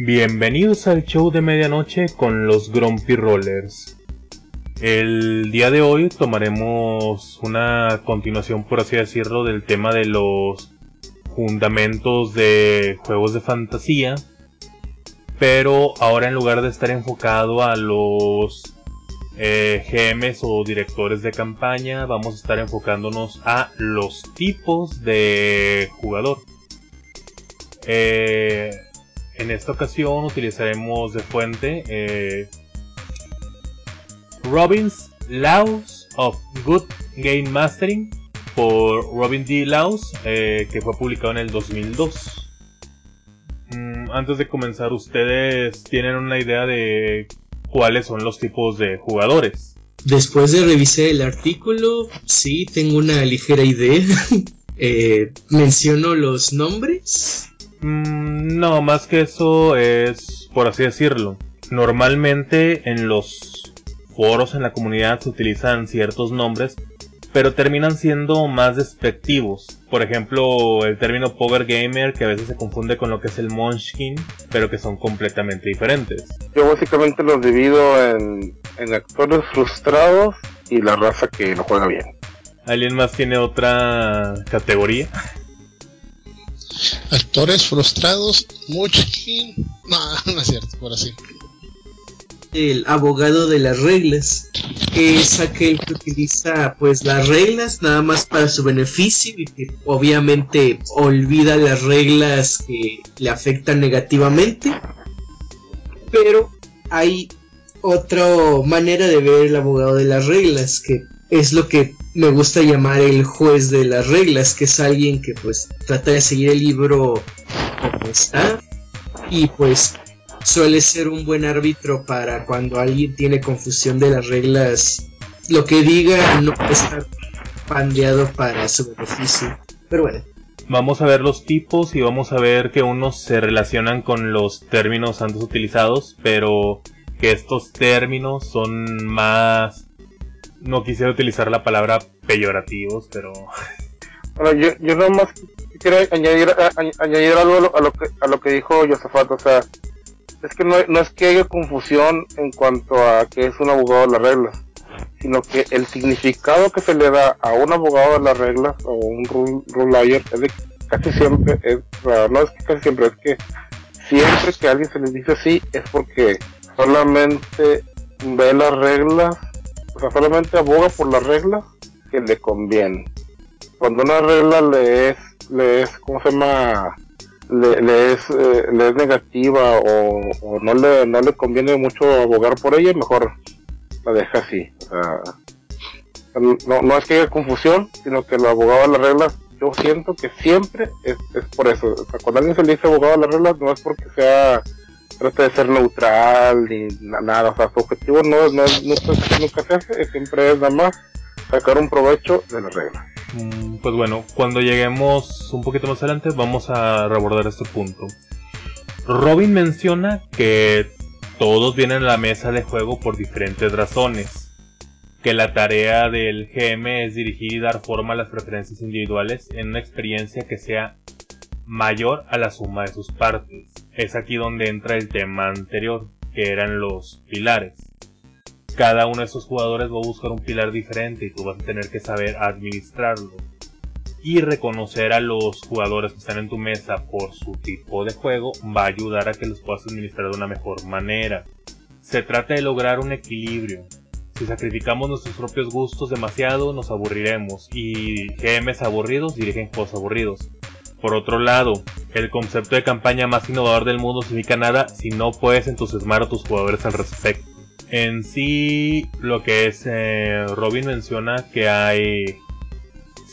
Bienvenidos al show de medianoche con los Grumpy Rollers. El día de hoy tomaremos una continuación, por así decirlo, del tema de los fundamentos de juegos de fantasía. Pero ahora en lugar de estar enfocado a los eh, GMs o directores de campaña, vamos a estar enfocándonos a los tipos de jugador. Eh, en esta ocasión utilizaremos de fuente eh, Robin's Laws of Good Game Mastering por Robin D. Laws, eh, que fue publicado en el 2002. Mm, antes de comenzar, ¿ustedes tienen una idea de cuáles son los tipos de jugadores? Después de revisar el artículo, sí, tengo una ligera idea. eh, menciono los nombres. Mm, no, más que eso es, por así decirlo. Normalmente en los foros en la comunidad se utilizan ciertos nombres, pero terminan siendo más despectivos. Por ejemplo, el término Power Gamer, que a veces se confunde con lo que es el Munchkin, pero que son completamente diferentes. Yo básicamente los divido en, en actores frustrados y la raza que lo juega bien. ¿Alguien más tiene otra categoría? Actores frustrados, Munchkin. No, no es cierto, por así. El abogado de las reglas, es aquel que utiliza pues las reglas nada más para su beneficio y que obviamente olvida las reglas que le afectan negativamente. Pero hay otra manera de ver el abogado de las reglas, que es lo que me gusta llamar el juez de las reglas, que es alguien que pues trata de seguir el libro como está y pues suele ser un buen árbitro para cuando alguien tiene confusión de las reglas, lo que diga no está pandeado para su beneficio. Pero bueno. Vamos a ver los tipos y vamos a ver que unos se relacionan con los términos antes utilizados, pero que estos términos son más no quisiera utilizar la palabra peyorativos, pero... Bueno, yo, yo nomás quiero añadir, añadir algo a lo, a lo, que, a lo que dijo Josafat, o sea, es que no, no, es que haya confusión en cuanto a que es un abogado de las reglas, sino que el significado que se le da a un abogado de las reglas o un rule, rule lawyer es de casi siempre, es, no es que casi siempre, es que siempre que alguien se le dice así es porque solamente ve las reglas o solamente aboga por las reglas que le conviene. Cuando una regla le es, le es, ¿cómo se llama? Le, le es, eh, le es negativa o, o, no le, no le conviene mucho abogar por ella, mejor la deja así. O sea, no, no es que haya confusión, sino que el abogado de las reglas, yo siento que siempre es, es por eso. O sea, cuando alguien se le dice abogado de las reglas, no es porque sea trata de ser neutral ni nada, o sea, su objetivo no no es nunca, se hace, siempre es nada más sacar un provecho de la regla. Mm, pues bueno, cuando lleguemos un poquito más adelante vamos a rebordar este punto. Robin menciona que todos vienen a la mesa de juego por diferentes razones. Que la tarea del GM es dirigir y dar forma a las preferencias individuales en una experiencia que sea mayor a la suma de sus partes. Es aquí donde entra el tema anterior, que eran los pilares. Cada uno de estos jugadores va a buscar un pilar diferente y tú vas a tener que saber administrarlo. Y reconocer a los jugadores que están en tu mesa por su tipo de juego va a ayudar a que los puedas administrar de una mejor manera. Se trata de lograr un equilibrio. Si sacrificamos nuestros propios gustos demasiado, nos aburriremos. Y GMs aburridos dirigen juegos aburridos. Por otro lado, el concepto de campaña más innovador del mundo significa nada si no puedes entusiasmar a tus jugadores al respecto. En sí, lo que es eh, Robin menciona que hay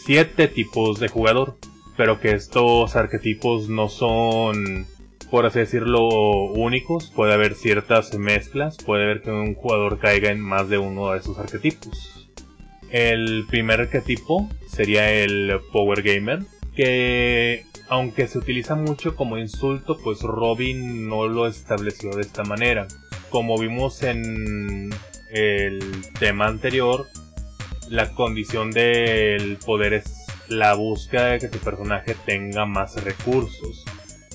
siete tipos de jugador, pero que estos arquetipos no son, por así decirlo, únicos. Puede haber ciertas mezclas, puede haber que un jugador caiga en más de uno de esos arquetipos. El primer arquetipo sería el Power Gamer, que aunque se utiliza mucho como insulto, pues Robin no lo estableció de esta manera. Como vimos en el tema anterior, la condición del poder es la búsqueda de que tu personaje tenga más recursos.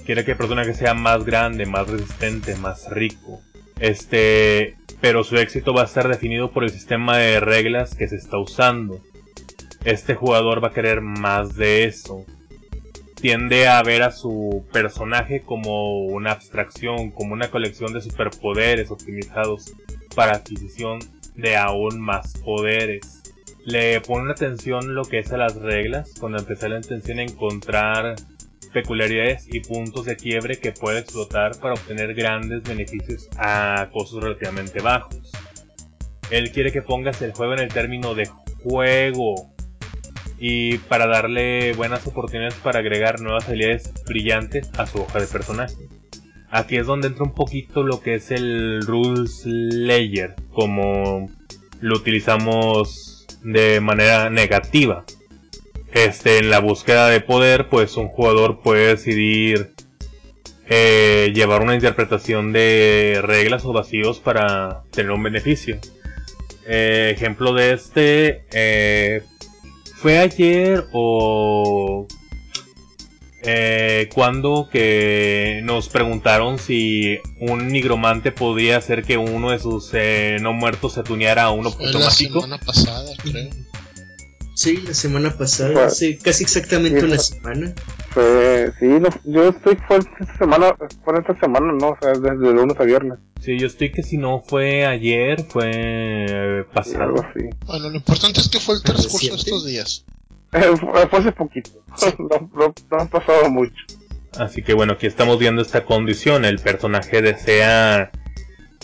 quiere que el personaje sea más grande, más resistente, más rico. Este, pero su éxito va a estar definido por el sistema de reglas que se está usando. Este jugador va a querer más de eso. Tiende a ver a su personaje como una abstracción, como una colección de superpoderes optimizados para adquisición de aún más poderes. Le pone atención lo que es a las reglas, cuando empezó la intención a encontrar peculiaridades y puntos de quiebre que puede explotar para obtener grandes beneficios a costos relativamente bajos. Él quiere que pongas el juego en el término de juego y para darle buenas oportunidades para agregar nuevas habilidades brillantes a su hoja de personaje. Aquí es donde entra un poquito lo que es el Rules Layer, como lo utilizamos de manera negativa este, en la búsqueda de poder, pues un jugador puede decidir eh, llevar una interpretación de reglas o vacíos para tener un beneficio. Eh, ejemplo de este, eh, fue ayer o cuando que nos preguntaron si un nigromante podía hacer que uno de sus no muertos se tuneara a uno automático. La semana pasada, creo. Sí, la semana pasada, casi exactamente una semana. Fue, sí, yo estoy fuerte esta semana, fue esta semana, no, o sea, desde lunes a viernes. Sí, yo estoy que si no fue ayer, fue pasado. Sí, Bueno, lo importante es que fue el transcurso de estos días. fue hace poquito, no, no, no ha pasado mucho. Así que bueno, aquí estamos viendo esta condición, el personaje desea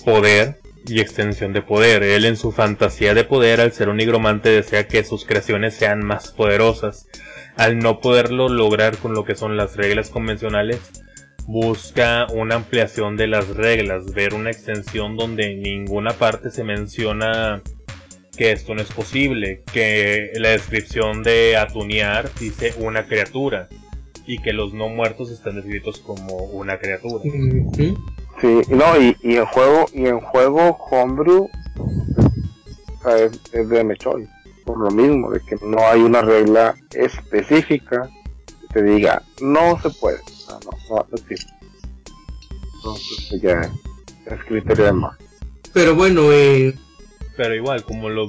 poder, y extensión de poder. Él en su fantasía de poder, al ser un nigromante, desea que sus creaciones sean más poderosas. Al no poderlo lograr con lo que son las reglas convencionales, busca una ampliación de las reglas, ver una extensión donde en ninguna parte se menciona que esto no es posible, que la descripción de atunear dice una criatura y que los no muertos están descritos como una criatura. Sí, no, y, y en juego, y en juego Homebrew es, de Mechoy, por lo mismo, de que no hay una regla específica que te diga, no se puede, no, no, no existe. Entonces pues, ya es criterio de más. Pero bueno, eh... Pero igual, como lo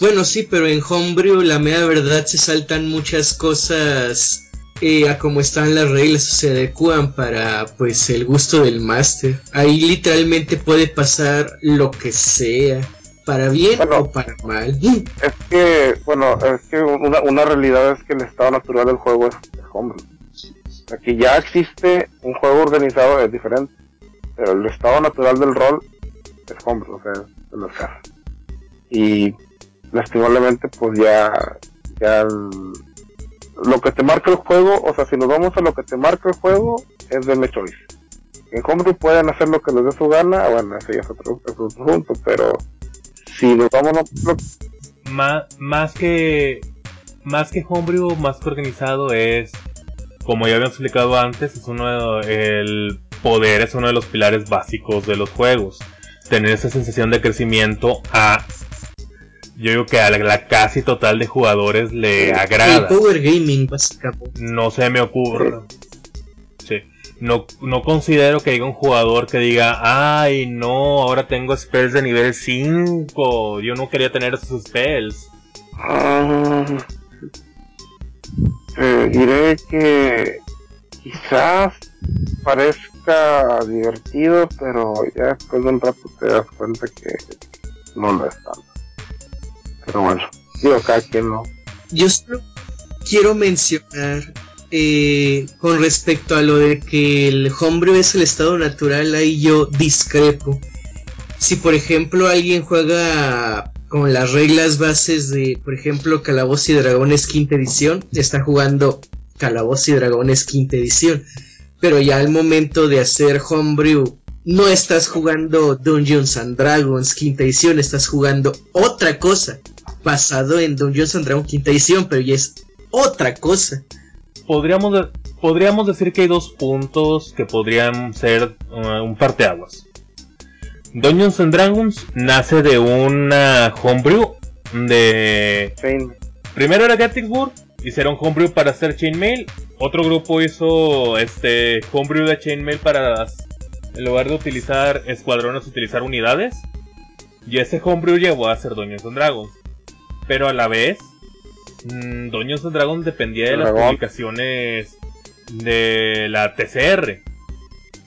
bueno, sí, pero en Homebrew la mera verdad se saltan muchas cosas eh, a como están las reglas, se adecuan para pues el gusto del máster. Ahí literalmente puede pasar lo que sea, para bien o para mal. Es que, bueno, es que una, una realidad es que el estado natural del juego es, Homebrew. Aquí ya existe un juego organizado es diferente, pero el estado natural del rol es Homebrew, o sea, es los casos. Y lastimablemente pues ya, ya lo que te marca el juego, o sea, si nos vamos a lo que te marca el juego, es de Choice. En Homebrew pueden hacer lo que les dé su gana, bueno, ese ya es otro, punto, pero si nos vamos a... Más, más que más que Homebrew, más que organizado es, como ya habíamos explicado antes, es uno de, el poder es uno de los pilares básicos de los juegos. Tener esa sensación de crecimiento a yo digo que a la, casi total de jugadores le agrada. El Power Gaming, básicamente. No se me ocurre. No, no considero que haya un jugador que diga, ay, no, ahora tengo spells de nivel 5. Yo no quería tener esos spells. Eh, diré que quizás parezca divertido, pero ya después de un rato te das cuenta que no lo es tanto. Pero bueno, digo, cada quien no. Yo solo quiero mencionar eh, con respecto a lo de que el homebrew es el estado natural, ahí yo discrepo. Si por ejemplo alguien juega con las reglas bases de, por ejemplo, Calabozos y Dragones quinta edición, está jugando Calabozos y Dragones quinta edición. Pero ya al momento de hacer homebrew, no estás jugando Dungeons and Dragons quinta edición, estás jugando otra cosa basado en Dungeons and Dragons quinta edición, pero ya es otra cosa. Podríamos, podríamos decir que hay dos puntos que podrían ser uh, un parteaguas. Dungeons and Dragons nace de una homebrew de... Primero era Gettysburg, hicieron homebrew para hacer chainmail, otro grupo hizo este homebrew de chainmail para en lugar de utilizar escuadrones utilizar unidades. Y ese homebrew llevó a hacer Dungeons and Dragons. Pero a la vez, mmm, Dungeons and Dragons dependía de las publicaciones de la TCR.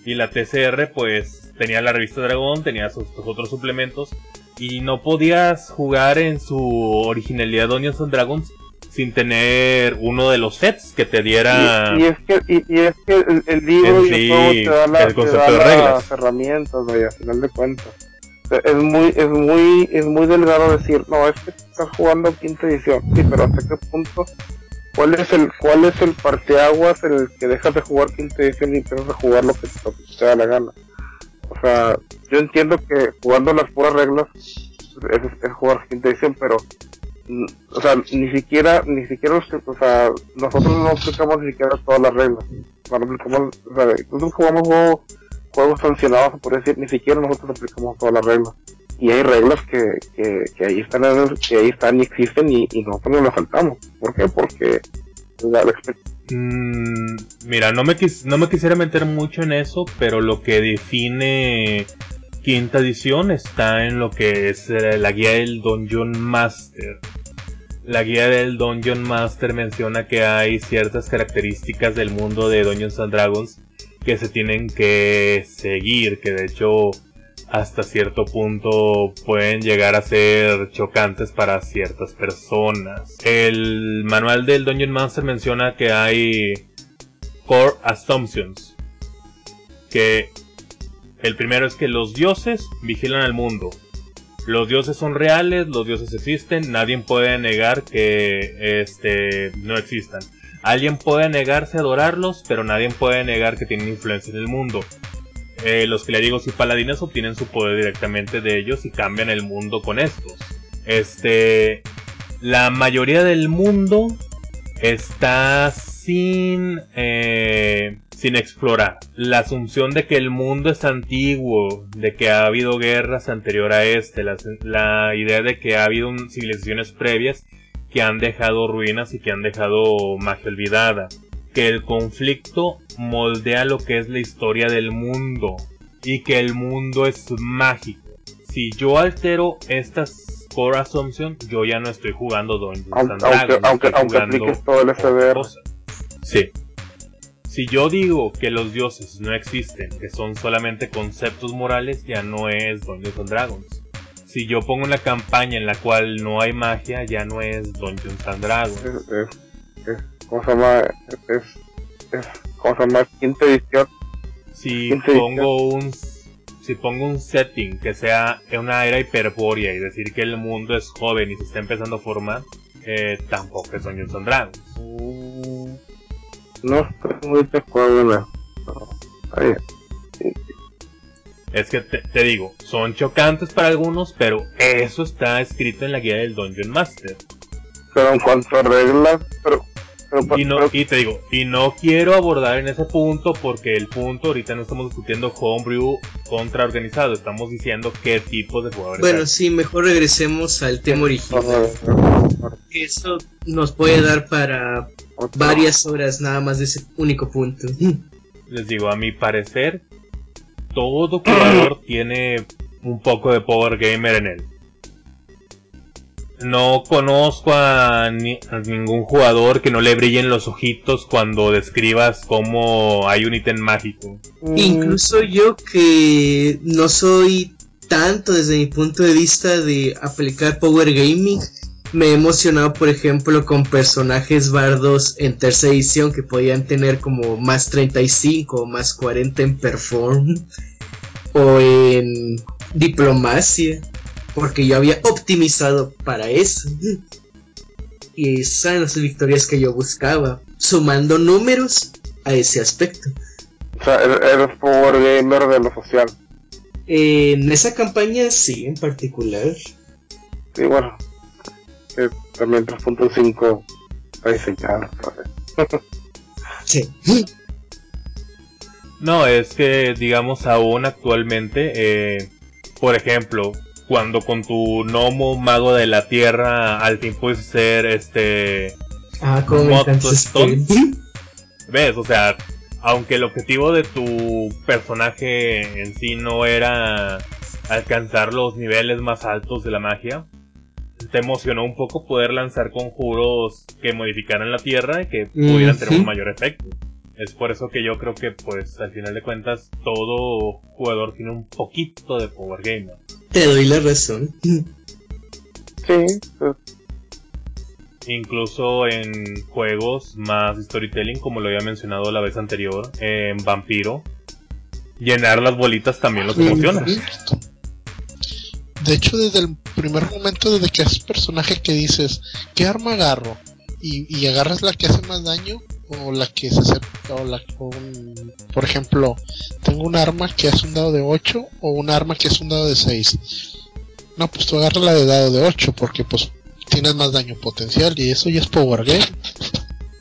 Y la TCR pues tenía la revista Dragón, tenía sus, sus otros suplementos. Y no podías jugar en su originalidad Dungeons and Dragons sin tener uno de los sets que te diera... Y, y es que, y, y es que el, el libro y el juego te da, la- el te concepto da de las reglas. herramientas, vaya, al final de cuentas. Es muy, es muy, es muy delgado decir, no, es que estás jugando quinta edición. Sí, pero hasta qué punto, cuál es el, cuál es el parteaguas en el que dejas de jugar quinta edición y empiezas a jugar lo que, te da la gana. O sea, yo entiendo que jugando las puras reglas es, jugar quinta edición, pero mm, o sea, ni siquiera, ni siquiera, o sea, nosotros no aplicamos ni siquiera todas las reglas. No nosotros jugamos juegos, juegos sancionados, por decir, ni siquiera nosotros aplicamos todas las reglas. Y hay reglas que, que, ahí están, el- que ahí están y existen y, nosotros no las saltamos. ¿Por qué? Porque la, la exper- Mm, mira, no me, quis- no me quisiera meter mucho en eso, pero lo que define quinta edición está en lo que es eh, la guía del Dungeon Master. La guía del Dungeon Master menciona que hay ciertas características del mundo de Dungeons and Dragons que se tienen que seguir, que de hecho hasta cierto punto pueden llegar a ser chocantes para ciertas personas. El manual del Dungeon Master menciona que hay core assumptions. Que el primero es que los dioses vigilan al mundo. Los dioses son reales, los dioses existen, nadie puede negar que este no existan. Alguien puede negarse a adorarlos, pero nadie puede negar que tienen influencia en el mundo. Eh, los clérigos y paladines obtienen su poder directamente de ellos y cambian el mundo con estos. Este, la mayoría del mundo está sin eh, sin explorar. La asunción de que el mundo es antiguo, de que ha habido guerras anterior a este, la, idea de que ha habido civilizaciones previas que han dejado ruinas y que han dejado magia olvidada. Que el conflicto moldea lo que es la historia del mundo y que el mundo es mágico. Si yo altero estas core assumption, yo ya no estoy jugando Dungeons aunque, and Dragons, aunque, aunque apliques todo el SDR. Sí. Si yo digo que los dioses no existen, que son solamente conceptos morales, ya no es Dungeons and Dragons. Si yo pongo una campaña en la cual no hay magia, ya no es Dungeons and Dragons. Es, es, es, ¿cómo se llama? Es, es, ¿cómo se llama? Quinta edición. Si ¿Quién te dice? pongo un si pongo un setting que sea en una era hiperbórea y decir que el mundo es joven y se está empezando a formar, eh, tampoco es Dungeons and Dragons. No estoy muy de acuerdo. No. Es que te, te digo, son chocantes para algunos, pero eso está escrito en la guía del Dungeon Master. Pero en cuanto a reglas, pero, pero, Y, no, pero- y te digo, y no quiero abordar en ese punto porque el punto ahorita no estamos discutiendo homebrew contra organizado, estamos diciendo qué tipo de jugadores Bueno, hay. sí, mejor regresemos al tema original. Eso nos puede dar para varias horas nada más de ese único punto. Les digo, a mi parecer, todo jugador tiene un poco de power gamer en él. No conozco a, ni- a ningún jugador que no le brillen los ojitos cuando describas cómo hay un ítem mágico. Incluso yo que no soy tanto desde mi punto de vista de aplicar Power Gaming, me he emocionado por ejemplo con personajes bardos en tercera edición que podían tener como más 35 o más 40 en perform o en diplomacia, porque yo había optimizado para eso. Y esas eran las victorias que yo buscaba, sumando números a ese aspecto. O sea, eres, power gamer de lo social. En esa campaña sí, en particular. Sí, bueno. Que también 3.5 está diseñado. ¿sabes? Sí. No, es que, digamos, aún actualmente, eh, por ejemplo, cuando con tu gnomo mago de la tierra al fin puedes ser este Ah, spell. ves, o sea, aunque el objetivo de tu personaje en sí no era alcanzar los niveles más altos de la magia, te emocionó un poco poder lanzar conjuros que modificaran la tierra y que pudieran tener un mayor efecto. Es por eso que yo creo que, pues, al final de cuentas, todo jugador tiene un poquito de Power Gamer. Te doy la razón. Sí, Incluso en juegos más storytelling, como lo había mencionado la vez anterior, en Vampiro, llenar las bolitas también los emociona. De hecho, desde el primer momento, desde que haces personaje que dices, ¿qué arma agarro? Y, agarras la que hace más daño o la que se acerca, o la, por ejemplo, tengo un arma que hace un dado de 8 o un arma que hace un dado de 6. No, pues tú agarras la de dado de 8 porque pues tienes más daño potencial y eso ya es Power Game.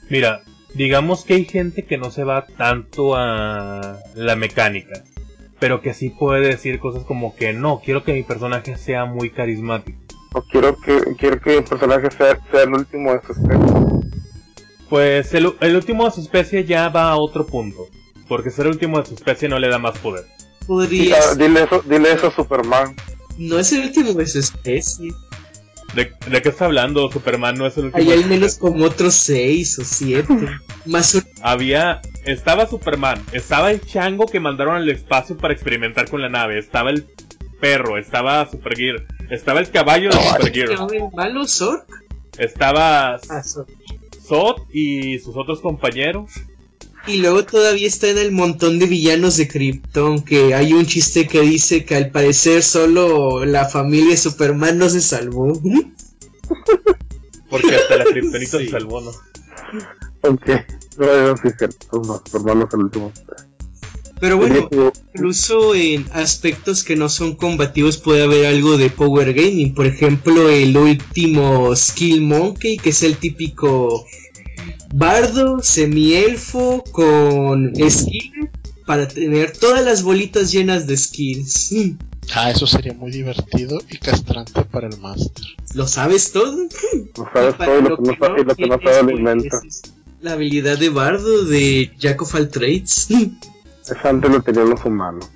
Mira, digamos que hay gente que no se va tanto a la mecánica, pero que sí puede decir cosas como que no, quiero que mi personaje sea muy carismático. o quiero que quiero que el personaje sea, sea el último de su especie. Pues el, el último de su especie ya va a otro punto, porque ser el último de su especie no le da más poder. Podrías. dile eso, dile eso a Superman. No es el último de su especie. ¿De, de qué está hablando? Superman no es el último. Hay al menos como otros seis o siete. Más un- Había, estaba Superman, estaba el chango que mandaron al espacio para experimentar con la nave, estaba el perro, estaba Supergear, estaba el caballo de Supergear, el malo Zork. estaba Ah. Zod y sus otros compañeros. Y luego todavía está en el montón de villanos de Krypton, que hay un chiste que dice que al parecer solo la familia de Superman no se salvó. Porque hasta la kriptonita Sí. se salvó, ¿no? Ok, no, no, sí, es cierto, no, Superman no es el último. Pero bueno, incluso en aspectos que no son combativos puede haber algo de Power Gaming. Por ejemplo, el último Skill Monkey, que es el típico bardo, semielfo con skill para tener todas las bolitas llenas de skills. Ah, eso sería muy divertido y castrante para el Master. ¿Lo sabes todo? no sabes todo lo que no y lo que no sabe lo pues, inventa. es La habilidad de bardo de Jack of all Trades. Esa antes lo tenían los humanos,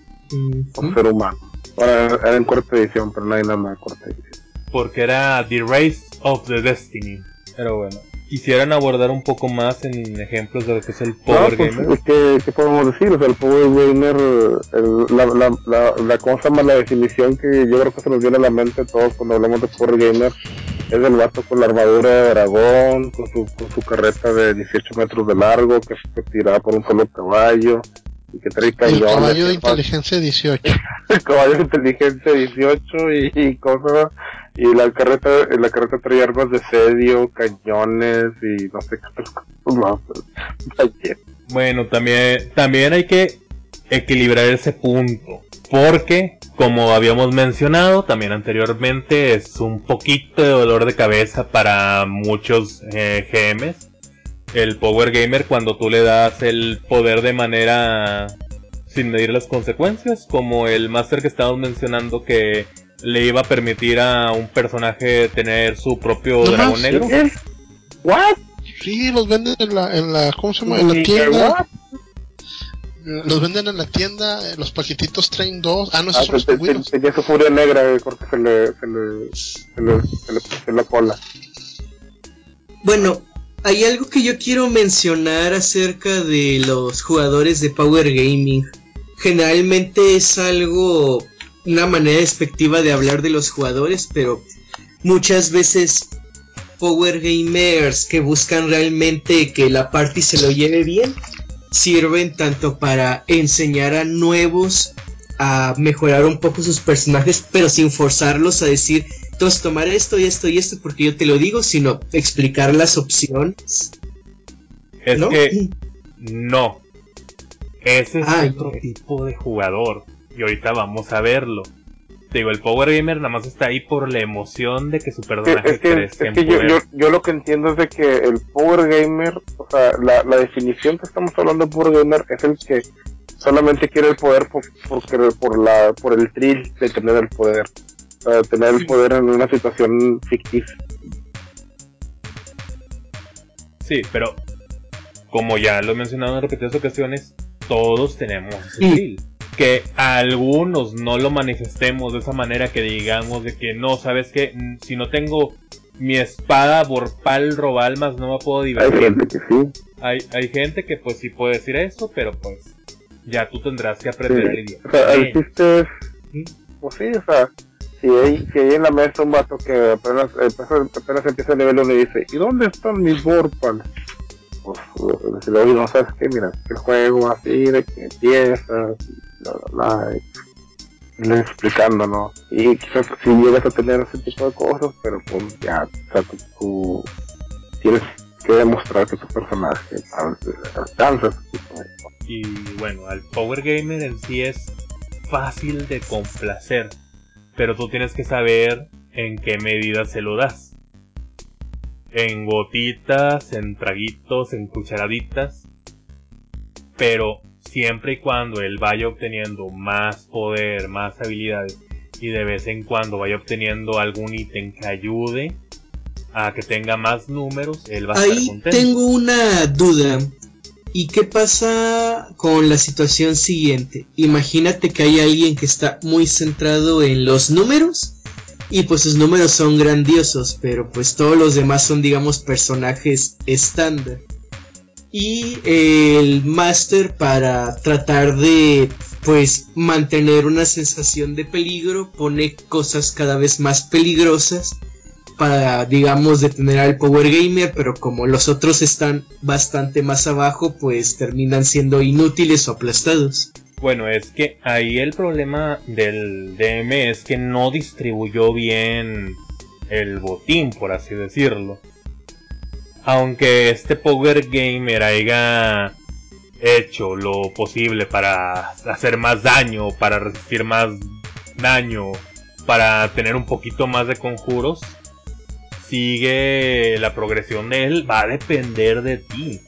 o ser humano. Ahora era en cuarta edición, pero no hay nada más de cuarta edición. Porque era The Race of the Destiny. Pero bueno, quisieran abordar un poco más en ejemplos de lo que es el Power no, pues, Gamer. ¿qué, ¿qué podemos decir? O sea, el Power Gamer, el- la, la, la, la, ¿cómo se llama? la definición que yo creo que se nos viene a la mente a todos cuando hablamos de Power Gamer es el vato con la armadura de dragón, con su, con su carreta de 18 metros de largo, que se tiraba por un solo caballo, y que trae El cañones. caballo de inteligencia 18. el caballo de inteligencia 18 y, y cosas y la carreta la carreta trae armas de sedio cañones y no sé qué otras cosas. Bueno, también, también hay que equilibrar ese punto. Porque, como habíamos mencionado también anteriormente, es un poquito de dolor de cabeza para muchos eh, GMs. El Power Gamer cuando tú le das el poder de manera sin medir las consecuencias, como el Master que estábamos mencionando que le iba a permitir a un personaje tener su propio No dragón más, negro. ¿Qué? ¿What? Sí, los venden en la, en la, ¿cómo se llama? En la tienda. ¿What? Los venden en la tienda, eh, los paquetitos traen dos. Ah, no, Ah, esos son los te- tenía su furia negra eh, porque se le se le se le, se le puso en la cola Bueno, hay algo que yo quiero mencionar acerca de los jugadores de Power Gaming. Generalmente es algo, una manera despectiva de hablar de los jugadores, pero muchas veces Power Gamers que buscan realmente que la party se lo lleve bien, sirven tanto para enseñar a nuevos a mejorar un poco sus personajes, pero sin forzarlos a decir, entonces tomar esto y esto y esto porque yo te lo digo, sino explicar las opciones. Es ¿no? que no. Ese es Ay, otro tipo de jugador. Y ahorita vamos a verlo. Te digo, el Power Gamer nada más está ahí por la emoción de que su personaje es que, crezca es en que yo, poder. yo, yo lo que entiendo es de que el Power Gamer, o sea, la, la definición que estamos hablando de Power Gamer es el que solamente quiere el poder por, por, querer- por, la, por el thrill de tener el poder. O sea, tener el poder en una situación ficticia. Sí, pero como ya lo he mencionado en repetidas ocasiones, todos tenemos ese Sí. Que a algunos no lo manifestemos de esa manera que digamos de que no, ¿sabes qué? Mm, Si no tengo mi espada Vorpal Robalmas no me puedo Hay divertir. gente que sí. Hay, hay gente que pues sí puede decir eso, pero pues ya tú tendrás que aprender el Sí. idioma. O sea, el chiste es, pues sí, o sea, si hay, si hay en la mesa un vato que apenas, apenas, apenas empieza el nivel 1 y dice, ¿y dónde están mis Vorpal? Pues, decirle, oye, no sabes qué, mira, el juego así, de que empiezas, y bla, bla, bla, y le explicando, ¿no? Y quizás si llegas a tener ese tipo de cosas, pero pues ya, o sea, tú, tienes que demostrar que tu personaje al- alcanza. Y bueno, al Power Gamer en sí es fácil de complacer, pero tú tienes que saber en qué medida se lo das. En gotitas, en traguitos, en cucharaditas. Pero siempre y cuando él vaya obteniendo más poder, más habilidades y de vez en cuando vaya obteniendo algún ítem que ayude a que tenga más números, él va a estar Ahí contento. tengo una duda. ¿Y qué pasa con la situación siguiente? Imagínate que hay alguien que está muy centrado en los números y pues sus números son grandiosos, pero pues todos los demás son digamos personajes estándar. Y el máster para tratar de pues mantener una sensación de peligro pone cosas cada vez más peligrosas para, digamos, detener al Power Gamer, pero como los otros están bastante más abajo, pues terminan siendo inútiles o aplastados. Bueno, es que ahí el problema del DM es que no distribuyó bien el botín, por así decirlo. Aunque este Power Gamer haya hecho lo posible para hacer más daño, para resistir más daño, para tener un poquito más de conjuros, sigue la progresión de él, va a depender de ti.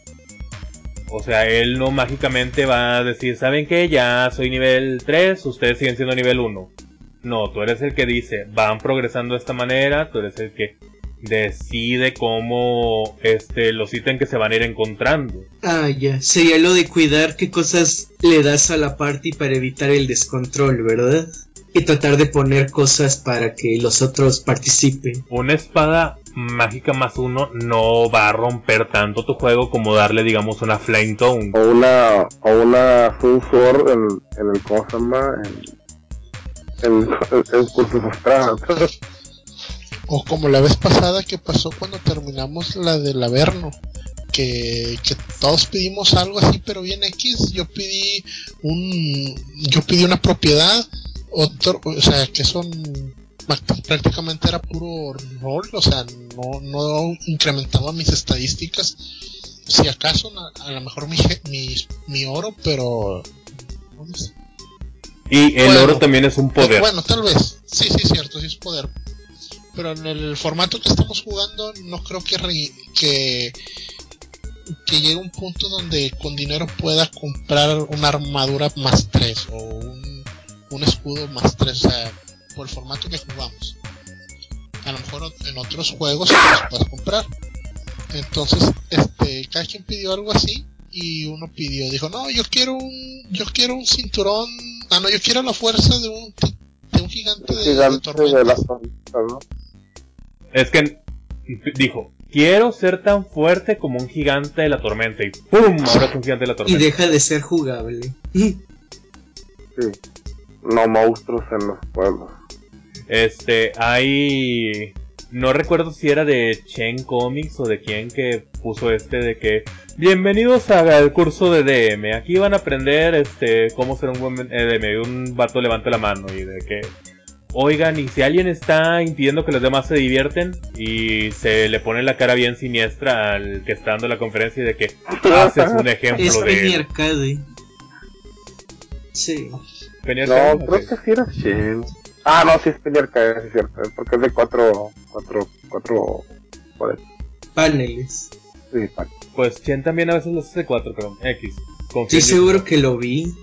O sea, él no mágicamente va a decir, ¿saben qué? Ya soy nivel 3, ustedes siguen siendo nivel 1. No, tú eres el que dice, van progresando de esta manera, tú eres el que decide cómo este los ítems que se van a ir encontrando. Ah, ya. Sería lo de cuidar qué cosas le das a la party para evitar el descontrol, ¿verdad? Y tratar de poner cosas para que los otros participen. Una espada mágica más uno no va a romper tanto tu juego como darle, digamos, una Flame Tone. o una o una Full Sword en, en el ¿cómo se llama? en, en, en astral O como la vez pasada que pasó cuando terminamos la del Averno. Que, que todos pedimos algo así, pero bien X. Yo pedí un. Yo pedí una propiedad. Otro, o sea, que son. Prácticamente era puro rol. O sea, no, no incrementaba mis estadísticas. Si acaso, a, lo mejor mi, mi, mi oro, pero. Y el Bueno. oro también es un poder. Bueno, tal vez. Sí, sí, cierto, sí es poder. Pero en el formato que estamos jugando, no creo que, re- que, que llegue un punto donde con dinero pueda comprar una armadura más 3 o un, un escudo más 3. O sea, por el formato que jugamos. A lo mejor en otros juegos los puedes comprar. Entonces, este, cada quien pidió algo así y uno pidió, dijo, no, yo quiero un, yo quiero un cinturón, ah, no, yo quiero la fuerza de un, de un gigante de, de gigante de tormentas". las tormentas, ¿no? Es que dijo, quiero ser tan fuerte como un gigante de la tormenta. Y ¡pum! Ahora es un gigante de la Y tormenta. deja de ser jugable. Sí. No monstruos en los pueblos. Este, hay... No recuerdo si era de Chen Comics o de quién que puso este de que bienvenidos al curso de DM. Aquí van a aprender este cómo ser un buen eh, DM. Y un vato levanta la mano y de que oigan y si alguien está impidiendo que los demás se divierten y se le pone la cara bien siniestra al que está dando la conferencia y de que haces un ejemplo Es de. Arcade. Sí. Penny No, creo que sí era Shell. Ah, no, sí es Penny Arcade, sí es cierto. Porque es de cuatro, cuatro, cuatro, poderes. Paneles. Sí, pa- Pues Chen también a veces los hace cuatro, pero X. Confío Estoy en seguro que lo vi. sí,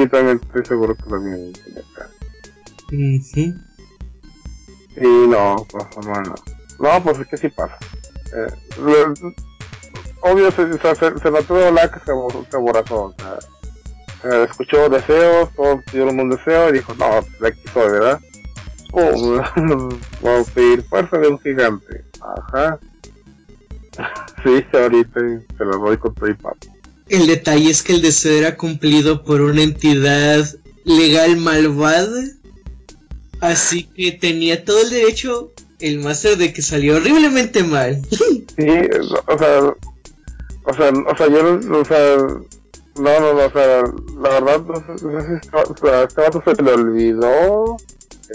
yo también estoy seguro que también es Penny Arcade. Ujú. Sí, no, pues no, no. No, pues es que sí pasa. Eh, lo- obvio se, se, se, se notó de la que se, se aborazó, o sea, eh, escuchó deseos, todos pidieron un deseo y dijo, no, de aquí soy, ¿verdad? Oh, vamos a pedir fuerza de un gigante. Ajá. sí, ahorita se lo doy con todo y papo. El detalle es que el deseo era cumplido por una entidad legal malvada. Así que tenía todo el derecho el máster de que salió horriblemente mal. Sí, o sea, o sea, o sea, yo o sea, no, no, no, o sea, la verdad, no sé, si o sea, este se le olvidó,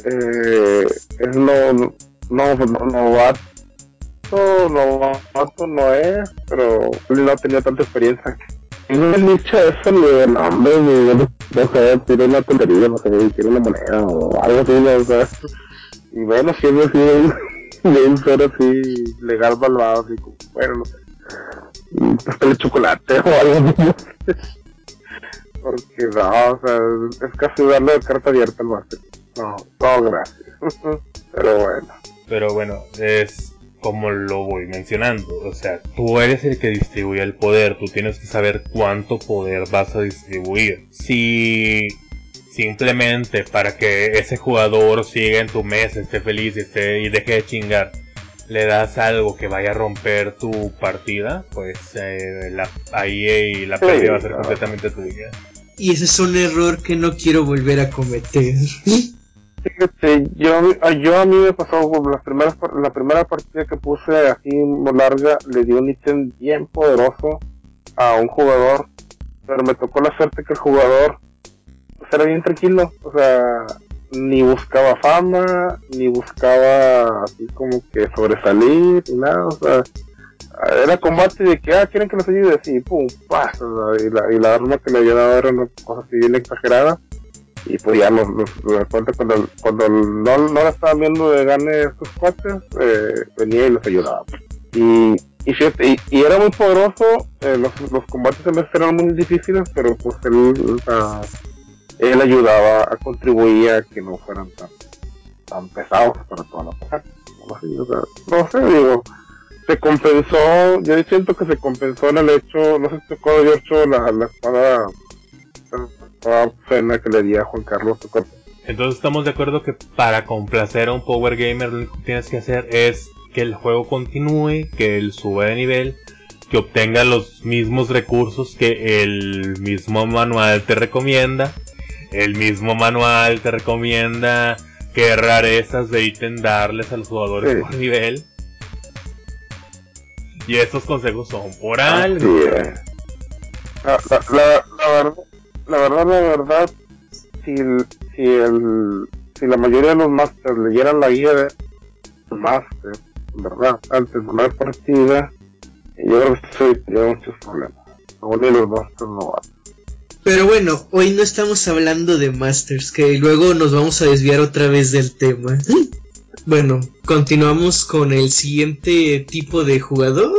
eh, es no, no, no, no, novato, novato no es, pero él no tenía tanta experiencia. No he dicho ni de nombre, de, no sé, tiene una tontería, no sé, tiene una moneda o algo así, o sea, y bueno, siendo así, bien ser así, legal malvado, así como, bueno, no sé, un pastel de chocolate o algo así. Porque no, o sea, es casi darle carta abierta al máster. No, no, gracias. Pero bueno. Pero bueno, es como lo voy mencionando. O sea, tú eres el que distribuye el poder. Tú tienes que saber cuánto poder vas a distribuir. Si simplemente para que ese jugador siga en tu mesa, esté feliz y, esté, y deje de chingar, le das algo que vaya a romper tu partida, pues eh, la, ahí la pérdida va a ser claro. completamente tuya. Y ese es un error que no quiero volver a cometer. Fíjate, yo, yo a mí me pasó con las primeras, la primera partida que puse así larga, le di un ítem bien poderoso a un jugador, pero me tocó la suerte que el jugador pues, era bien tranquilo, o sea, ni buscaba fama, ni buscaba así como que sobresalir, ni nada, o sea, era combate de que, ah, quieren que los ayude, así, pum, sea, y la, y la arma que le había dado era una cosa así bien exagerada y pues ya nos, nos cuenta cuando, cuando no, no la estaban viendo de gane estos cuates, eh, venía y los ayudaba. Y, y, fíjate, y, y era muy poderoso, eh, los, los combates vez eran muy difíciles, pero pues él, él ayudaba a contribuir a que no fueran tan, tan pesados para toda la sé, o sea, no sé, digo, se compensó, yo siento que se compensó en el hecho, no sé si tocó de hecho la, la espada pena que le di a Juan Carlos Entonces estamos de acuerdo que para complacer a un Power Gamer lo único que tienes que hacer es que el juego continúe, que él suba de nivel, que obtenga los mismos recursos que el mismo manual te recomienda. El mismo manual te recomienda qué rarezas de ítem darles a los jugadores Sí. por nivel. Y estos consejos son por algo. la, la, la verdad, la verdad, la verdad, si, el- si, el, si la mayoría de los masters leyeran la guía de master, ¿verdad? Antes de una partida, yo creo que se evitaría muchos problemas. Aún y los masters no van. Pero bueno, hoy no estamos hablando de Masters, que luego nos vamos a desviar otra vez del tema. Bueno, continuamos con el siguiente tipo de jugador.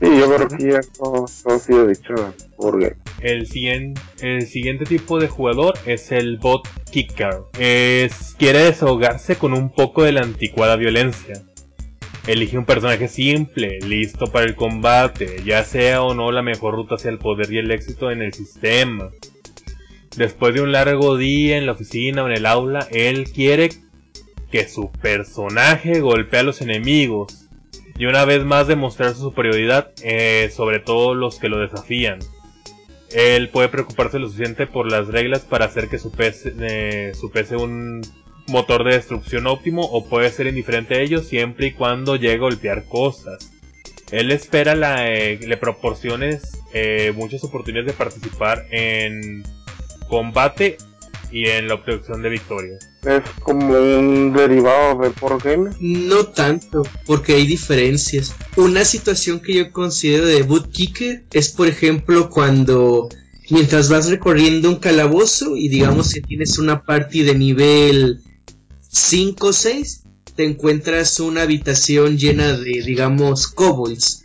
Sí, yo creo que ya todo, todo ha sido dicho por game. El, siguiente, tipo de jugador es el bot kicker. Es, quiere desahogarse con un poco de la anticuada violencia. Elige un personaje simple, listo para el combate, ya sea o no la mejor ruta hacia el poder y el éxito en el sistema. Después de un largo día en la oficina o en el aula, él quiere que su personaje golpee a los enemigos y una vez más demostrar su superioridad eh, sobre todo los que lo desafían. Él puede preocuparse lo suficiente por las reglas para hacer que su PC, eh, su PC un motor de destrucción óptimo o puede ser indiferente a ello siempre y cuando llegue a golpear cosas. Él espera la, eh, le proporciones eh, muchas oportunidades de participar en combate y en la obtención de victorias. Es como un derivado del por game. No tanto, porque hay diferencias. Una situación que yo considero de boot kicker es, por ejemplo, cuando mientras vas recorriendo un calabozo y digamos que tienes una party de nivel 5 o 6, te encuentras una habitación llena de, digamos, kobolds.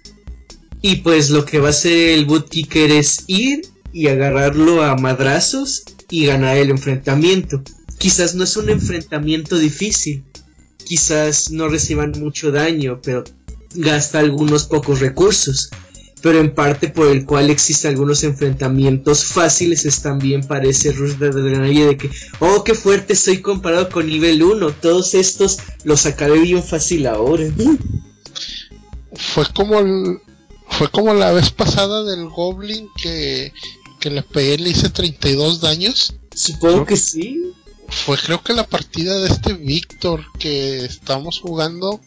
Y pues lo que va a hacer el boot kicker es ir y agarrarlo a madrazos y ganar el enfrentamiento. Quizás no es un enfrentamiento difícil, quizás no reciban mucho daño, pero gasta algunos pocos recursos. pero en parte por el cual existen algunos enfrentamientos fáciles es también parece Rush de Granada de que, oh, qué fuerte estoy comparado con nivel 1, todos estos los sacaré bien fácil ahora. Fue como el, fue como la vez pasada del Goblin que, que le pegué le hice 32 daños. Supongo que sí. Fue creo que la partida de este Víctor que estábamos jugando.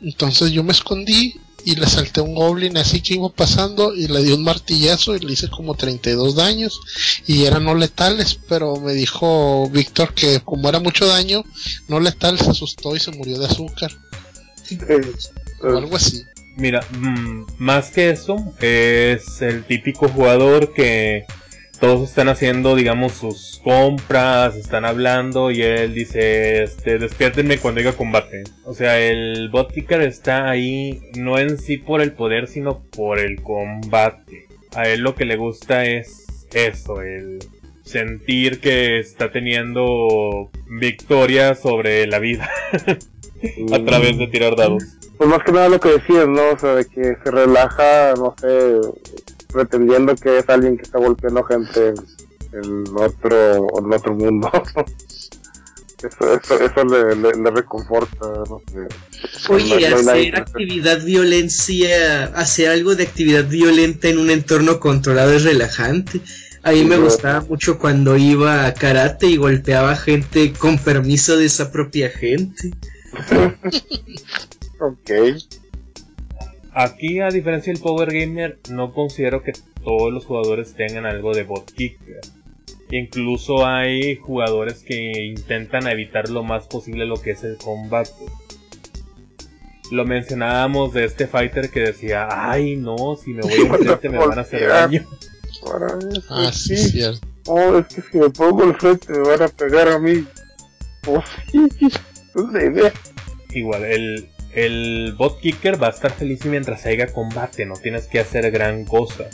Entonces yo me escondí y le salté un goblin así que iba pasando y le di un martillazo y le hice como 32 daños y eran no letales, pero me dijo Víctor que como era mucho daño, no letal se asustó y se murió de azúcar. o algo así. Mira, mm, más que eso, es el típico jugador que todos están haciendo, digamos, sus compras, están hablando y él dice, este, despiértenme cuando haya combate. O sea, el bot kicker está ahí no en sí por el poder, sino por el combate. A él lo que le gusta es eso, el sentir que está teniendo victoria sobre la vida a través de tirar dados. Pues más que nada lo que decías, ¿no? O sea, de que se relaja, no sé, pretendiendo que es alguien que está golpeando gente en, otro en otro mundo. eso, eso, eso le, le, reconforta, no sé. Oye, hacer actividad violencia, hacer algo de actividad violenta en un entorno controlado es relajante. A mí me gustaba mucho cuando iba a karate y golpeaba gente con permiso de esa propia gente. ok. Aquí, a diferencia del Power Gamer, no considero que todos los jugadores tengan algo de bot kicker. Incluso hay jugadores que intentan evitar lo más posible lo que es el combate. Lo mencionábamos de este fighter que decía, ay no, si me voy enfrente me van a hacer daño. Ah, sí, cierto. Oh, es que si me pongo enfrente me van a pegar a mí. Oh, sí, es la idea. Igual, el, el bot kicker va a estar feliz mientras haya combate, no tienes que hacer gran cosa.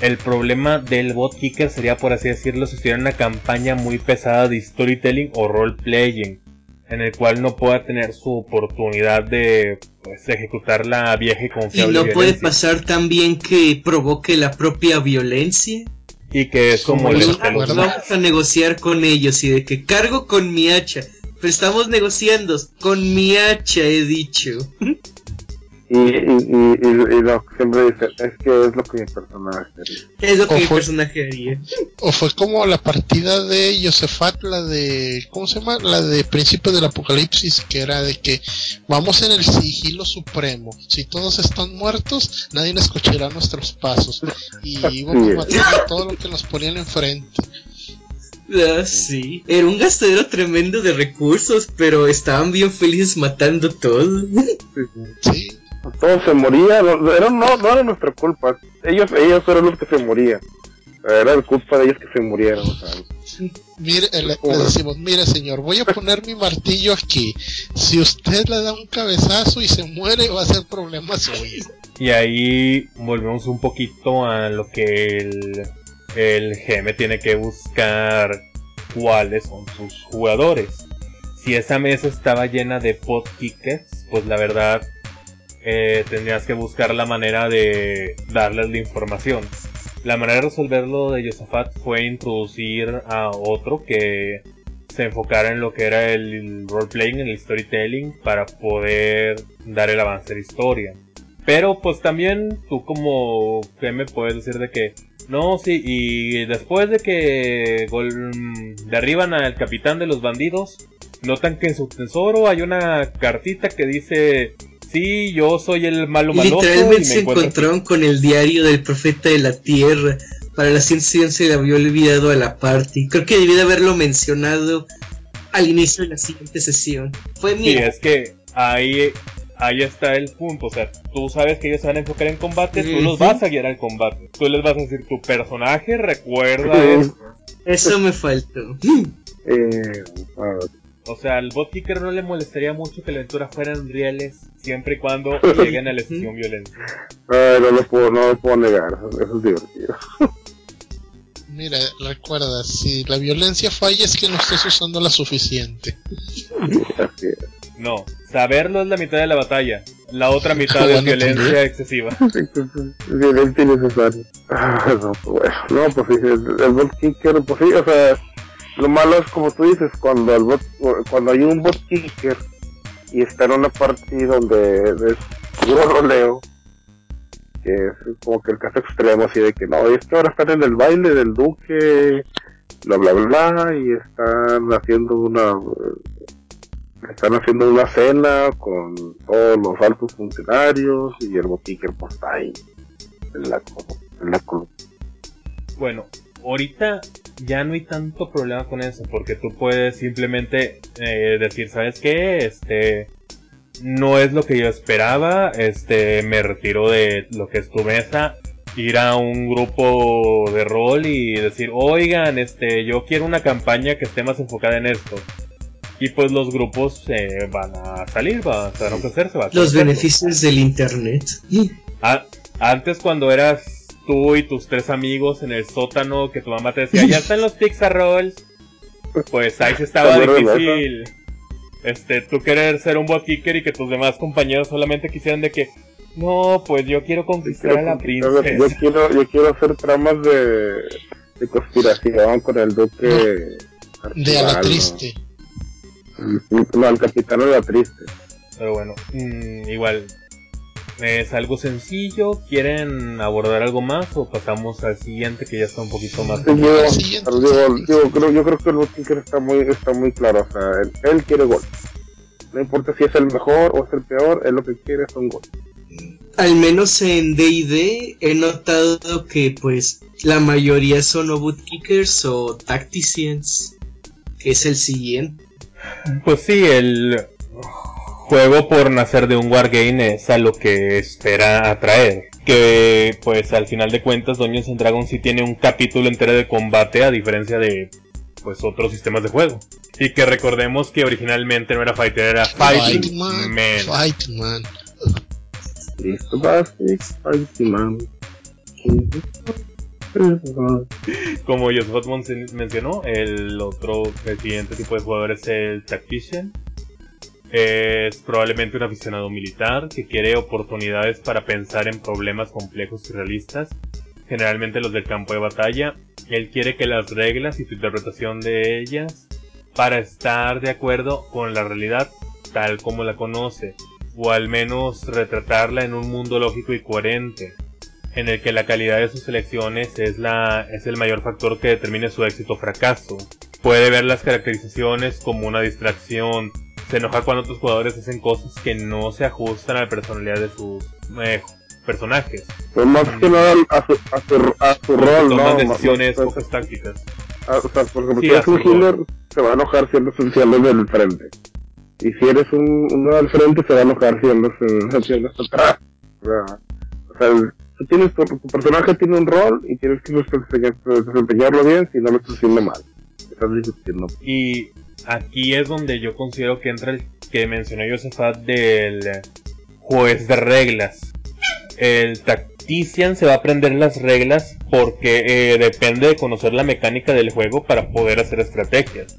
El problema del bot kicker sería, por así decirlo, si estuviera una campaña muy pesada de storytelling o role playing, en el cual no pueda tener su oportunidad de pues, ejecutar la vieja y confiable. Y no puede pasar también que provoque la propia violencia. Y que es como, como vamos a negociar con ellos y de que cargo con mi hacha pero estamos negociando. Con mi hacha, he dicho. Y, y, y, lo que siempre dice es que es lo que mi personaje haría. Es lo que mi personaje haría. O fue como la partida de Josefat, la de. ¿Cómo se llama? La de Príncipe del Apocalipsis, que era de que vamos en el sigilo supremo. Si todos están muertos, nadie escuchará nuestros pasos. Y íbamos matando todo lo que nos ponían enfrente. Ah, sí, era un gastadero tremendo de recursos, pero estaban bien felices matando todo. Sí. Todos se morían, no, era, no, no era nuestra culpa. Ellos, ellos eran los que se morían. Era culpa de ellos que se murieron. Mire, le, decimos, mire señor, voy a poner mi martillo aquí. Si usted le da un cabezazo y se muere, va a ser problema suyo. Y ahí volvemos un poquito a lo que el el GM tiene que buscar cuáles son sus jugadores. Si esa mesa estaba llena de pot kickers, pues la verdad eh, tendrías que buscar la manera de darles la información. La manera de resolverlo de Josafat fue introducir a otro que se enfocara en lo que era el roleplaying, el storytelling, para poder dar el avance de la historia. Pero pues también tú como GM puedes decir de que no, sí, y después de que derriban al capitán de los bandidos, notan que en su tesoro hay una cartita que dice, sí, yo soy el malo maloso. Literalmente se encontraron con el diario del profeta de la tierra. Para la ciencia se le había olvidado a la parte. Creo que debía de haberlo mencionado al inicio de la siguiente sesión. Fue mi... Sí, es que ahí ahí está el punto. O sea, tú sabes que ellos se van a enfocar en combate, tú los vas a guiar al combate. Tú les vas a decir, tu personaje recuerda esto. Eso me faltó. Eh, o sea, al bot kicker no le molestaría mucho que la aventura fueran reales siempre y cuando lleguen a la sesión violencia. no, lo puedo, no lo puedo negar, eso es divertido. Mira, recuerda, si la violencia falla es que no estás usando la suficiente. No, saberlo es la mitad de la batalla. La otra mitad es violencia excesiva. violencia innecesaria. Ah, no, pues, no, pues sí, el, el bot kicker, pues sí, o sea, lo malo es como tú dices, cuando el bot, cuando hay un bot kicker y está en una partida donde es puro roleo, que es como que el caso extremo, así de que no, es que ahora están en el baile del duque, bla bla bla, y están haciendo una están haciendo una cena con todos los altos funcionarios y el botiquer pues está ahí en la, en la. Bueno, ahorita ya no hay tanto problema con eso, porque tú puedes simplemente eh, decir, ¿sabes qué? Este, no es lo que yo esperaba, este, me retiro de lo que es tu mesa, ir a un grupo de rol y decir, oigan, este, yo quiero una campaña que esté más enfocada en esto. Y pues los grupos eh, van a salir, van a ofrecerse. Va a los beneficios del internet. Ah, antes cuando eras tú y tus tres amigos en el sótano que tu mamá te decía, ya están los pizza rolls. Pues ahí se estaba difícil. Este, tú querer ser un bot kicker y que tus demás compañeros solamente quisieran de que, no, pues yo quiero conquistar a la princesa. Yo quiero, yo quiero hacer tramas de, de conspiración con el duque. De a la triste. No, al capitán era triste. Pero bueno, mm, igual. Es algo sencillo. ¿Quieren abordar algo más o pasamos al siguiente que ya está un poquito más? yo, creo, yo creo que el Botinker está muy, está muy claro. O sea, él, quiere gol. No importa si es el mejor o es el peor, él lo que quiere es un gol. Al menos en D&D he notado que pues la mayoría son o bootkickers o tacticians, que es el siguiente. Pues sí, el juego por nacer de un wargame es a lo que espera atraer. Que pues al final de cuentas Dungeons and Dragons sí tiene un capítulo entero de combate a diferencia de pues otros sistemas de juego. Y que recordemos que originalmente no era Fighter, era Fighting, Man. Fight Man. Listo, Fighting Man. Como Joseph mencionó, el otro, el siguiente tipo de jugador es el Tactician. Es probablemente un aficionado militar que quiere oportunidades para pensar en problemas complejos y realistas, generalmente los del campo de batalla. Él quiere que las reglas y su interpretación de ellas para estar de acuerdo con la realidad tal como la conoce, o al menos retratarla en un mundo lógico y coherente en el que la calidad de sus elecciones es, la, es el mayor factor que determine su éxito o fracaso. Puede ver las caracterizaciones como una distracción, se enoja cuando otros jugadores hacen cosas que no se ajustan a la personalidad de sus eh, personajes. Pues más que nada a su, a su, a su rol, ¿no? decisiones pocas tácticas. Ah, o sea, porque si eres un healer, se va a enojar siendo esenciales del frente. Y si eres un, uno del frente, se va a enojar siendo esenciales atrás. O sea, tú tu, personaje tiene un rol y tienes que desempeñarlo bien si no lo estás haciendo mal. Estás discutiendo. Y aquí es donde yo considero que entra el que mencionó Josefat del juez de reglas. El Tactician se va a aprender las reglas porque eh, depende de conocer la mecánica del juego para poder hacer estrategias.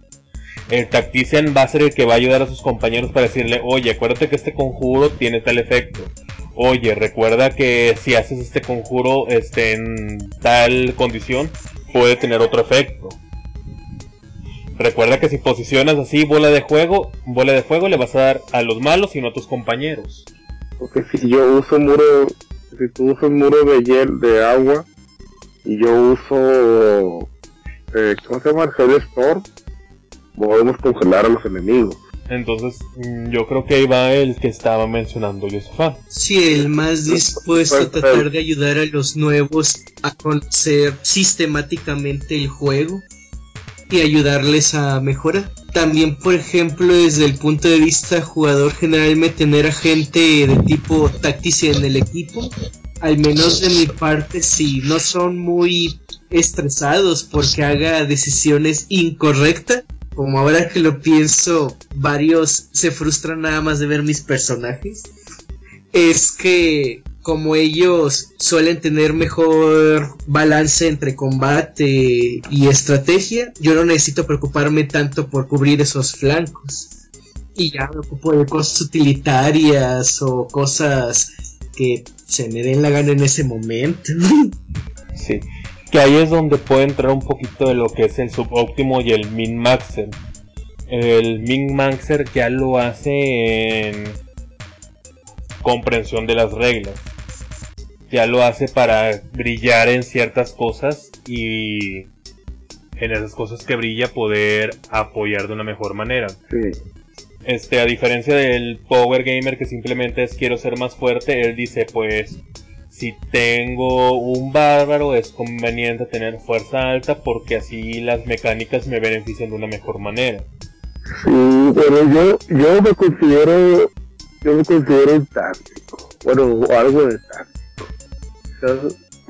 El Tactician va a ser el que va a ayudar a sus compañeros para decirle, oye, acuérdate que este conjuro tiene tal efecto oye, recuerda que si haces este conjuro este, en tal condición, puede tener otro efecto. Recuerda que si posicionas así bola de juego, bola de fuego le vas a dar a los malos y no a tus compañeros. Porque si yo uso muro, si tú usas muro de hiel, de agua, y yo uso, eh, ¿cómo se llama? El Storm, podemos congelar a los enemigos. Entonces, mm, yo creo que ahí va el que estaba mencionando. Sí, el más dispuesto a tratar de ayudar a los nuevos a conocer sistemáticamente el juego y ayudarles a mejorar. También, por ejemplo, desde el punto de vista jugador, generalmente tener a gente de tipo táctico en el equipo, al menos de mi parte, si no son muy estresados porque haga decisiones incorrectas, como ahora que lo pienso, varios se frustran nada más de ver mis personajes. Es que como ellos suelen tener mejor balance entre combate y estrategia, yo no necesito preocuparme tanto por cubrir esos flancos. Y ya me ocupo de cosas utilitarias o cosas que se me den la gana en ese momento. Sí. Que ahí es donde puede entrar un poquito de lo que es el subóptimo y el min-maxer. El min-maxer ya lo hace en comprensión de las reglas. Ya lo hace para brillar en ciertas cosas y en esas cosas que brilla poder apoyar de una mejor manera. Sí. Este, a diferencia del Power Gamer que simplemente es quiero ser más fuerte, él dice pues si tengo un bárbaro es conveniente tener fuerza alta porque así las mecánicas me benefician de una mejor manera. Sí, bueno, yo, yo me considero, yo me considero un táctico, bueno, algo de táctico. O sea,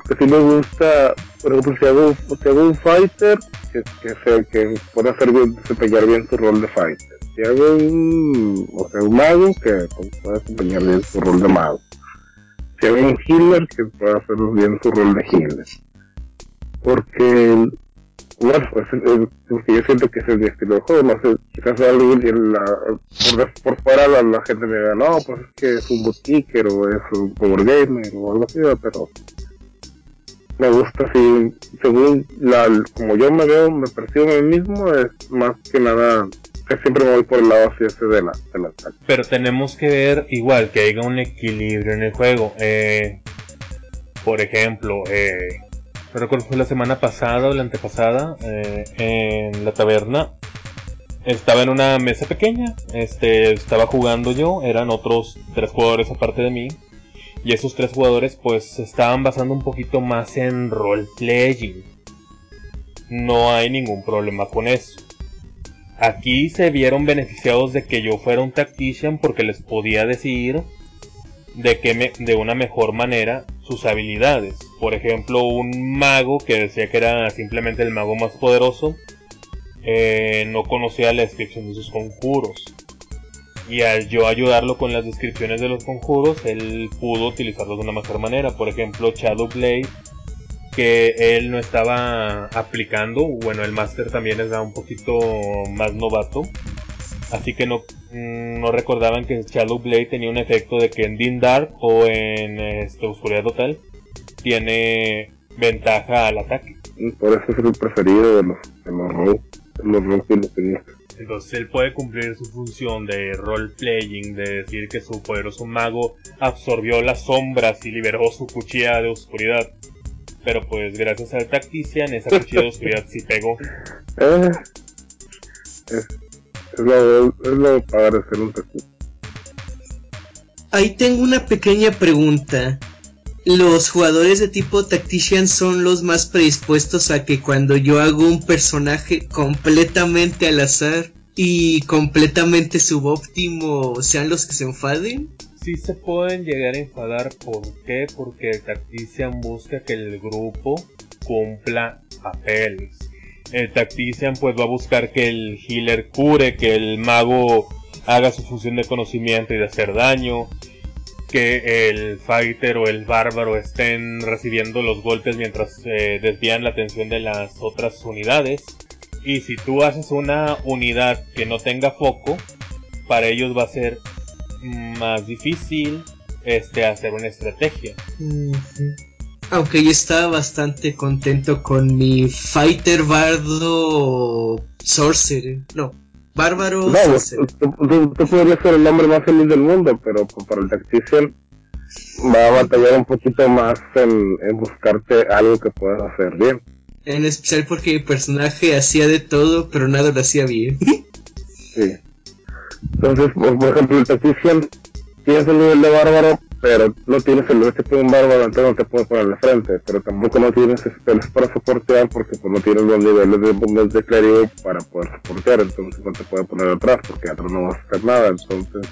que sí me gusta, por ejemplo, si hago, si hago un fighter, que, que, se, que pueda hacer bien, desempeñar bien su rol de fighter. Si hago un, o sea, un mago, que pueda desempeñar bien su rol de mago. Si hago un healer, que pueda hacer bien su rol de healer. Porque bueno, pues, eh, porque yo siento que es el estilo de juego, no sé, acaso alguien en la, por, por fuera la, gente me diga, no, pues es que es un boutiquer o es un power o algo así, pero me gusta así, según la, como yo me veo, me percibo a mí mismo, es más que nada siempre voy por el lado así ese de la, Pero tenemos que ver igual que haya un equilibrio en el juego. Eh, por ejemplo, eh, recuerdo fue la semana pasada o la antepasada eh, en la taberna. Estaba en una mesa pequeña, este, estaba jugando yo, eran otros tres jugadores aparte de mí. Y esos tres jugadores pues estaban basando un poquito más en roleplaying. No hay ningún problema con eso. Aquí se vieron beneficiados de que yo fuera un tactician porque les podía decir de de una mejor manera sus habilidades. Por ejemplo, un mago que decía que era simplemente el mago más poderoso, eh, no conocía la descripción de sus conjuros. Y al yo ayudarlo con las descripciones de los conjuros, él pudo utilizarlos de una mejor manera. Por ejemplo, Shadow Blade que él no estaba aplicando. Bueno, el máster también es un poquito más novato. Así que no, mm, no recordaban que Shadow Blade tenía un efecto de que en Dim Dark o en este, Oscuridad Total tiene ventaja al ataque. Por eso es el preferido de los, de los los Entonces él puede cumplir su función de role playing, de decir que su poderoso mago absorbió las sombras y liberó su cuchilla de oscuridad pero pues gracias al Tactician esa cuchilla de oscuridad sí pegó. Eh, es, lo, es lo padre ser un Tactician. Ahí tengo una pequeña pregunta. ¿Los jugadores de tipo Tactician son los más predispuestos a que cuando yo hago un personaje completamente al azar y completamente subóptimo sean los que se enfaden? Sí se pueden llegar a enfadar. ¿Por qué? Porque el Tactician busca que el grupo cumpla papeles. El Tactician pues va a buscar que el healer cure, que el mago haga su función de conocimiento y de hacer daño, que el fighter o el bárbaro estén recibiendo los golpes mientras eh, desvían la atención de las otras unidades. Y si tú haces una unidad que no tenga foco, para ellos va a ser más difícil este hacer una estrategia. Aunque yo estaba bastante contento con mi Fighter Bardo Sorcerer. No, Bárbaro no, Tú, podrías ser el hombre más feliz del mundo, pero para el Tactician va a batallar un poquito más en, en buscarte algo que puedas hacer bien. En especial porque mi personaje hacía de todo, pero nada lo hacía bien. sí. Entonces, por, ejemplo, el Tactician tienes el nivel de bárbaro, pero no tienes el nivel de un bárbaro, entonces no te puedes poner de frente, pero tampoco no tienes spells para soportear porque pues, no tienes los niveles de, de clérigo para poder soportear, entonces no te puede poner atrás porque atrás no vas a hacer nada, entonces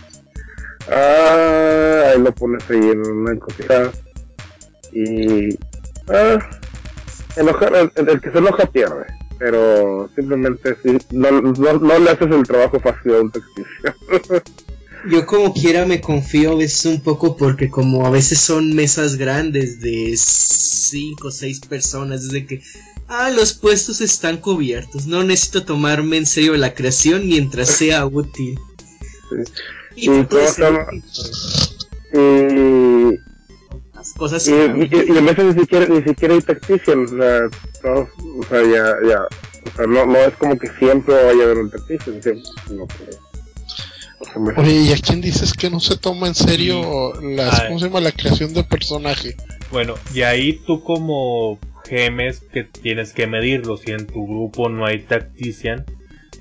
ah, ahí lo pones ahí en una encotijada y ah, enojar, el, el que se enoja pierde pero simplemente si no, no, le haces el trabajo fácil a un tactician. Yo como quiera me confío a veces un poco porque como a veces son mesas grandes de 5 o 6 personas, desde que, ah, los puestos están cubiertos, no necesito tomarme en serio la creación mientras sea útil. Y, y, y, cosas y, y, y, en veces ni siquiera, ni siquiera hay tactician, o sea, no, o sea, ya, ya, o sea, no, no es como que siempre vaya a haber un tactician, siempre, no, Oye, ¿y a quién dices que no se toma en serio las, ¿cómo se llama? la creación de personaje? Bueno, y ahí tú como gemes que tienes que medirlo, si en tu grupo no hay tactician,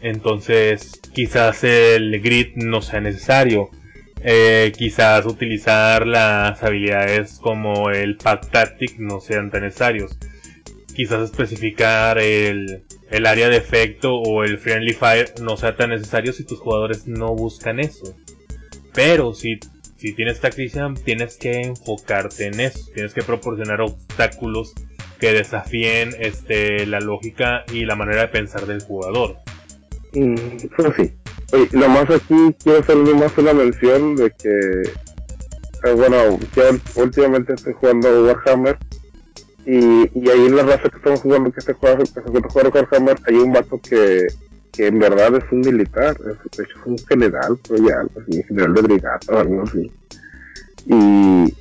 entonces quizás el grid no sea necesario. Eh, quizás utilizar las habilidades como el Pack Tactic no sean tan necesarios. Quizás especificar el, el área de efecto o el Friendly Fire no sea tan necesario si tus jugadores no buscan eso. Pero si, si tienes Tactician tienes que enfocarte en eso. Tienes que proporcionar obstáculos que desafíen este, la lógica y la manera de pensar del jugador. Mm, sí. Oye, nomás aquí quiero hacer más una mención de que, eh, bueno, yo últimamente estoy jugando Warhammer y, y ahí en la raza que estamos jugando, que está jugando Warhammer, hay un vato que, que en verdad es un militar, es, es un general, pues ya, así, general de brigada o algo así. Y,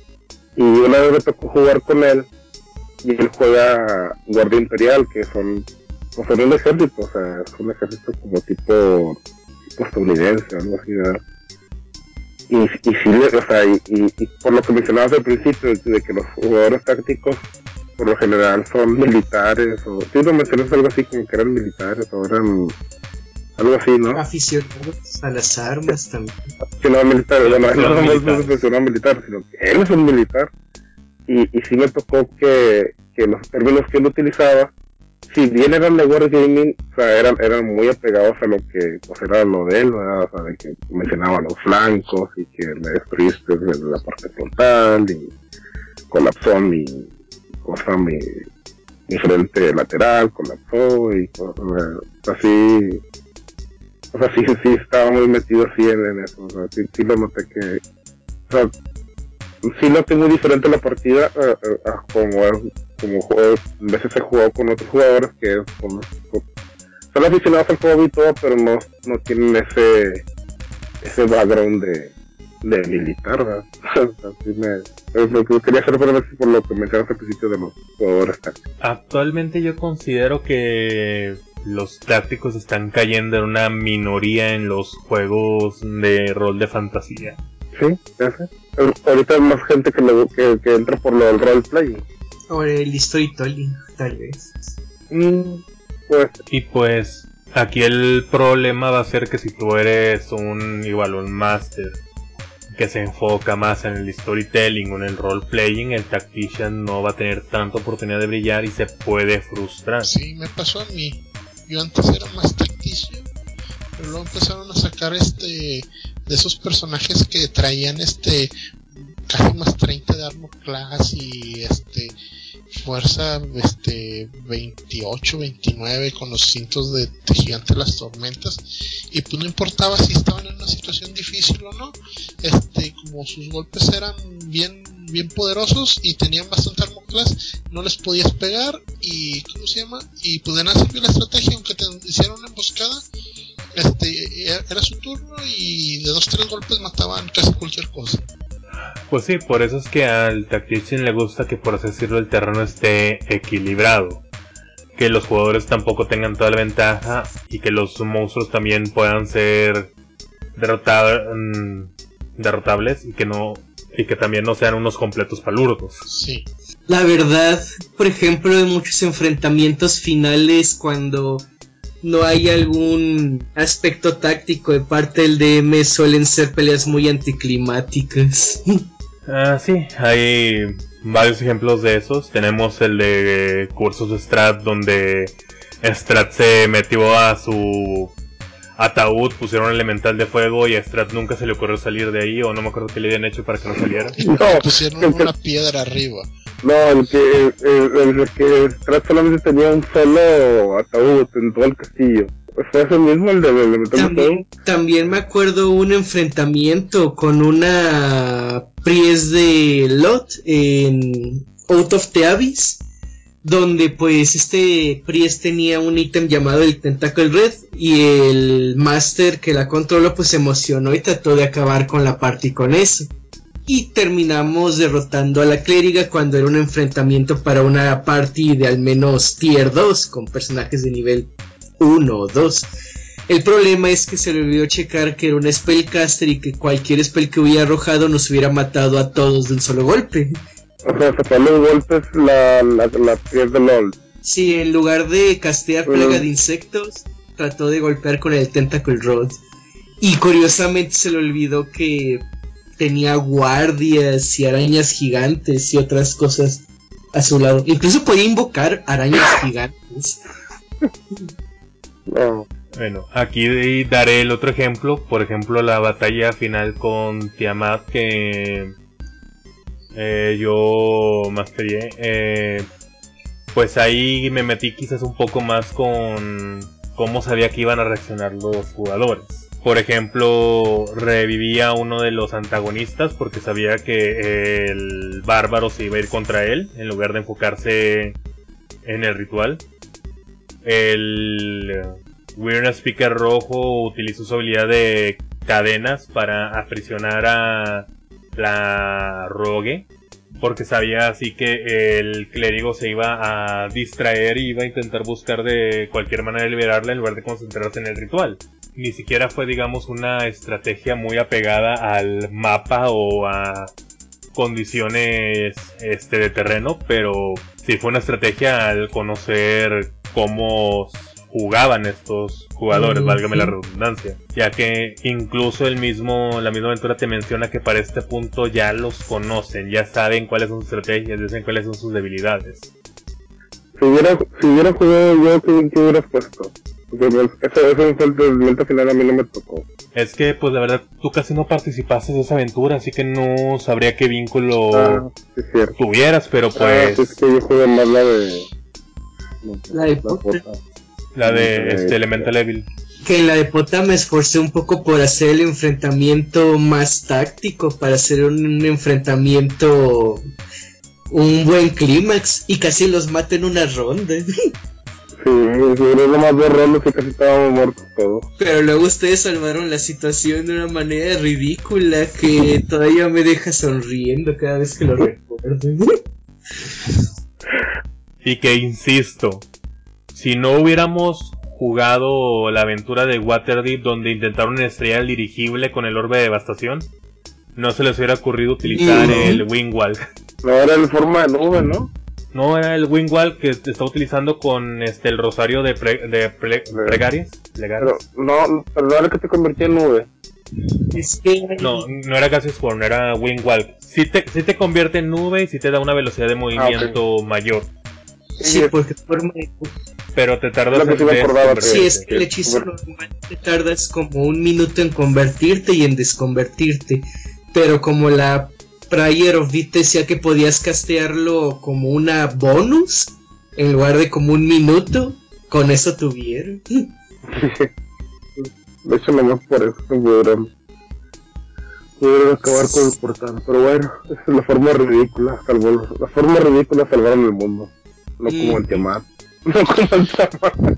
y una vez me tocó jugar con él y él juega Guardia Imperial, que son, pues son un ejército, o sea, es un ejército como tipo estadounidense o algo así, ¿verdad? Y, y sí, o sea, y, y, por lo que mencionabas al principio, de que los jugadores tácticos por lo general son militares, o tú no mencionas algo así como que eran militares, o eran algo así, ¿no? Aficionados a las armas también. Que no militar, bueno, no es aficionado militar, sino que él es un militar. Y, y sí me tocó que, que los términos que él utilizaba si bien eran de Wargaming, o sea, eran, eran muy apegados a lo que pues, era lo de él, ¿verdad? O sea, de que mencionaba los flancos y que me destruiste la parte frontal y colapsó mi, cosa, mi, mi frente lateral, colapsó y cosas así. O sea, sí, sí estaba muy metido así en, eso, o sea, sí, sí lo noté que, o sea, sí noté muy diferente la partida a, a como como juegos, a veces he jugado con otros jugadores que son, son aficionados al juego y todo, pero no, no tienen ese ese background de, de militar, ¿verdad? Así me, lo que quería hacer por, por lo que mencionaste al principio de los jugadores tácticos. Actualmente yo considero que los tácticos están cayendo en una minoría en los juegos de rol de fantasía. Sí, ya sé. Ahorita hay más gente que, lo, que, que entra por lo del roleplay. O el storytelling, tal vez. Mm, pues. Y pues, aquí el problema va a ser que si tú eres un igual un master que se enfoca más en el storytelling o en el role playing, el tactician no va a tener tanta oportunidad de brillar y se puede frustrar. Sí, me pasó a mí. Yo antes era más tactician, pero luego empezaron a sacar este de esos personajes que traían este casi más 30 de armor class y este fuerza este 28 29 con los cintos de, de gigante las tormentas. Y pues no importaba si estaban en una situación difícil o no. Este como sus golpes eran bien bien poderosos y tenían bastante armor class no les podías pegar y ¿cómo se llama? y pues de nada la estrategia aunque te hicieran una emboscada este era su turno y de dos tres golpes mataban casi cualquier cosa pues sí, por eso es que al Tactician le gusta que por así decirlo el terreno esté equilibrado. Que los jugadores tampoco tengan toda la ventaja y que los monstruos también puedan ser mm, derrotables y que no y que también no sean unos completos palurdos. Sí. La verdad, por ejemplo, en muchos enfrentamientos finales cuando no hay algún aspecto táctico de parte del DM, suelen ser peleas muy anticlimáticas. Ah, sí, hay varios ejemplos de esos. Tenemos el de cursos de Strat donde Strat se metió a su ataúd, pusieron un elemental de fuego y a Strat nunca se le ocurrió salir de ahí o no me acuerdo qué le habían hecho para que no saliera. No, pusieron una piedra arriba. No, el que, el, el que solamente tenía un solo ataúd en todo el castillo. ¿Fue ese mismo el de elemental también, también me acuerdo un enfrentamiento con una Priest de Lot en Out of the Abyss donde pues este Priest tenía un ítem llamado el Tentacle Red y el Master que la controló pues se emocionó y trató de acabar con la party con eso. Y terminamos derrotando a la clériga cuando era un enfrentamiento para una party de al menos tier 2 con personajes de nivel 1 o 2. El problema es que se le olvidó checar que era un spellcaster y que cualquier spell que hubiera arrojado nos hubiera matado a todos de un solo golpe. O sea, sacar los golpes la, la, la pierde LOL. Si en lugar de castear plaga de insectos, trató de golpear con el Tentacle Rod. Y curiosamente se le olvidó que tenía guardias y arañas gigantes y otras cosas a su lado. Incluso podía invocar arañas gigantes. No. Bueno, aquí daré el otro ejemplo. Por ejemplo, la batalla final con Tiamat que eh, yo masteré. Eh, pues ahí me metí quizás un poco más con cómo sabía que iban a reaccionar los jugadores. Por ejemplo, revivía a uno de los antagonistas porque sabía que el bárbaro se iba a ir contra él en lugar de enfocarse en el ritual. El Weird Speaker rojo utilizó su habilidad de cadenas para aprisionar a la rogue porque sabía así que el clérigo se iba a distraer y iba a intentar buscar de cualquier manera liberarla en lugar de concentrarse en el ritual. Ni siquiera fue, digamos, una estrategia muy apegada al mapa o a condiciones este de terreno, pero sí fue una estrategia al conocer cómo jugaban estos jugadores, Mm, válgame la redundancia, ya que incluso el mismo, la misma aventura te menciona que para este punto ya los conocen, ya saben cuáles son sus estrategias, ya saben cuáles son sus debilidades. Si hubiera, si hubiera jugado yo, ¿qué, qué hubieras puesto? Porque ese, ese enfrentamiento final a mí no me tocó. Es que, pues la verdad, tú casi no participaste de esa aventura, así que no sabría qué vínculo Ah, sí, tuvieras, pero Ah, pues sí, es que yo jugué más la de. La de la de Eh, este Elemental Evil. Que en la de Pota me esforcé un poco por hacer el enfrentamiento más táctico, para hacer un, un enfrentamiento, un buen clímax, y casi los mato en una ronda. Sí, y casi estábamos muertos todos. Pero luego ustedes salvaron la situación de una manera ridícula que todavía me deja sonriendo cada vez que lo recuerdo. Y que insisto, si no hubiéramos jugado la aventura de Waterdeep donde intentaron estrellar el dirigible con el orbe de devastación, no se les hubiera ocurrido utilizar No. el Wingwall. No, era en forma de nube, ¿no? No, era el Wingwall que está utilizando con este el rosario de, pre- de pre- plegarias. plegarias. Pero no, pero no era que te convertía en nube. es que No, no era Gaseous Form, era Wingwall. Sí te, sí te convierte en nube y sí te da una velocidad de movimiento mayor. sí, porque forma de Pero te tardas en acordaba, convertirte. Sí, es que el hechizo normal te tardas como un minuto en convertirte y en desconvertirte. Pero como la Prayer of Beat decía que podías castearlo como una bonus, en lugar de como un minuto, con eso tuvieron. De hecho, nomás por eso pudieron. Pudieron acabar con el portal. Pero bueno, esa es la forma ridícula. Salvó, la forma ridícula salvaron el mundo. No Mm. como el Tiamat. No como el Tiamat.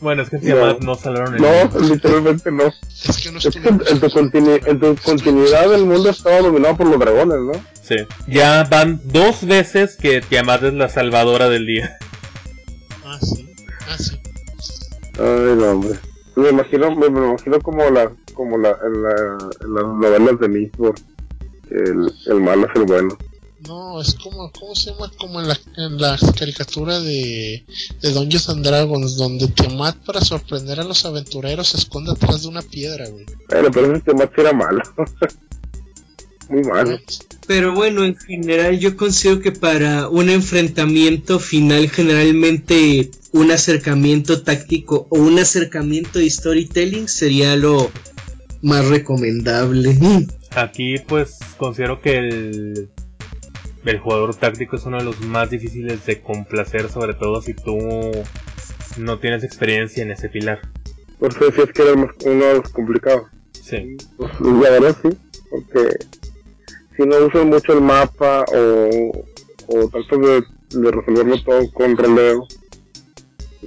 Bueno, es que en Tiamat No. no salvaron el No, mundo. literalmente no. Es que no Es que en tu, contini- en tu continuidad el mundo estaba dominado por los dragones, ¿no? Sí. Ya van dos veces que Tiamat es la salvadora del día. Ah, sí. Ah, sí. Ay, no, hombre. Me imagino, me, me imagino como la, como la, en, la, en las novelas de El, el malo es el bueno. No, es como, ¿cómo se llama? Como en la, en la caricatura de, de Dungeons and Dragons, donde Tiamat para sorprender a los aventureros se esconde atrás de una piedra, güey. Bueno, pero ese era malo. Muy malo. Pero bueno, en general yo considero que para un enfrentamiento final generalmente un acercamiento táctico o un acercamiento de storytelling sería lo más recomendable. Aquí pues considero que el, el jugador táctico es uno de los más difíciles de complacer, sobre todo si tú no tienes experiencia en ese pilar. Por eso decías que era el más- uno de los complicados. Sí. Pues, la verdad sí, porque si no usas mucho el mapa o, o tratas de de resolverlo todo con roleo.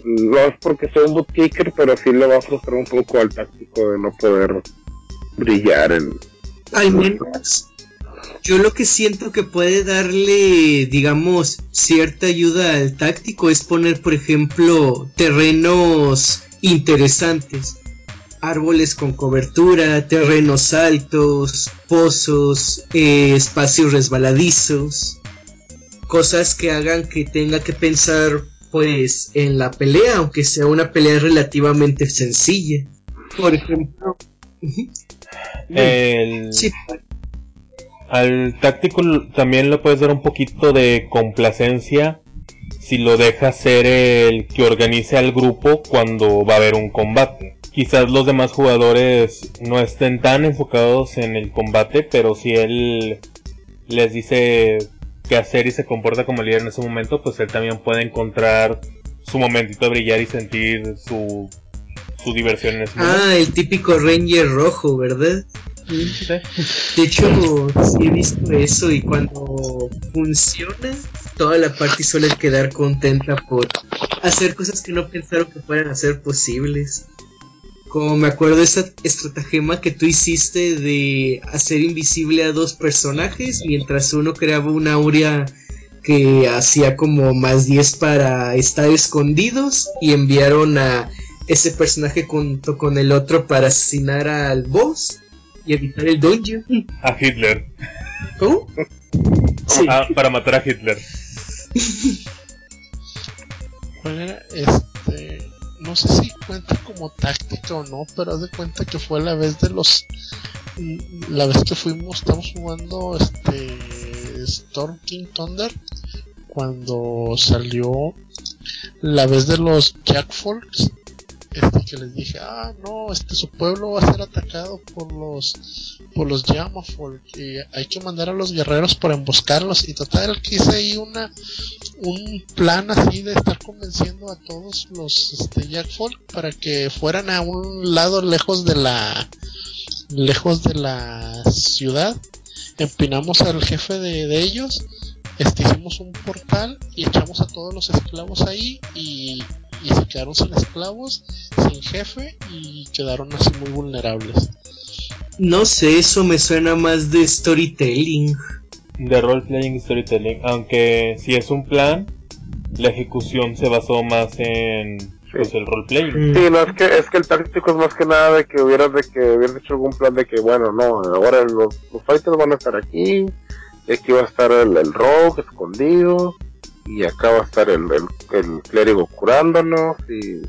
No es porque sea un bootkicker, pero sí le va a frustrar un poco al táctico de no poder brillar en... Al menos yo lo que siento que puede darle, digamos, cierta ayuda al táctico es poner, por ejemplo, terrenos interesantes. Árboles con cobertura, terrenos altos, pozos, eh, espacios resbaladizos. Cosas que hagan que tenga que pensar, pues, en la pelea, aunque sea una pelea relativamente sencilla. Por ejemplo. El... Sí, al táctico también le puedes dar un poquito de complacencia si lo dejas ser el que organice al grupo cuando va a haber un combate. Quizás los demás jugadores no estén tan enfocados en el combate, pero si él les dice qué hacer y se comporta como líder en ese momento, pues él también puede encontrar su momentito de brillar y sentir su, su diversión en ese momento. Ah, el típico Ranger rojo, ¿verdad? De hecho, sí he visto eso y cuando funciona, toda la party suele quedar contenta por hacer cosas que no pensaron que fueran a ser posibles. Como me acuerdo de esa estratagema que tú hiciste de hacer invisible a dos personajes mientras uno creaba una aurea que hacía como más 10 para estar escondidos y enviaron a ese personaje junto con el otro para asesinar al boss y evitar el dungeon. A Hitler. ¿Cómo? Sí. Ah, para matar a Hitler. ¿Cuál era? Este. No sé si cuenta como táctica o no, pero haz de cuenta que fue la vez de los. La vez que fuimos, estamos jugando este. Storm King Thunder. Cuando salió la vez de los Jack Folks este que les dije, ah no, este su pueblo va a ser atacado por los por los Yamafolk y hay que mandar a los guerreros para emboscarlos. Y total que hice ahí una un plan así de estar convenciendo a todos los este Jackfolk para que fueran a un lado lejos de la lejos de la ciudad. Empinamos al jefe de, de ellos este, hicimos un portal y echamos a todos los esclavos ahí y, y se quedaron sin esclavos, sin jefe y quedaron así muy vulnerables. No sé, eso me suena más de storytelling. De role-playing storytelling, aunque si es un plan, la ejecución se basó más en pues, el roleplaying. Sí, no, es que, es que el táctico es más que nada de que hubieras de que hubieras hecho algún plan de que, bueno, no, ahora los, los fighters van a estar aquí, y aquí va a estar el, el rogue escondido, y acá va a estar el, el, clérigo curándonos y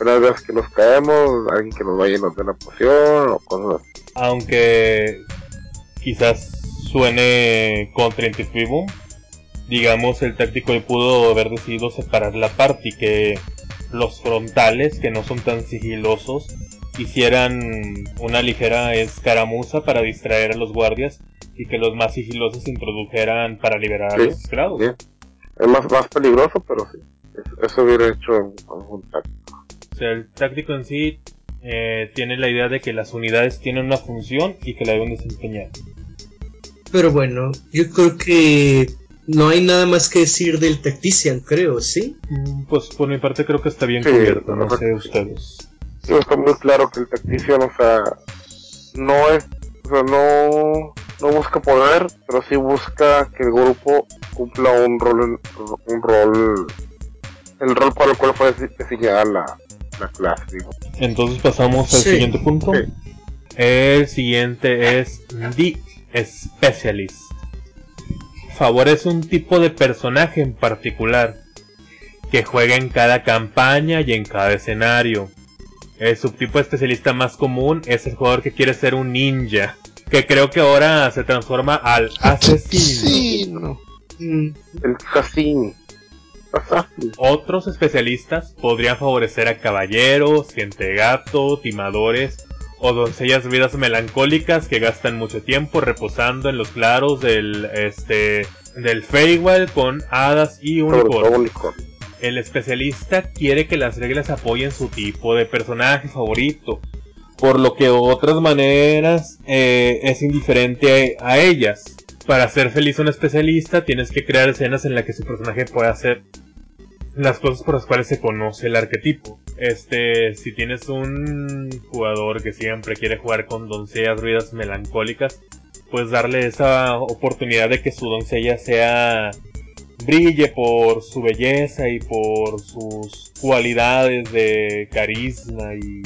una vez que nos caemos, alguien que nos vaya a dar una poción o cosas así. Aunque quizás suene contraintuitivo, digamos el táctico le pudo haber decidido separar la parte que los frontales, que no son tan sigilosos, hicieran una ligera escaramuza para distraer a los guardias y que los más sigilosos se introdujeran para liberar a los esclavos es más, más peligroso, pero sí. Eso hubiera hecho un, táctico. O sea, el táctico en sí eh, tiene la idea de que las unidades tienen una función y que la deben desempeñar. Pero bueno, yo creo que no hay nada más que decir del Tactician, creo, ¿sí? Mm, pues por mi parte creo que está bien cubierto, no sé ustedes. Sí, está muy claro que el Tactician, o sea, no es, o sea, no, no busca poder, pero sí busca que el grupo cumpla un rol, un rol, el rol para el cual fue diseñada la, la clase. Entonces pasamos al siguiente punto. El siguiente es The Specialist. Favorece un tipo de personaje en particular que juega en cada campaña y en cada escenario. El subtipo especialista más común es el jugador que quiere ser un ninja, que creo que ahora se transforma al asesino. El casino. Otros especialistas podrían favorecer a caballeros, gente gato, timadores o doncellas vidas melancólicas que gastan mucho tiempo reposando en los claros del este del Feywild con hadas y unicornios. El especialista quiere que las reglas apoyen su tipo de personaje favorito, por lo que de otras maneras eh, es indiferente a ellas para ser feliz un especialista tienes que crear escenas en las que su personaje pueda hacer las cosas por las cuales se conoce el arquetipo. Este, si tienes un jugador que siempre quiere jugar con doncellas ruidas melancólicas, pues darle esa oportunidad de que su doncella sea brille por su belleza y por sus cualidades de carisma y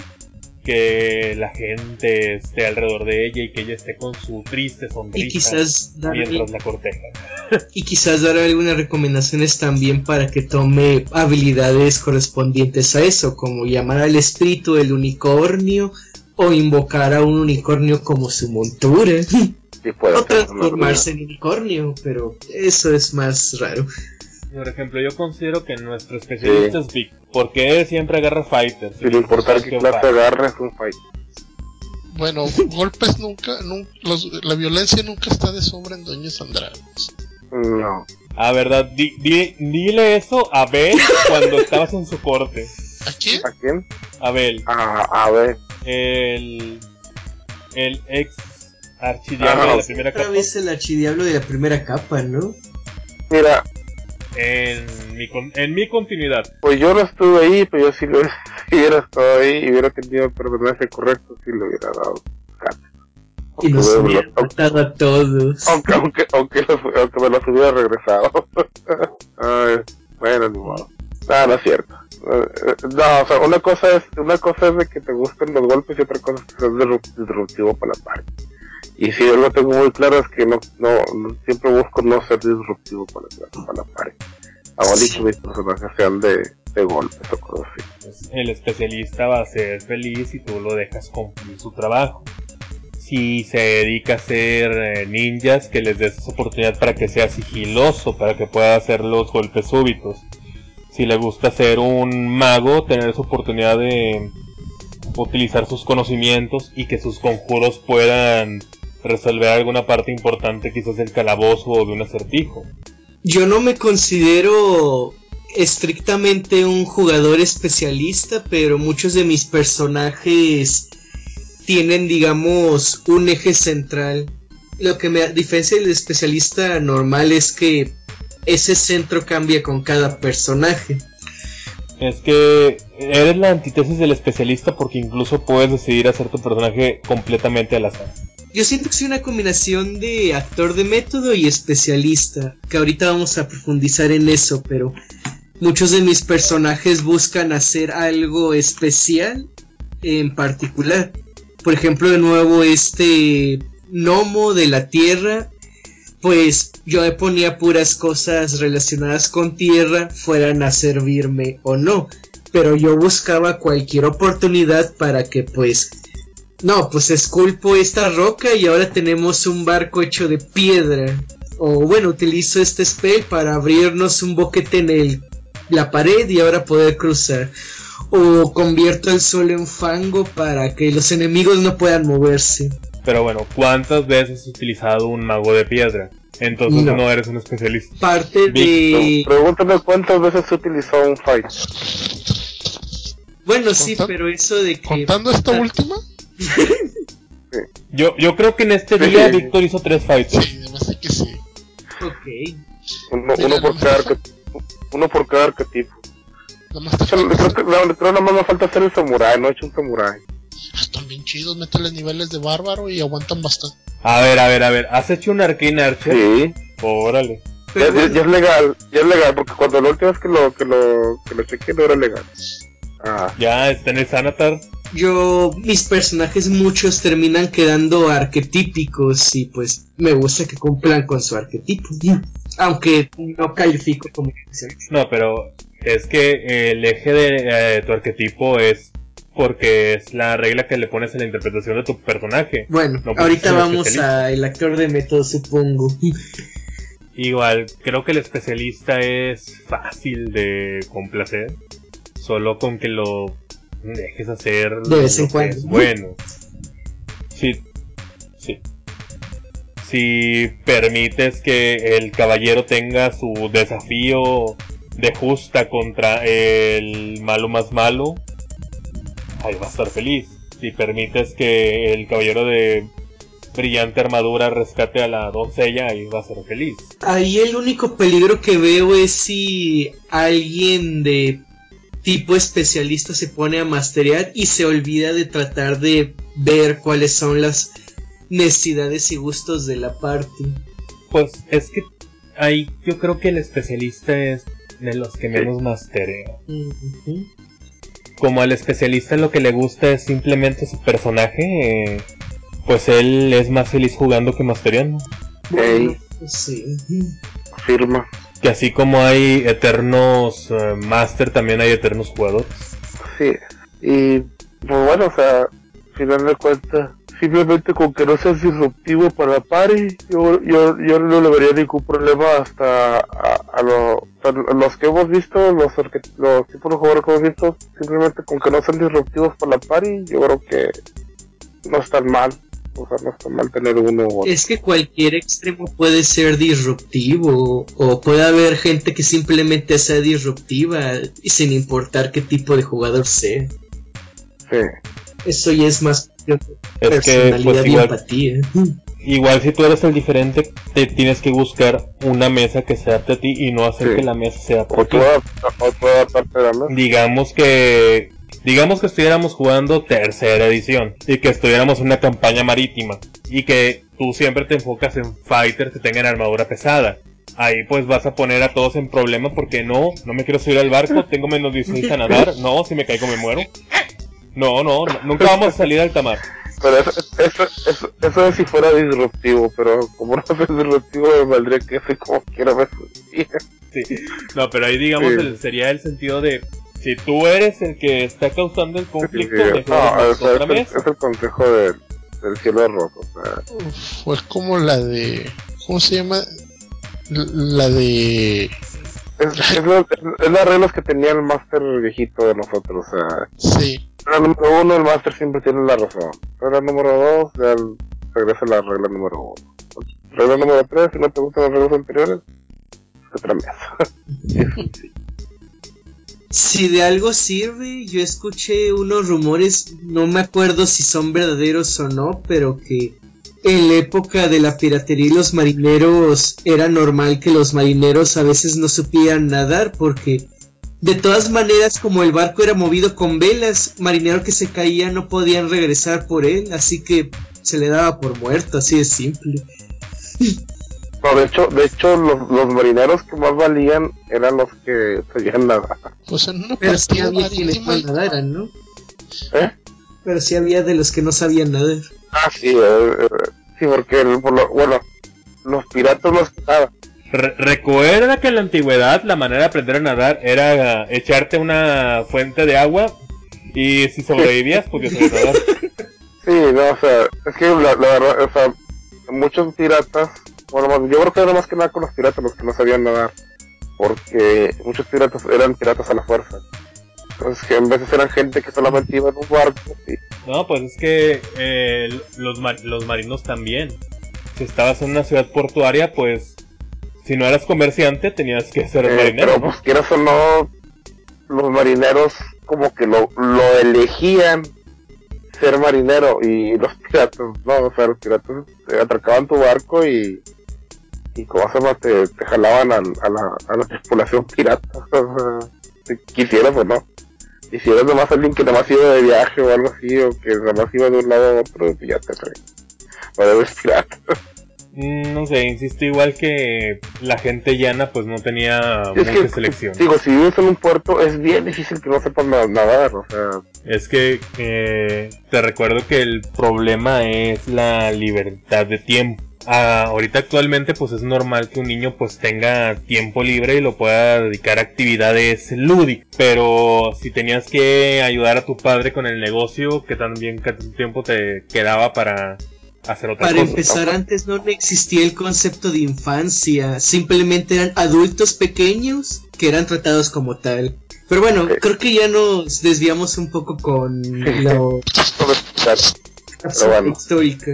que la gente esté alrededor de ella y que ella esté con su triste sonrisa Y quizás darle, mientras la corteja. y quizás dar algunas recomendaciones también para que tome habilidades correspondientes a eso, como llamar al espíritu del unicornio o invocar a un unicornio como su montura. Sí, puede o transformarse en unicornio, pero eso es más raro. Por ejemplo, yo considero que nuestro especialista es Vic, porque él siempre agarra fighters. Sin importar qué clase agarre, es un fight. Bueno, golpes nunca, nun- los- la violencia nunca está de sobra en Doña Sandra. No. Ah, verdad, di- di- dile eso a Bel cuando estabas en su corte. ¿A quién? ¿A quién? A Bel, A, a ver. el, el ex archidiablo Ah, de la primera Otra capa. vez el archidiablo de la primera capa, ¿no? Mira, En mi, con- en mi continuidad. pues yo no estuve ahí, pero yo sí lo si hubiera estado ahí y hubiera tenido el personaje correcto, sí le hubiera dado. Y nos Aunque, hubiera matado a todos. aunque, aunque, aunque, los- aunque me los hubiera regresado. Ay, bueno, ni modo. No, no es cierto. Eh, eh, No, o sea, una cosa es, una cosa es de que te gusten los golpes y otra cosa es que seas disrup- disruptivo para la party. Y si yo lo tengo muy claro es que no, no, no- siempre busco no ser disruptivo para la, para la. Aún y que mis personajes sean de, de golpes o cosas así. pues, el especialista va a ser feliz y tú lo dejas cumplir su trabajo. Si se dedica a ser eh, ninjas, que les des esa oportunidad para que sea sigiloso, para que pueda hacer los golpes súbitos. Si le gusta ser un mago, tener esa oportunidad de utilizar sus conocimientos y que sus conjuros puedan resolver alguna parte importante, quizás del calabozo o de un acertijo. Yo no me considero estrictamente un jugador especialista, pero muchos de mis personajes tienen, digamos, un eje central. Lo que me diferencia del especialista normal es que ese centro cambia con cada personaje. Es que eres la antítesis del especialista porque incluso puedes decidir hacer tu personaje completamente al azar. Yo siento que soy una combinación de actor de método y especialista, que ahorita vamos a profundizar en eso, pero muchos de mis personajes buscan hacer algo especial en particular. Por ejemplo, de nuevo este gnomo de la tierra, pues yo me ponía puras cosas relacionadas con tierra, fueran a servirme o no, pero yo buscaba cualquier oportunidad para que pues no, pues esculpo esta roca y ahora tenemos un barco hecho de piedra. O bueno, utilizo este spell para abrirnos un boquete en el, la pared y ahora poder cruzar. O convierto el sol en fango para que los enemigos no puedan moverse. Pero bueno, ¿cuántas veces has utilizado un mago de piedra? Entonces No. no, eres un especialista. Parte de... Pregúntame cuántas veces se utilizó un fight. Bueno, sí, pero eso de que... Contando esta última, Yo, yo creo que en este día Víctor hizo tres fighters. sí, además de que sí. Ok. Uno, uno por cada. Uno por cada arquetipo. Nada más Creo, nada me falta hacer el samurái, no he hecho un samurái. Ah, Están bien chidos, métele niveles de bárbaro y aguantan bastante. A ver, a ver, a ver. ¿Has hecho un Arcane Archer? Sí, Órale. ya es legal, ya es legal, porque cuando la última vez que lo, que lo, que lo chequeé no era legal. Ah, Ya está en el Sanatar. Yo, mis personajes muchos terminan quedando arquetípicos y pues me gusta que cumplan con su arquetipo. Aunque no califico como especialista. No, pero es que el eje de eh, tu arquetipo es porque es la regla que le pones en la interpretación de tu personaje. Bueno, No, ahorita vamos al actor de método, supongo. Igual, creo que el especialista es fácil de complacer. Solo con que lo dejes hacer De vez en cuando. es bueno. Sí, sí. Si permites que el caballero tenga su desafío de justa contra el malo más malo, ahí va a estar feliz. Si permites que el caballero de brillante armadura rescate a la doncella y va a ser feliz. Ahí el único peligro que veo es si alguien de tipo especialista se pone a masterear y se olvida de tratar de ver cuáles son las necesidades y gustos de la parte. Pues es que ahí yo creo que el especialista es de los que menos masterea. Como al especialista lo que le gusta es simplemente su personaje, eh, pues él es más feliz jugando que mastereando. Pues sí. Firma. Que así como hay eternos eh, master, también hay eternos jugadores. Sí. Y pues bueno, o sea, al final de cuentas, simplemente con que no seas disruptivo para la party, yo, yo, yo no le vería ningún problema hasta a, a lo- los que hemos visto, los, los tipos de jugadores que hemos visto, simplemente con que no sean disruptivos para la party, yo creo que no es tan mal. O sea, no está mal tener uno o Es que cualquier extremo puede ser disruptivo o puede haber gente que simplemente sea disruptiva y sin importar qué tipo de jugador sea. Sí. Eso ya es más cuestión de Es que, personalidad pues y igual, empatía. igual si tú eres el diferente, te tienes que buscar una mesa que se adapte a ti y no hacer Sí. que la mesa sea por ti. Digamos que digamos que estuviéramos jugando tercera edición y que estuviéramos en una campaña marítima y que tú siempre te enfocas en fighters que tengan armadura pesada. Ahí pues vas a poner a todos en problema porque no, no me quiero subir al barco, tengo menos 16 a nadar, no, si me caigo me muero. No, no, no, nunca vamos a salir al tamar. Pero eso, eso, eso, eso es si fuera disruptivo, pero como no es disruptivo, me valdría que ese como quiera me. Sí. No, pero ahí digamos Sí. el- sería el sentido de si tú eres el que está causando el conflicto, Sí, mejor no, es, el, mesa. es el consejo del, del cielo roto. O sea, Fue como la de. ¿Cómo se llama? La de. es, es, lo- es las reglas que tenía el máster viejito de nosotros. O sea, Sí. regla número uno, el máster siempre tiene la razón. Regla número dos, ya regresa a la regla número uno. Regla número tres, si no te gustan las reglas anteriores, es otra mesa. Si de algo sirve, yo escuché unos rumores, no me acuerdo si son verdaderos o no, pero que en la época de la piratería y los marineros era normal que los marineros a veces no supieran nadar porque de todas maneras como el barco era movido con velas, marinero que se caía no podían regresar por él, así que se le daba por muerto, así de simple. No, de hecho, de hecho los, los marineros que más valían eran los que sabían nadar. Pues en una Pero partida había quienes no nadaran, ¿no? ¿Eh? Pero sí había de los que no sabían nadar. Ah, sí, eh, eh, sí, porque, el- por lo- bueno, los piratas no. Re- recuerda que en la antigüedad la manera de aprender a nadar era echarte una fuente de agua y si sobrevivías podías saber nadar. Sí, no, o sea, es que la, la verdad, o sea, muchos piratas, bueno, yo creo que era más que nada con los piratas los que no sabían nadar, porque muchos piratas eran piratas a la fuerza. Entonces, que en veces eran gente que solamente iba en un barco y No, pues es que eh, los, mar- los marinos también. Si estabas en una ciudad portuaria, pues si no eras comerciante tenías que ser Eh, marinero. pero pues quieras o no, los marineros como que lo, lo elegían ser marinero y los piratas, no, o sea, los piratas atracaban tu barco y, y como se llama, te, te jalaban al- a, la, a la tripulación pirata, o sea, si quisieras o no. Y si eres nomás alguien que nomás iba de viaje o algo así, o que nomás iba de un lado a otro, pues ya te traen. O eres pirata. Mm, No sé, insisto igual que la gente llana pues no tenía Es mucha que, selección. digo, si vives en un puerto, es bien difícil que no sepas na- nadar, o sea, Es que eh, te recuerdo que el problema es la libertad de tiempo. Ah, ahorita actualmente pues es normal que un niño pues tenga tiempo libre y lo pueda dedicar a actividades lúdicas. Pero si tenías que ayudar a tu padre con el negocio, que también qué tiempo te quedaba para hacer otra Para cosa. empezar, antes no existía el concepto de infancia, simplemente eran adultos pequeños que eran tratados como tal. Pero bueno, creo que ya nos desviamos un poco con la bueno. histórica.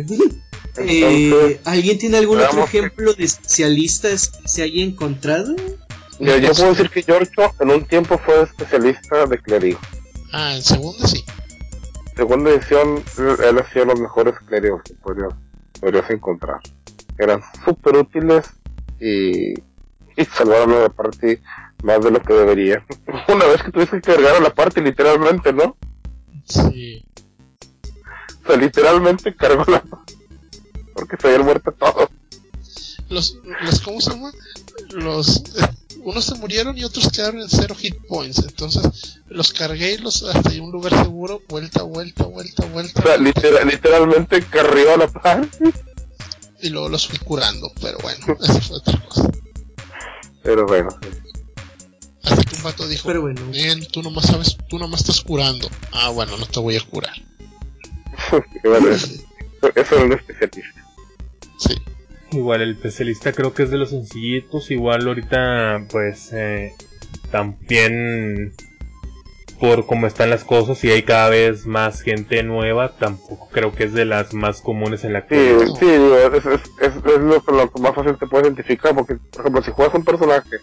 Eh, ¿Alguien tiene algún otro que- ejemplo de especialistas que se haya encontrado? yo, yo puedo decir que Giorgio en un tiempo fue especialista de clérigo. Ah, en segunda sí. Segunda edición, él hacía los mejores clérigos que podría. podrías encontrar. Eran súper útiles y, y salvaron la parte más de lo que debería. Una vez que tuviste que cargar a la parte literalmente, ¿no? Sí. Sea, literalmente cargó la porque se habían muerto todos. Los, los ¿cómo se llama? Los eh, unos se murieron y otros quedaron en cero hit points. Entonces los cargué y los hasta un lugar seguro, vuelta, vuelta, vuelta, vuelta. O sea, vuelta, litera- literalmente carrió a la par. y luego los fui curando. Pero bueno, eso fue otra cosa. Pero bueno, Hasta que un vato dijo, Pero bueno. bien, tú nomás sabes, tú nomás estás curando. Ah, bueno, no te voy a curar. Bueno, eso, eso era un especialista. Sí. Igual el especialista creo que es de los sencillitos. Igual ahorita pues eh, también por cómo están las cosas y hay cada vez más gente nueva, tampoco creo que es de las más comunes en la Sí, actualidad. sí, es, es, es, es lo, que- lo que más fácil te puedes identificar, porque, por ejemplo, si juegas un personaje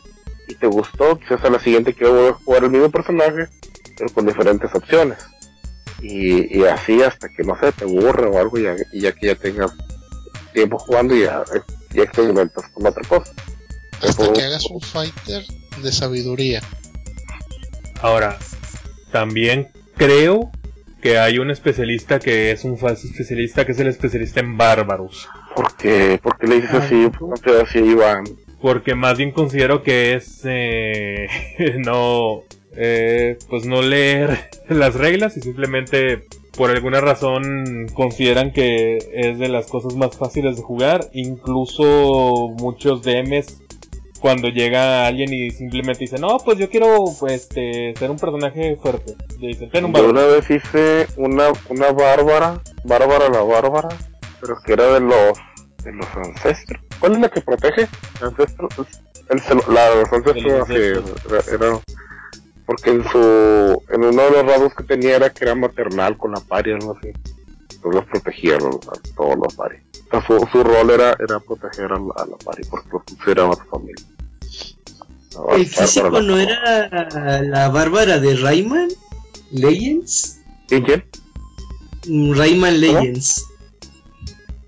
y te gustó, quizás a la siguiente quiero volver a jugar el mismo personaje, pero con diferentes opciones. Y, y así hasta que, no sé, te aburre o algo, y ya, y ya que ya tengas tiempo jugando, y ya, ya experimentas con otra cosa. Hasta que hagas un fighter de sabiduría. Ahora, también creo que hay un especialista que es un falso especialista, que es el especialista en bárbaros. Porque, porque le dices así, no sé, así, Iván. Porque más bien considero que es eh, no eh, pues no leer las reglas y simplemente por alguna razón consideran que es de las cosas más fáciles de jugar. Incluso muchos DMs cuando llega alguien y simplemente dice no pues yo quiero pues este, ser un personaje fuerte. Le dicen ten un Yo una vez hice una, una bárbara, bárbara la bárbara, pero que era de los, de los ancestros. ¿Cuál es la que protege? Ancestros. El, celo- la los ancestros, era- porque en su, en uno de los rasgos que tenía era que era maternal con la pari, algo así. Entonces los protegía a, los- a todos los pari. O sea, su, su rol era, era proteger a la, a la pari porque los consideraba su familia. El físico no era la bárbara de Rayman Legends. ¿Y quién? Mm, Rayman Legends.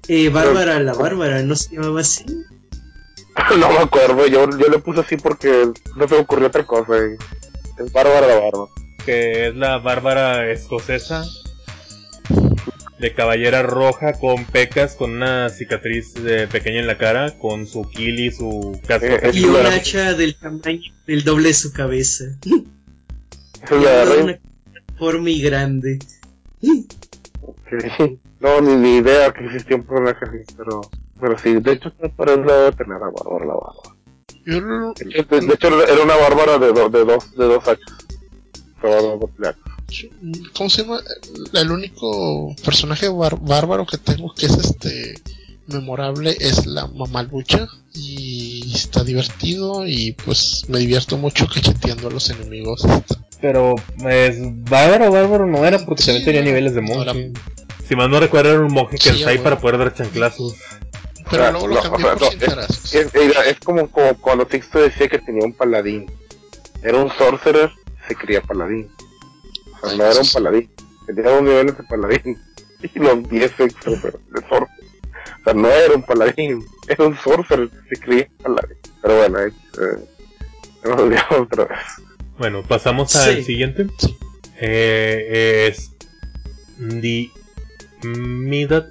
Eh, Bárbara la Bárbara, ¿no se llamaba así? No me acuerdo, yo, yo le puse así porque no se me ocurrió otra cosa. y Es bárbara la barba. que es la bárbara escocesa de caballera roja con pecas, con una cicatriz eh, pequeña en la cara, con su kill y su casco. Eh, Y un hacha del tamaño del doble de su cabeza. La de una forma y grande. No, ni, ni idea que existía un personaje así, pero, pero sí, de hecho, para él debe tener a Bárbara la Bárbara. Yo lo- De hecho, de- de hecho, era una Bárbara de, do- de dos, de dos hachas. ¿Cómo se llama? El único personaje bar- bárbaro que tengo que es este memorable es la mamalucha y está divertido y pues me divierto mucho cacheteando a los enemigos. Pero es bárbaro, bárbaro no era porque Sí, también tenía niveles de no era- monje. Si más no recuerdo era un monje Sí, Kensai bueno. para poder dar chanclazos. Pero Ah, luego lo no, cambié o sea, por no. Es, era- es como, como cuando Sixto decía que tenía un paladín. Era un sorcerer, se creía paladín. O sea, Ay, no era un paladín. Tenía dos niveles de paladín. Y los 10 extra pero de sorcerer. O sea, no era un paladín. Era un sorcerer, se creía paladín. Pero bueno, es, eh, nos olvidamos otra vez. Bueno, pasamos Sí. al siguiente. Sí. Eh, es The Method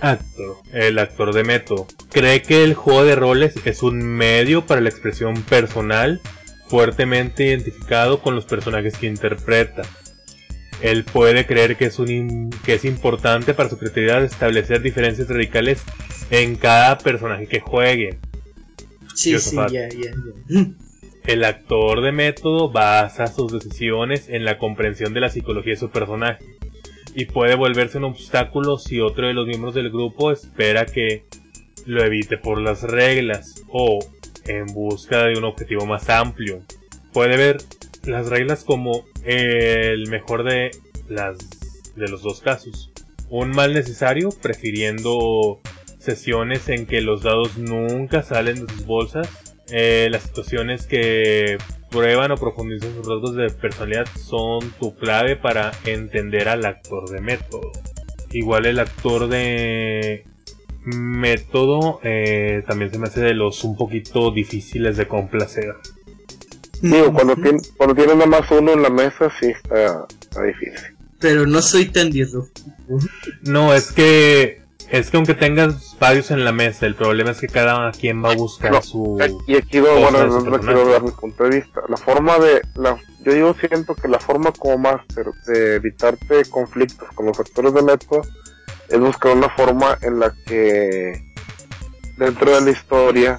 Actor, el actor de método. Cree que el juego de roles es un medio para la expresión personal fuertemente identificado con los personajes que interpreta. Él puede creer que es, un que es importante para su creatividad establecer diferencias radicales en cada personaje que juegue. Sí, sí, ya, ya, ya. El actor de método basa sus decisiones en la comprensión de la psicología de su personaje y puede volverse un obstáculo si otro de los miembros del grupo espera que lo evite por las reglas o en busca de un objetivo más amplio. Puede ver las reglas como el mejor de las de los dos casos. Un mal necesario prefiriendo sesiones en que los dados nunca salen de sus bolsas eh, las situaciones que prueban o profundizan sus rasgos de personalidad son tu clave para entender al actor de método. Igual el actor de método eh, también se me hace de los un poquito difíciles de complacer. Digo, cuando, tiene, cuando tiene nada más uno en la mesa, sí está, está difícil. Pero no soy tan disruptivo. No, es que es que aunque tengas varios en la mesa, el problema es que cada quien va a buscar No, su Y aquí cosa bueno, no, no quiero dar mi punto de vista. La forma de, la, yo digo siento que la forma como máster de evitarte conflictos con los actores de método es buscar una forma en la que dentro de la historia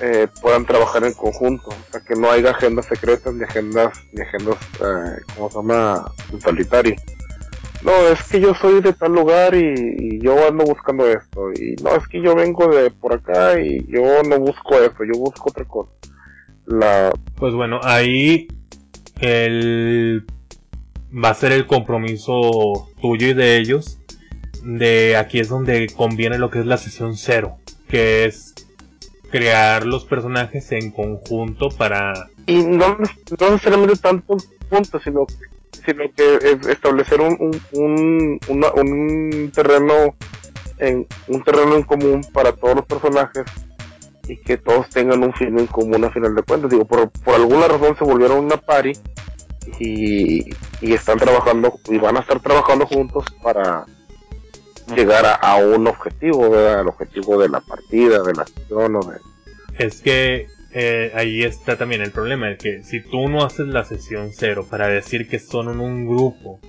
eh, puedan trabajar en conjunto, o sea que no haya agendas secretas ni agendas, ni agendas, eh, ¿cómo se llama? En solitario. No, es que yo soy de tal lugar y, y yo ando buscando esto. Y no, es que yo vengo de por acá y yo no busco eso, yo busco otra cosa. La, Pues bueno, ahí el va a ser el compromiso tuyo y de ellos. De aquí es donde conviene lo que es la sesión cero, que es crear los personajes en conjunto para y no, no necesariamente tanto puntos, sino, sino que es establecer un, un, un, una- un terreno en un terreno en común para todos los personajes y que todos tengan un fin en común a final de cuentas. Digo, por, por alguna razón se volvieron una party y, y están trabajando y van a estar trabajando juntos para llegar a, a un objetivo, ¿verdad? el objetivo de la partida, de la acción o de... Es que eh, ahí está también el problema, de que si tú no haces la sesión cero para decir que son un grupo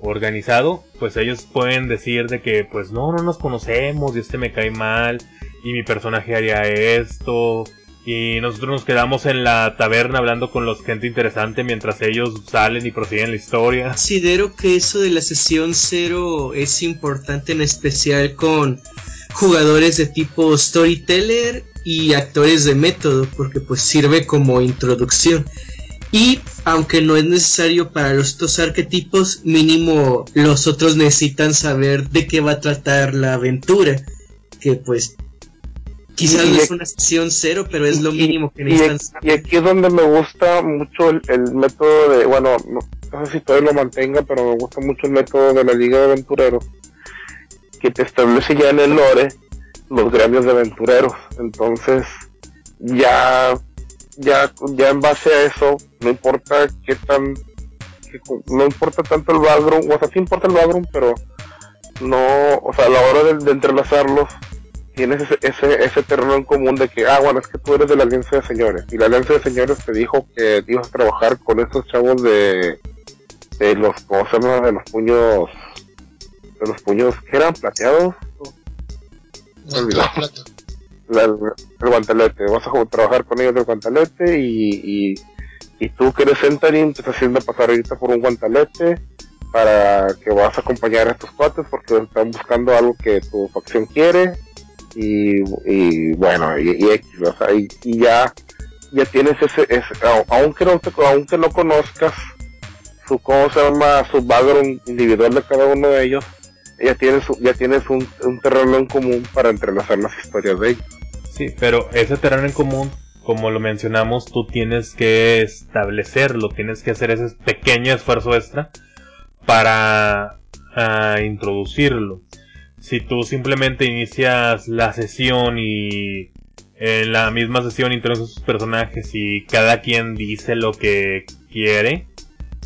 organizado, pues ellos pueden decir de que pues no, no nos conocemos y este me cae mal y mi personaje haría esto y nosotros nos quedamos en la taberna hablando con los gente interesante mientras ellos salen y prosiguen la historia. Considero que eso de la sesión cero es importante en especial con jugadores de tipo storyteller y actores de método porque pues sirve como introducción. Y aunque no es necesario para los estos arquetipos mínimo los otros necesitan saber de qué va a tratar la aventura que pues quizás Y- no es una sesión cero pero es lo mínimo que necesitan y aquí es donde me gusta mucho el, el método de, bueno, no, no sé si todavía lo mantenga, pero me gusta mucho el método de la Liga de Aventureros, que te establece ya en el lore los de aventureros. Entonces, ya, ya, ya en base a eso, no importa qué tan, no importa tanto el background, o sea, sí importa el background, pero no, o sea, a la hora de, entrelazarlos, tienes ese, ese, ese terreno en común de que, ah, bueno, es que tú eres de la Alianza de Señores. Y la Alianza de Señores te dijo que ibas a trabajar con estos chavos de, de los, ¿cómo? De los puños, de los puños que eran plateados. Plata. La- el, el guantelete. Vas a trabajar con ellos del guantelete y, y, y tú que eres Centering te estás haciendo pasar ahorita por un guantelete para que vas a acompañar a estos cuates porque están buscando algo que tu facción quiere y, y bueno y, y X, o sea, y, y ya ya tienes ese, ese au- aunque no te, aunque no conozcas su cómo se llama su background individual de cada uno de ellos ya tienes ya tienes un, un terreno en común para entrelazar las historias de ellos Sí, pero ese terreno en común, como lo mencionamos, tú tienes que establecerlo, tienes que hacer ese pequeño esfuerzo extra para ah, introducirlo. Si tú simplemente inicias la sesión y en la misma sesión introduces sus personajes y cada quien dice lo que quiere,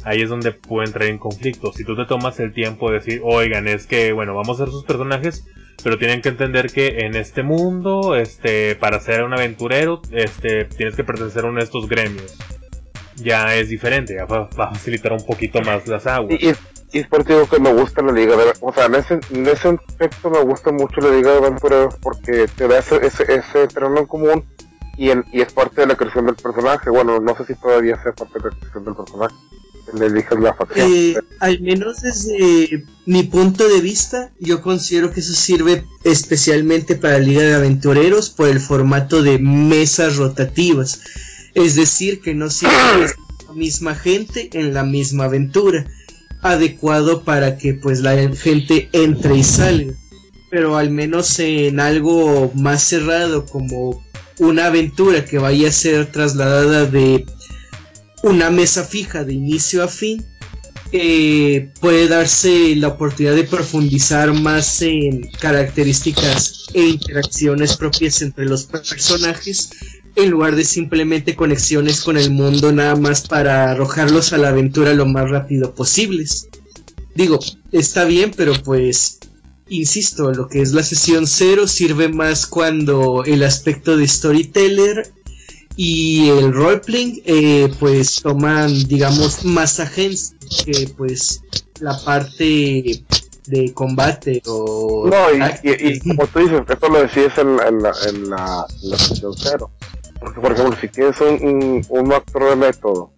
ahí es donde puede entrar en conflicto. Si tú te tomas el tiempo de decir, oigan, es que, bueno, vamos a hacer sus personajes, pero tienen que entender que en este mundo, este, para ser un aventurero, este, tienes que pertenecer a uno de estos gremios. Ya es diferente, ya va, a facilitar un poquito más las aguas. Y, es por digo que me gusta la liga de o sea en ese, en ese aspecto me gusta mucho la liga de aventureros porque te da ese, ese, ese terreno en común y, el, y es parte de la creación del personaje bueno no sé si todavía sea parte de la creación del personaje le eliges la facción Eh, al menos desde mi punto de vista, yo considero que eso sirve especialmente para Liga de Aventureros por el formato de mesas rotativas. Es decir, que no siempre es la misma gente en la misma aventura, adecuado para que pues la gente entre y salga. Pero al menos en algo más cerrado como una aventura que vaya a ser trasladada de una mesa fija de inicio a fin, eh, puede darse la oportunidad de profundizar más en características e interacciones propias entre los personajes en lugar de simplemente conexiones con el mundo nada más para arrojarlos a la aventura lo más rápido posibles. Digo, está bien, pero pues, insisto, lo que es la sesión cero sirve más cuando el aspecto de storyteller y el roleplaying eh, pues toman digamos más agencia que pues la parte de combate o no y, como tú dices esto lo decías en, la, en, la, en la, sesión cero. Porque por ejemplo si tienes un, un, actor de método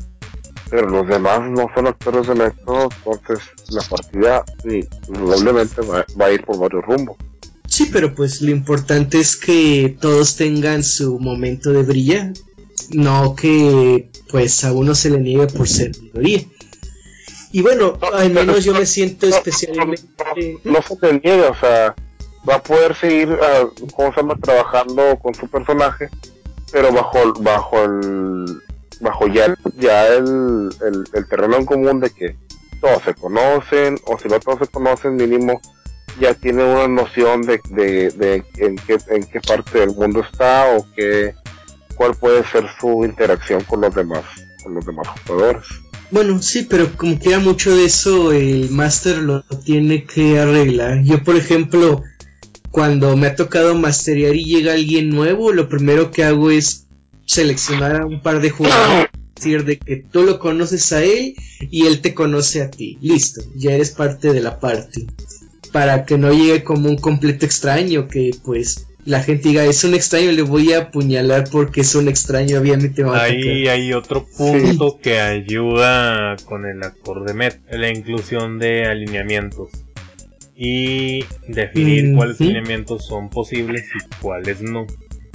pero los demás no son actores de método entonces la partida sí, probablemente va, va a ir por varios rumbos. Sí, pero pues lo importante es que todos tengan su momento de brillar, no que pues a uno se le niegue por ser minoría. Y bueno, al menos yo me siento especialmente... No, se le niega, o sea, va a poder seguir, uh, ¿cómo se llama?, trabajando con su personaje, pero bajo, bajo el... Bajo ya, ya el, el, terreno en común de que todos se conocen, o si no todos se conocen, mínimo ya tiene una noción de, de, en, qué, en qué parte del mundo está o qué, cuál puede ser su interacción con los demás, con los demás jugadores. Bueno, sí, pero como queda mucho de eso, el máster lo tiene que arreglar. Yo, por ejemplo, cuando me ha tocado masterear y llega alguien nuevo, lo primero que hago es seleccionar a un par de jugadores, decir de que tú lo conoces a él y él te conoce a ti. Listo, ya eres parte de la party para que no llegue como un completo extraño que pues la gente diga es un extraño le voy a apuñalar porque es un extraño obviamente va ahí hay otro punto que ayuda con el acorde met la inclusión de alineamientos y definir cuáles alineamientos son posibles y cuáles no.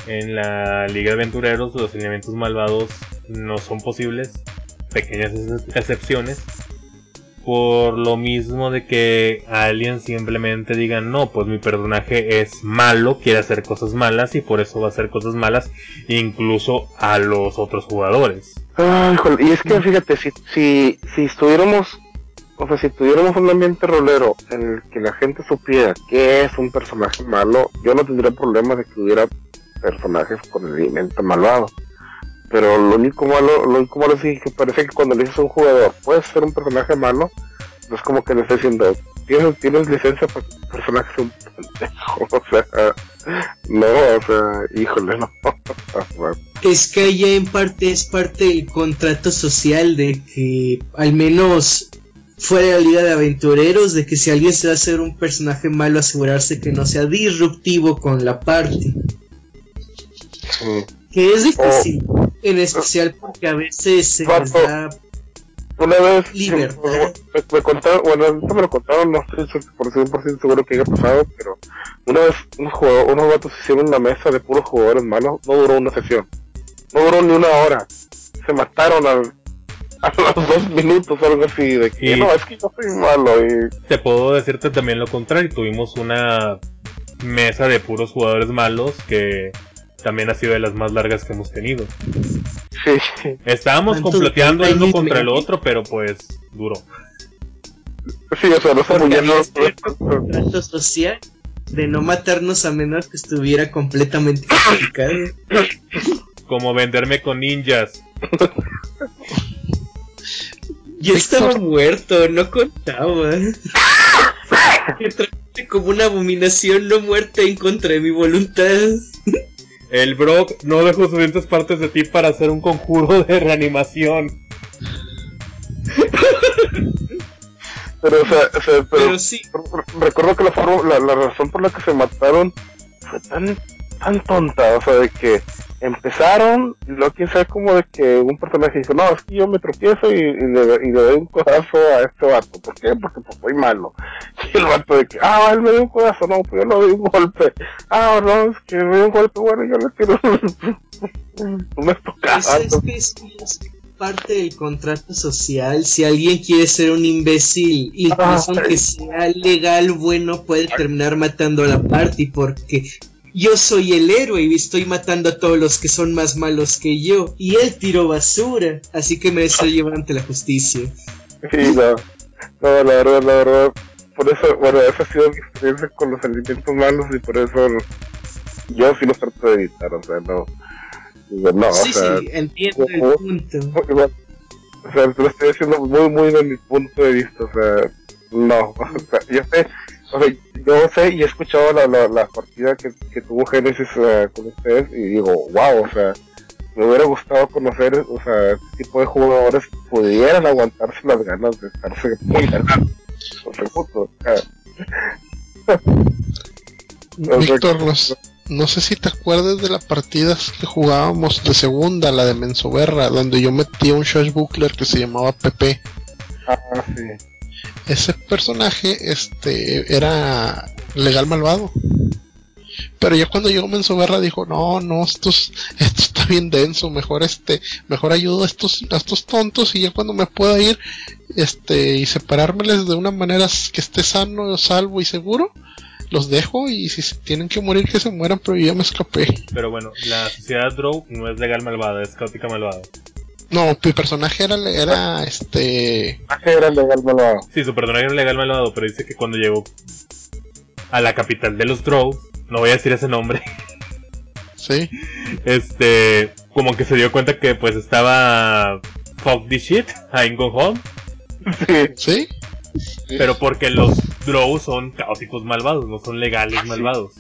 En la liga de aventureros los alineamientos malvados no son posibles pequeñas excepciones por lo mismo de que alguien simplemente diga, no, pues mi personaje es malo, quiere hacer cosas malas y por eso va a hacer cosas malas incluso a los otros jugadores. y es que fíjate, si, si, si estuviéramos, o sea, si tuviéramos un ambiente rolero en el que la gente supiera que es un personaje malo, yo no tendría problema de que hubiera personajes con el elemento malvado. Pero lo único malo, lo único malo es que parece que cuando le dices a un jugador, puedes ser un personaje malo, es como que le está diciendo, ¿tienes, tienes licencia para que tu personaje sea un pendejo? O sea, no, o sea, híjole, no. es que ya en parte es parte del contrato social de que al menos fuera de la liga de aventureros de que si alguien se va a hacer un personaje malo asegurarse que no sea disruptivo con la parte. Que es difícil. En especial porque a veces se les da una vez libertad. Me, me, contaron, bueno, ahorita me lo contaron, no estoy por 100% seguro que haya pasado, pero una vez unos, jugadores, unos vatos hicieron una mesa de puros jugadores malos, no duró una sesión, no duró ni una hora, se mataron al, a los dos minutos, algo así, de que no, es que yo soy malo. Y... Te puedo decirte también lo contrario, tuvimos una mesa de puros jugadores malos que también ha sido de las más largas que hemos tenido. Sí. Estábamos completeando el uno contra el otro, pero pues duró. Sí, o sea, no contrato social de no matarnos a menos que estuviera completamente complicado. Como venderme con ninjas. Yo estaba muerto, no contaba. como una abominación no muerta en contra de mi voluntad. El Brock no dejó suficientes partes de ti para hacer un conjuro de reanimación. pero, o sea, pero, sí. Recuerdo que la, forma, la, razón por la que se mataron fue tan, tan tonta, o sea, de que empezaron, y luego quién sabe como de que un personaje dijo, no, es que yo me tropiezo y, le, y le doy un codazo a este vato, ¿por qué? Porque pues soy malo. Y el vato de que, ah, él me dio un codazo, no, pues yo le doy un golpe. Ah, no, es que me dio un golpe, bueno, yo le tiro un estocada. Es, es, es parte del contrato social, si alguien quiere ser un imbécil, incluso aunque sea legal, bueno, puede terminar matando a la party porque yo soy el héroe y estoy matando a todos los que son más malos que yo. Y él tiró basura, así que me ser llevar ante la justicia. Sí, no. No, la verdad, la verdad, por eso, bueno, esa ha sido mi experiencia con los alimentos malos y por eso yo sí los trato de evitar, o sea, no. no, sí, o sea, sí, entiendo el punto. igual, o sea, lo estoy haciendo muy, muy de mi punto de vista, o sea, no, o sea, yo sé, o sea, yo sé y he escuchado la, la, la partida que, que tuvo Genesis eh, con ustedes y digo, wow, o sea, me hubiera gustado conocer, o sea, este tipo de jugadores pudieran aguantarse las ganas de estarse muy ganando. O sea, puto, o sea, Víctor, no, no sé si te acuerdas de las partidas que jugábamos de segunda, la de Mensoberra, donde yo metía un Buckler que se llamaba Pepe. ah, sí. Ese personaje este era legal malvado. Pero ya cuando llegó Mensoberra dijo, no, no, esto, es- esto está bien denso, mejor este, mejor ayudo a estos, a estos tontos y ya cuando me pueda ir, este, y separármeles de una manera que esté sano, salvo y seguro, los dejo y si tienen que morir que se mueran, pero yo me escapé. Pero bueno, la sociedad Drow no es legal malvada, es caótica malvada. No, mi personaje era, era este, Ah, era legal malvado. Sí, su personaje era legal malvado, pero dice que cuando llegó a la capital de los Drow, no voy a decir ese nombre, sí, este, como que se dio cuenta que pues estaba fuck this shit, I'm going home, Sí, sí, pero porque los Drow son caóticos malvados, no son legales malvados.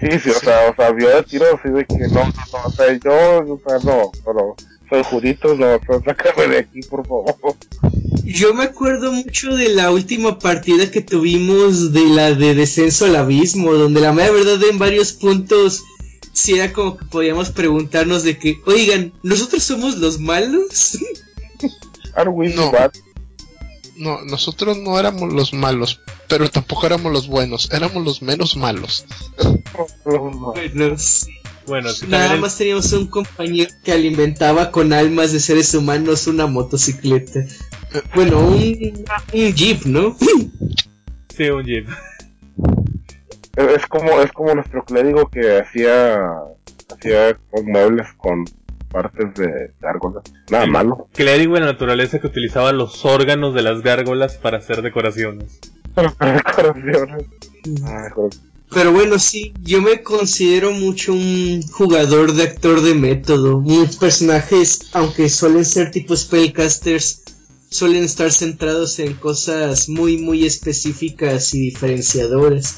sí, sí, o sea, o sea, vio de tiro así de que no, no, no, o sea, yo, o sea, no, pero soy jurito, no, sácame de aquí, por favor. Yo me acuerdo mucho de la última partida que tuvimos de la de descenso al abismo, donde la mera verdad en varios puntos sí era como que podíamos preguntarnos de que, oigan, ¿nosotros somos los malos? Are we No. bad? no, nosotros no éramos los malos, pero tampoco éramos los buenos, éramos los menos malos. No, no. Bueno, Nada el- más teníamos un compañero que alimentaba con almas de seres humanos una motocicleta. Bueno, un, un jeep, ¿no? sí, un jeep. Es como, es como nuestro clérigo que hacía, hacía con muebles con partes de gárgolas. Nada malo. Clérigo de la naturaleza que utilizaba los órganos de las gárgolas para hacer decoraciones. Para decoraciones. Ay, joder. Pero bueno, sí, yo me considero mucho un jugador de actor de método. Mis personajes, aunque suelen ser tipo spellcasters, suelen estar centrados en cosas muy, muy específicas y diferenciadoras.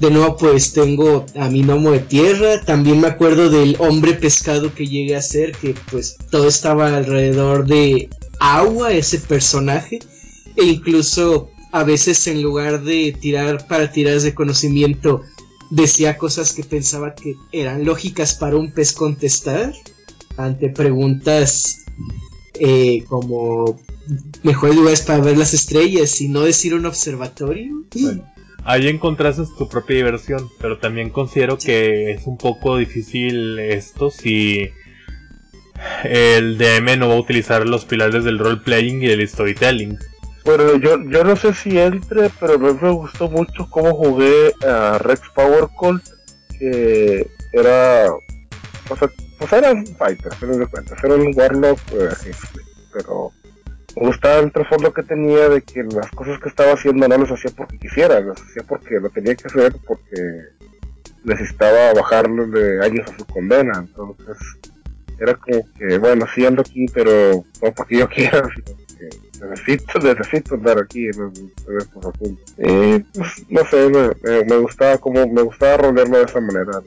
De nuevo, pues tengo a mi gnomo de tierra. También me acuerdo del hombre pescado que llegué a ser, que pues todo estaba alrededor de agua, ese personaje. E incluso a veces en lugar de tirar para tiras de conocimiento, decía cosas que pensaba que eran lógicas para un pez contestar ante preguntas eh, como mejores lugares para ver las estrellas y no decir un observatorio. Bueno, ahí encontraste tu propia diversión, pero también considero que es un poco difícil esto si el DM no va a utilizar los pilares del role-playing y del storytelling. Bueno, yo, yo no sé si entre, pero me gustó mucho cómo jugué a Rex Power Cult, que era, o sea, pues era un fighter, a fin de cuentas, era un warlock, eh, pero me gustaba el trasfondo que tenía de que las cosas que estaba haciendo no las hacía porque quisiera, las hacía porque lo tenía que hacer porque necesitaba bajarle de años a su condena, entonces era como que, bueno, sí ando aquí, pero no porque yo quiera, sino necesito, necesito andar aquí en, en estos asuntos. Y, pues, no sé, me, gustaba como, me gustaba rodearlo de esa manera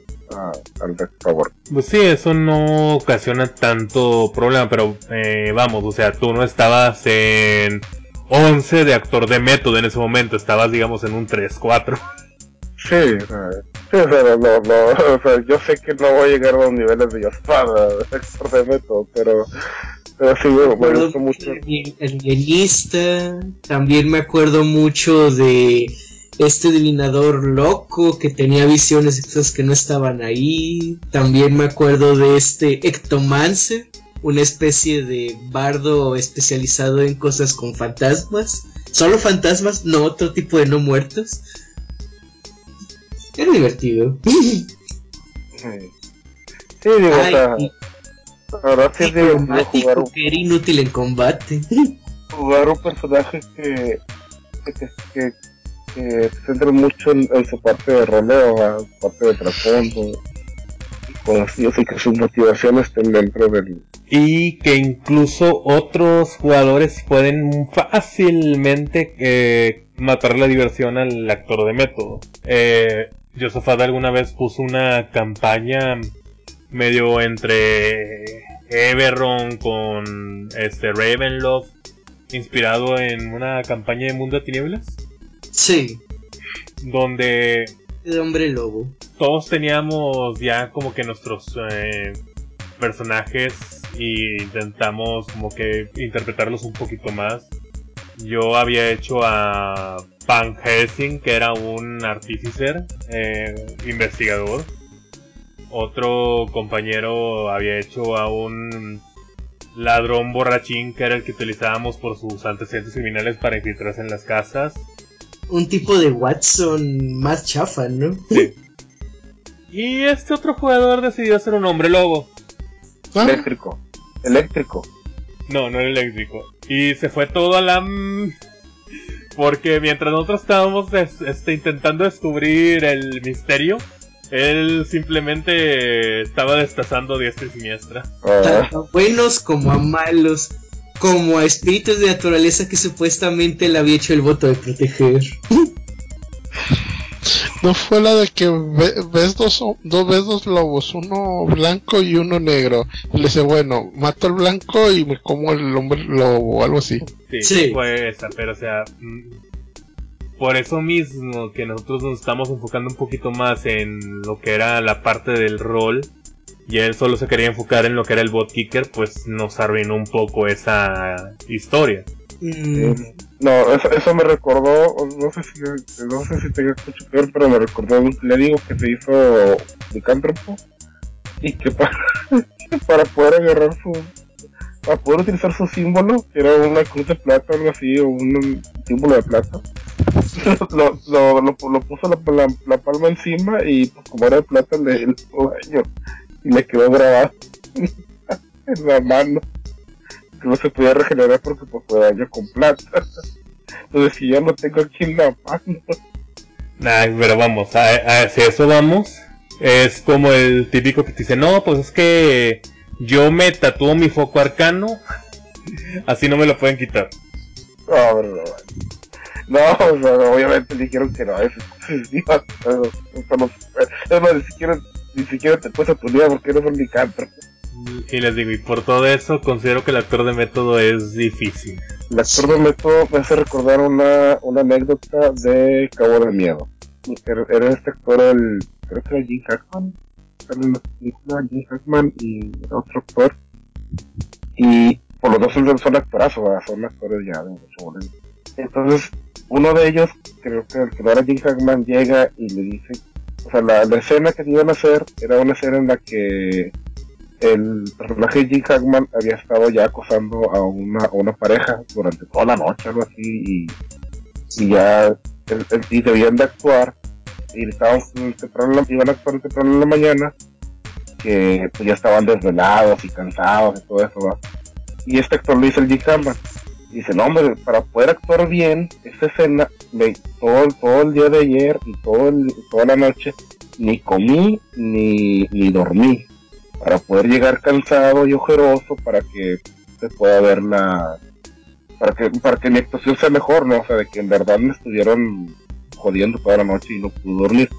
al Power. Pues sí, eso no ocasiona tanto problema, pero eh, vamos, o sea, tú no estabas en 11 de actor de método en ese momento, estabas digamos en un 3-4. Sí, sí, o sea, no, no, o sea, yo sé que no voy a llegar a los niveles de Yospada, de método, pero, pero sí, me, me acuerdo gustó mucho. del alienista, también me acuerdo mucho de este divinador loco que tenía visiones de cosas que no estaban ahí. También me acuerdo de este ectomancer, una especie de bardo especializado en cosas con fantasmas. Solo fantasmas, no otro tipo de no muertos. Era divertido. Sí, digo, o Ay, sea, y- verdad sí es divertido jugar que era inútil en combate. jugar un personaje que, que, que, que se centran mucho en, en su parte de roleo, en su parte de trasfondo, y cosas así, así que sus motivaciones estén dentro del... Y que incluso otros jugadores pueden fácilmente eh, matar la diversión al actor de método. Eh, Josafat alguna vez puso una campaña medio entre Everon con este Ravenloft, inspirado en una campaña de Mundo de Tinieblas, Sí, donde el hombre lobo. todos teníamos ya como que nuestros eh, personajes y intentamos como que interpretarlos un poquito más. Yo había hecho a Van Helsing, que era un artíficer, eh, investigador. Otro compañero había hecho a un ladrón borrachín, que era el que utilizábamos por sus antecedentes criminales para infiltrarse en las casas. Un tipo de Watson más chafa, ¿no? Sí. Y este otro jugador decidió ser un hombre lobo. Ah, Eléctrico. Eléctrico. No, no era eléctrico. Y se fue todo a la... Porque mientras nosotros estábamos este, intentando descubrir el misterio, él simplemente estaba destazando diestra y siniestra. Ah, Tanto a buenos como a malos, como a espíritus de naturaleza que supuestamente le había hecho el voto de proteger. no fue la de que ve- ves dos, dos, ves dos lobos, uno blanco y uno negro. Y le dice, bueno, mato al blanco y me como el hombre lobo o algo así. Sí, Sí. fue esa, pero o sea... Por eso mismo que nosotros nos estamos enfocando un poquito más en lo que era la parte del rol y él solo se quería enfocar en lo que era el bot kicker, pues nos arruinó un poco esa historia. Mm. No, eso, eso me recordó, no sé si no sé si tenga mucho que ver, pero me recordó a un clérigo que se hizo licántropo y que para, que para poder agarrar su para poder utilizar su símbolo, que era una cruz de plata algo así, o un símbolo de plata, lo, lo, puso la, palma encima y pues como era de plata le hizo daño y le quedó grabado en la mano no se podía regenerar porque pues fue daño con plata. Entonces si ya lo tengo aquí en la mano. Ay, pero vamos, a, a- si eso vamos, es como el típico que te dice, no, pues es que yo me tatúo mi foco arcano, así no me lo pueden quitar. No, no, no, obviamente dijeron que no, eso, eso, eso, eso no, es más, ni siquiera, ni siquiera te puedes atunear porque eres un licántropo. Y les digo, y por todo eso considero que el actor de método es difícil. El actor de método me hace recordar una, una anécdota de Cabo de Miedo. Era, era este actor, el, creo que era Jim Hackman. Sale en la película Jim Hackman y otro actor. Y por los dos son, son actorazos, son actores ya de mucho. Entonces, uno de ellos, creo que el que no era Jim Hackman, llega y le dice, o sea, la, la escena que iban a hacer era una escena en la que el personaje Jim Hackman había estado ya acosando a una, a una pareja durante toda la noche, algo así, y, y ya el- el- y debían de actuar, y estaban temprano, iban a actuar temprano en la mañana, que pues, ya estaban desvelados y cansados y todo eso, ¿va? Y este actor lo dice el Jim Dice, no hombre, para poder actuar bien esta escena, me, todo, todo el día de ayer y todo el- toda la noche, ni comí ni, ni dormí para poder llegar cansado y ojeroso para que se pueda ver la para que para que mi actuación sea mejor no o sea de que en verdad me estuvieron jodiendo toda la noche y no pude dormir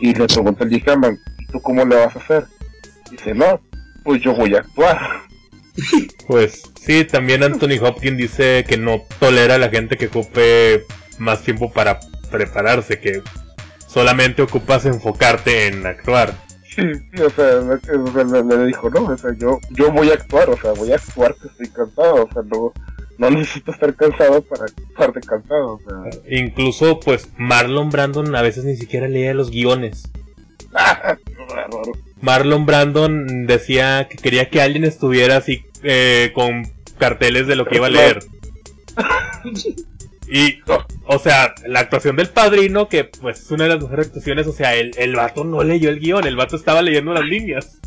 y le pregunta el Jikaman ¿y tú cómo le vas a hacer? dice no pues yo voy a actuar Pues sí, también Anthony Hopkins dice que no tolera a la gente que ocupe más tiempo para prepararse, que solamente ocupas enfocarte en actuar. sí, sí, o sea, le, le- le- le dijo no o sea yo yo voy a actuar o sea voy a actuar que estoy cansado o sea no no necesito estar cansado para estar de cansado o sea Incluso, pues, Marlon Brandon a veces ni siquiera leía los guiones. Marlon Brandon decía que quería que alguien estuviera así eh, con carteles de lo que iba a leer. Y, o sea, la actuación del padrino, que pues es una de las mejores actuaciones, o sea, el, el vato no leyó el guion, el vato estaba leyendo las líneas.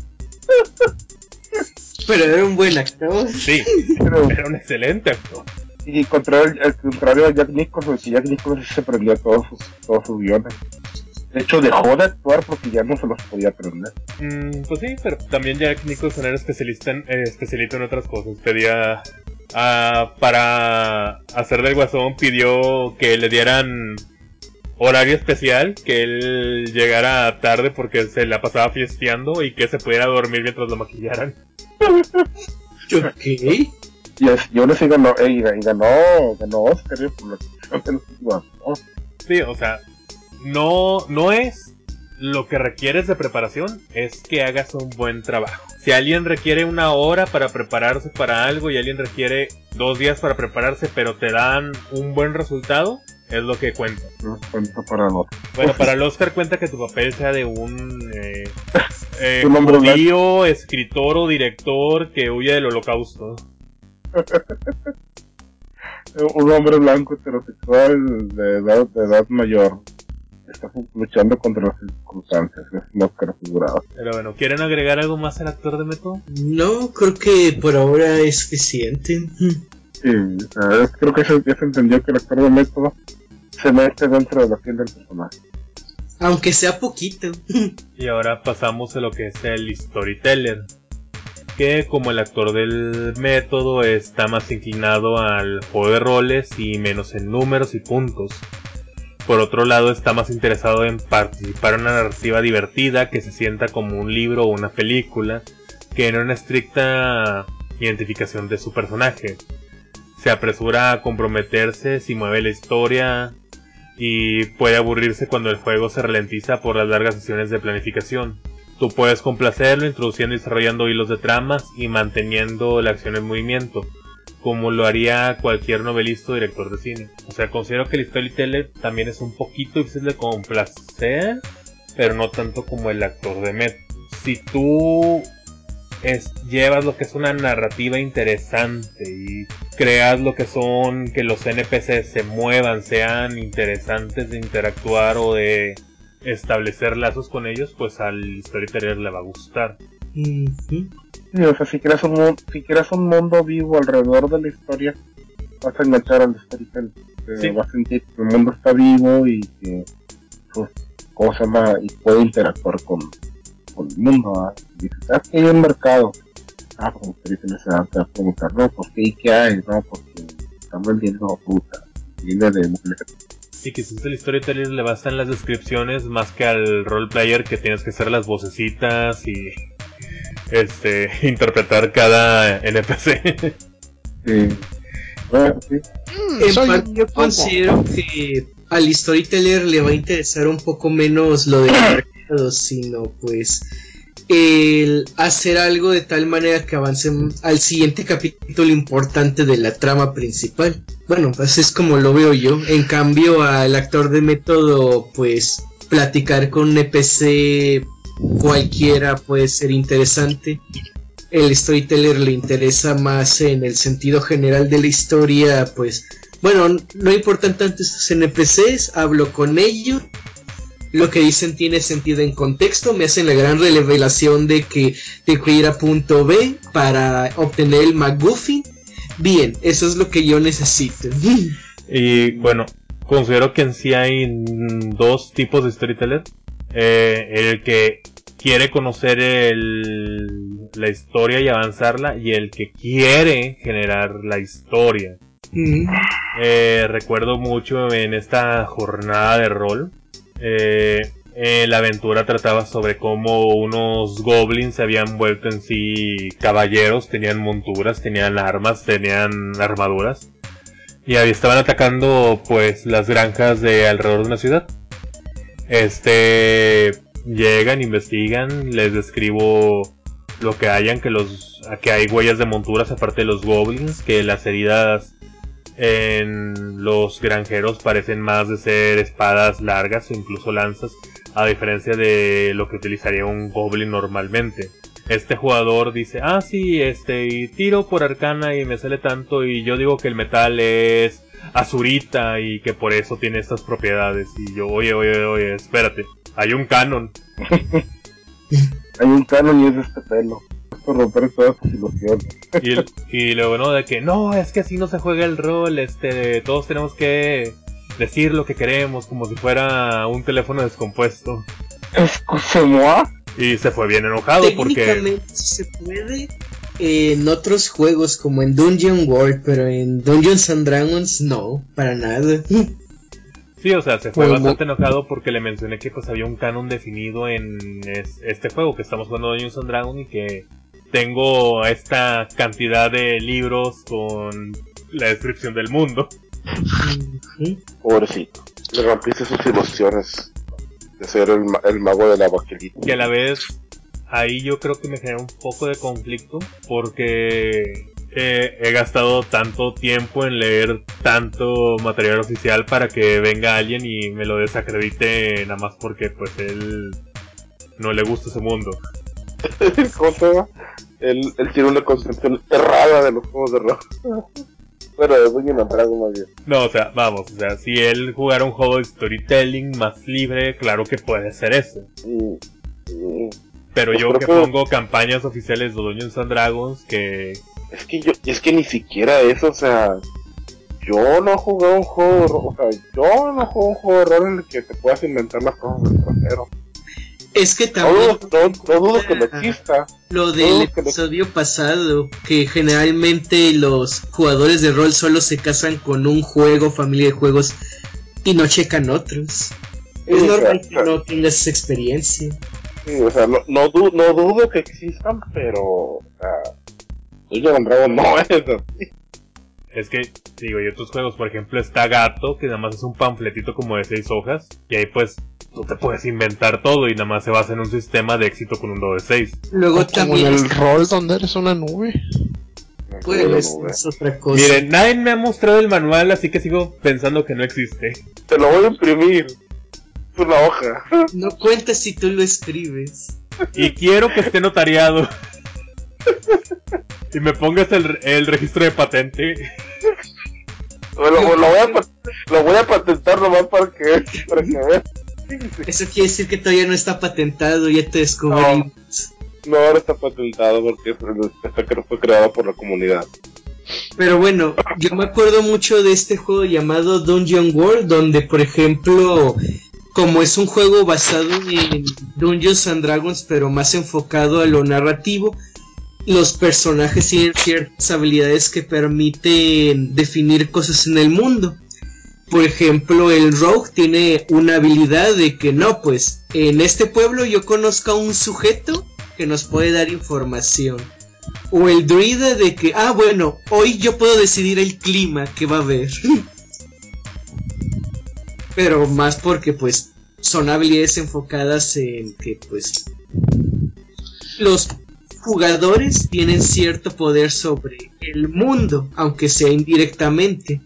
Pero era un buen actor. Sí, Pero- era un excelente actor. Y contra el, el contrario a Jack Nicholson, que Jack Nicholson se aprendió todos sus, todos sus guiones. De hecho, dejó de actuar porque ya no se los podía aprender. Mm, pues sí, pero también Jack Nicholson era especialista en, eh, especialista en otras cosas. Pedía. ah, para hacer del guasón, pidió que le dieran horario especial, que él llegara tarde porque se la pasaba fiesteando y que se pudiera dormir mientras lo maquillaran. Ok. Y, es, y aún así ganó, eh, y, ganó, ganó Oscar eh, por. Sí, o sea, no, no es lo que requieres de preparación, es que hagas un buen trabajo. Si alguien requiere una hora para prepararse para algo y alguien requiere dos días para prepararse, pero te dan un buen resultado, es lo que cuenta. No cuenta para los. Bueno, para el Oscar cuenta que tu papel sea de un eh, eh, judío, escritor o director que huye del holocausto. Un hombre blanco heterosexual de edad, de edad mayor. Está luchando contra las circunstancias. Es un Oscar figurado. Pero bueno, ¿quieren agregar algo más al actor de método? No, creo que por ahora es suficiente. Sí, creo que se, ya se entendió que el actor de método se mete dentro de la piel del personaje. Aunque sea poquito. Y ahora pasamos a lo que es el storyteller. Que como el actor del método está más inclinado al juego de roles y menos en números y puntos. Por otro lado está más interesado en participar en una narrativa divertida que se sienta como un libro o una película, que en una estricta identificación de su personaje. Se apresura a comprometerse si mueve la historia, y puede aburrirse cuando el juego se ralentiza por las largas sesiones de planificación. Tú puedes complacerlo introduciendo y desarrollando hilos de tramas y manteniendo la acción en movimiento, como lo haría cualquier novelista o director de cine. O sea, considero que el storyteller también es un poquito difícil de complacer, pero no tanto como el actor de Met. Si tú es, llevas lo que es una narrativa interesante y creas lo que son que los NPCs se muevan, sean interesantes de interactuar o de establecer lazos con ellos, pues al storyteller le va a gustar. Ujú. Sí, o sea, si creas, un, si creas un mundo vivo alrededor de la historia, vas a enganchar al storytelling. Te Sí. Vas a sentir que el mundo está vivo y que, pues, ¿cómo se llama? Y puede interactuar con, con el mundo. ¿ah? Y dices, ah, que hay un mercado. Ah, como storyteller se va a preguntar, no, ¿por qué? ¿Y qué hay? No, porque están vendiendo fruta. Viene de mujeres. Y quizás el storyteller le basta en las descripciones más que al roleplayer que tienes que hacer las vocecitas y este interpretar cada NPC. Sí. Bueno, sí. Mm, En parte yo considero que al storyteller le va a interesar un poco menos lo mercado, sino pues el hacer algo de tal manera que avancen al siguiente capítulo importante de la trama principal. Bueno, pues es como lo veo yo. En cambio, al actor de método, pues platicar con un NPC cualquiera puede ser interesante. El storyteller le interesa más en el sentido general de la historia, pues bueno, no importan tanto estos NPCs, hablo con ellos. Lo que dicen tiene sentido en contexto, me hacen la gran revelación de que tengo que ir a punto B para obtener el McGuffin. Bien, eso es lo que yo necesito. Y bueno, considero que en sí hay dos tipos de storyteller. Eh, el que quiere conocer el- la historia y avanzarla y el que quiere generar la historia. Mm, Eh, recuerdo mucho en esta jornada de rol. Eh, eh, la aventura trataba sobre cómo unos goblins se habían vuelto en sí caballeros, tenían monturas, tenían armas, tenían armaduras. Y ahí estaban atacando pues las granjas de alrededor de una ciudad. Este llegan, investigan, les describo lo que hayan, que los que hay huellas de monturas aparte de los goblins, que las heridas en los granjeros parecen más de ser espadas largas o incluso lanzas, a diferencia de lo que utilizaría un goblin normalmente. Este jugador dice, ah sí, este, y tiro por arcana y me sale tanto y yo digo que el metal es azurita y que por eso tiene estas propiedades. Y yo, oye, oye, oye, espérate, hay un canon. Hay un canon y es este pelo. Por romper todas tus ilusiones. Y, y luego, ¿no? De que no, es que así no se juega el rol, este, todos tenemos que decir lo que queremos como si fuera un teléfono descompuesto. Excusez-moi. Y se fue bien enojado porque Técnicamente se puede en otros juegos como en Dungeon World, pero en Dungeons and Dragons no, para nada. Sí, o sea, se fue bastante enojado porque le mencioné que pues había un canon definido en es- este juego que estamos jugando Dungeons and Dragons y que tengo esta cantidad de libros con la descripción del mundo. Pobrecito. Le rompiste sus ilusiones de ser el, ma- el mago de la baquelita. Que a la vez ahí yo creo que me genera un poco de conflicto porque eh, he gastado tanto tiempo en leer tanto material oficial para que venga alguien y me lo desacredite nada más porque pues él no le gusta ese mundo. ¿Cómo se llama? Él, él tiene una concepción errada de los juegos de rol. bueno, de Dungeon and Dragons más bien. No, o sea, vamos, o sea, si él jugara un juego de storytelling más libre, claro que puede ser eso. Pero Pues yo que que- pongo campañas oficiales de Dungeons and Dragons que Es que yo, es que ni siquiera eso, o sea, yo no jugué un juego de rol, o sea, yo no jugué un juego de rol en el que te puedas inventar las cosas del trasero. Es que también dudo que no exista. lo del episodio pasado, que generalmente los jugadores de rol solo se casan con un juego, familia de juegos, y no checan otros. Es normal que no tengas esa experiencia. Sí, o sea, no, no, du- no dudo que existan, pero, o sea, Dragons no es eso. Es que, digo, y otros juegos, por ejemplo, está Gato, que nada más es un panfletito como de seis hojas, y ahí pues tú te puedes inventar todo y nada más se basa en un sistema de éxito con un dado de seis. Luego O como también en el rol donde eres una nube. pues, es otra cosa. Miren, nadie me ha mostrado el manual, así que sigo pensando que no existe. Te lo voy a imprimir. Es una hoja. No cuenta si tú lo escribes. Y quiero que esté notariado. Y me pongas el, el registro de patente. Lo, lo voy a, lo voy a patentar nomás para que, para que veas. Eso quiere decir que todavía no está patentado, ya te descubrimos. No, ahora está patentado porque fue creado por la comunidad. Pero bueno, yo me acuerdo mucho de este juego llamado Dungeon World, donde por ejemplo, como es un juego basado en Dungeons and Dragons, pero más enfocado a lo narrativo, los personajes tienen ciertas habilidades que permiten definir cosas en el mundo. Por ejemplo, el Rogue tiene una habilidad de que no, pues en este pueblo yo conozco a un sujeto que nos puede dar información. O el druida de que, ah, bueno, hoy yo puedo decidir el clima que va a haber. Pero más porque, pues, son habilidades enfocadas en que, pues, los jugadores tienen cierto poder sobre el mundo, aunque sea indirectamente.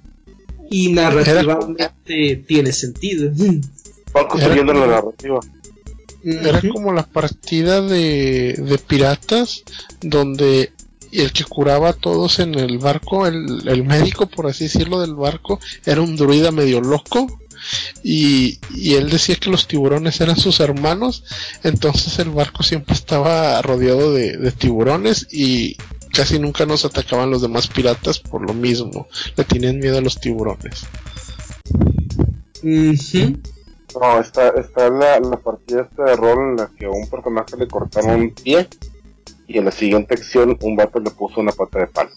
Y narrativamente tiene sentido. Van construyendo la narrativa. Era como la partida de, de piratas donde el que curaba a todos en el barco, el, el médico, por así decirlo, del barco, era un druida medio loco. Y, y él decía que los tiburones eran sus hermanos, entonces el barco siempre estaba rodeado de, de tiburones y casi nunca nos atacaban los demás piratas por lo mismo, le tenían miedo a los tiburones. No, está, está la, la partida esta de rol en la que a un personaje le cortaron un pie y en la siguiente acción un vato le puso una pata de palo.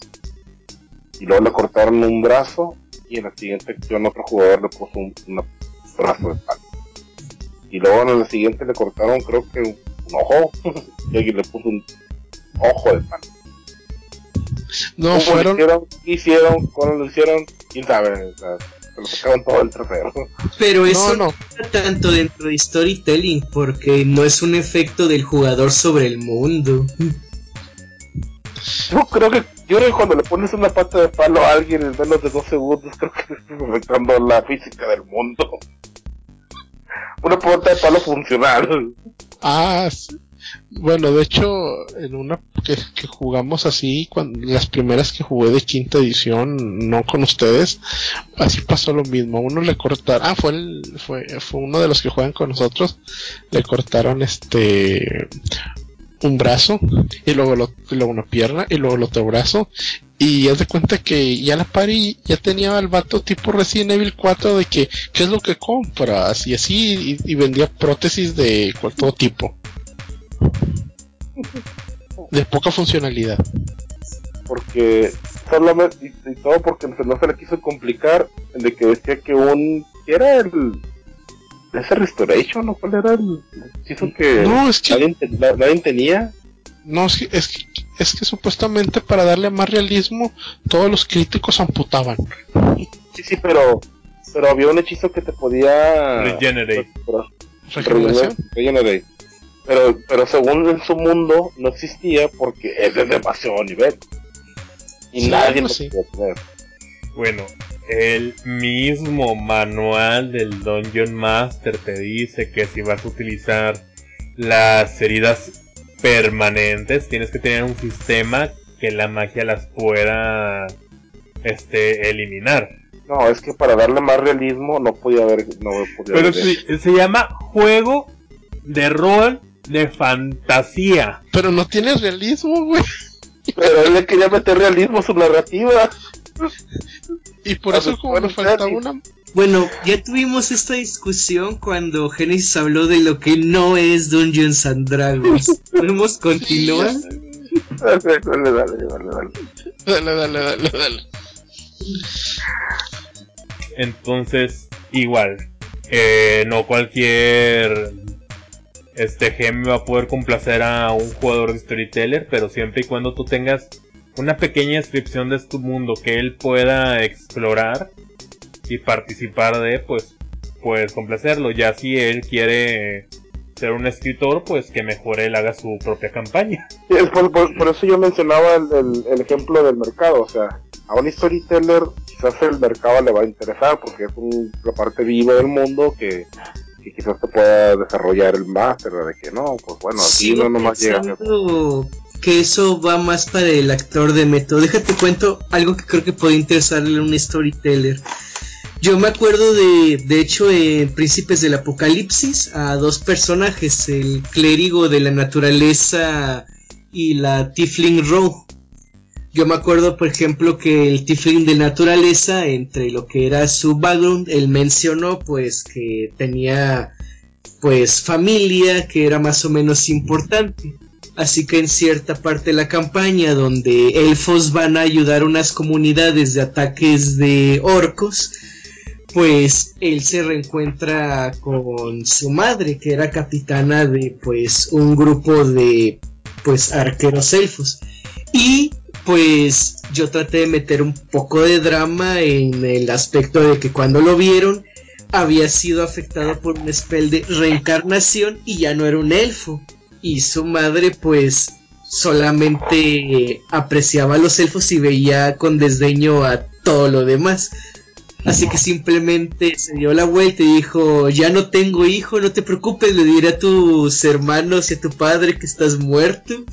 Y luego le cortaron un brazo y en la siguiente acción otro jugador le puso un una- brazo de palo. Y luego en la siguiente le cortaron creo que un, un ojo y alguien le puso un ojo de palo. No, ¿Cómo fueron, lo hicieron? ¿Qué hicieron? ¿Cómo lo hicieron? ¿Quién sabe? O sea, se lo sacaron todo el trasero. Pero eso no, no, no, está tanto dentro de storytelling, porque no es un efecto del jugador sobre el mundo. Yo creo que yo creo que cuando le pones una pata de palo a alguien en menos de dos segundos, creo que estás afectando la física del mundo. Una pata de palo funcional. Ah, sí. bueno, de hecho, en una que, que jugamos así, las primeras que jugué de quinta edición, no con ustedes, así pasó lo mismo. Uno le cortaron, ah, fue, el, fue, fue uno de los que juegan con nosotros, le cortaron este un brazo, y luego, lo, y luego una pierna, y luego el otro brazo. Y haz de cuenta que ya la pari ya tenía al vato tipo Resident Evil 4 de que, ¿qué es lo que compras? Y así, y, vendía prótesis de todo tipo. De poca funcionalidad. porque solamente y, todo porque no se le quiso complicar de que decía que un era el ese restoration o cuál era el hechizo que No, es que nadie, nadie tenía No, es que, es que, es que supuestamente para darle más realismo, todos los críticos amputaban. sí sí pero pero había un hechizo que te podía Regenerate. Regeneración. Regenerate. pero pero según en su mundo no existía porque es de demasiado nivel y Sí, nadie lo así. podía tener Bueno, el mismo manual del Dungeon Master te dice que si vas a utilizar las heridas permanentes, tienes que tener un sistema que la magia las pueda este eliminar. no es que para darle más realismo no podía haber no podía Pero haber sí, se llama juego de rol de fantasía. Pero no tiene realismo, güey. Pero él le quería meter realismo a su narrativa. Y por A eso como faltaba Fernie. una... Bueno, ya tuvimos esta discusión cuando Genesis habló de lo que no es Dungeons and Dragons. ¿Podemos continuar? Dale, dale, dale, dale, dale. Dale, dale, dale, dale. Entonces, igual, eh, no cualquier este GM va a poder complacer a un jugador de storyteller, pero siempre y cuando tú tengas una pequeña descripción de tu mundo que él pueda explorar y participar de, pues puedes complacerlo. Ya si él quiere ser un escritor, pues que mejor él haga su propia campaña. Sí, es por, por- por eso yo mencionaba el, el- el ejemplo del mercado. O sea, a un storyteller quizás el mercado le va a interesar porque es un- la parte viva del mundo que, que quizás te pueda desarrollar el máster. De que no, pues bueno, así Sigo no nomás llega. Que eso va más para el actor de método. Déjate cuento algo que creo que puede interesarle a un storyteller. Yo me acuerdo de, de hecho, en Príncipes del Apocalipsis, a dos personajes, el clérigo de la naturaleza y la Tifling Rogue. Yo me acuerdo, por ejemplo, que el Tifling de naturaleza, entre lo que era su background, él mencionó pues que tenía pues familia que era más o menos importante. Así que en cierta parte de la campaña donde elfos van a ayudar a unas comunidades de ataques de orcos, pues él se reencuentra con su madre que era capitana de pues un grupo de pues arqueros elfos. Y pues yo traté de meter un poco de drama en el aspecto de que cuando lo vieron había sido afectado por un spell de reencarnación y ya no era un elfo. Y su madre pues solamente apreciaba a los elfos y veía con desdeño a todo lo demás. Así que simplemente se dio la vuelta y dijo, ya no tengo hijo, no te preocupes, le diré a tus hermanos y a tu padre que estás muerto.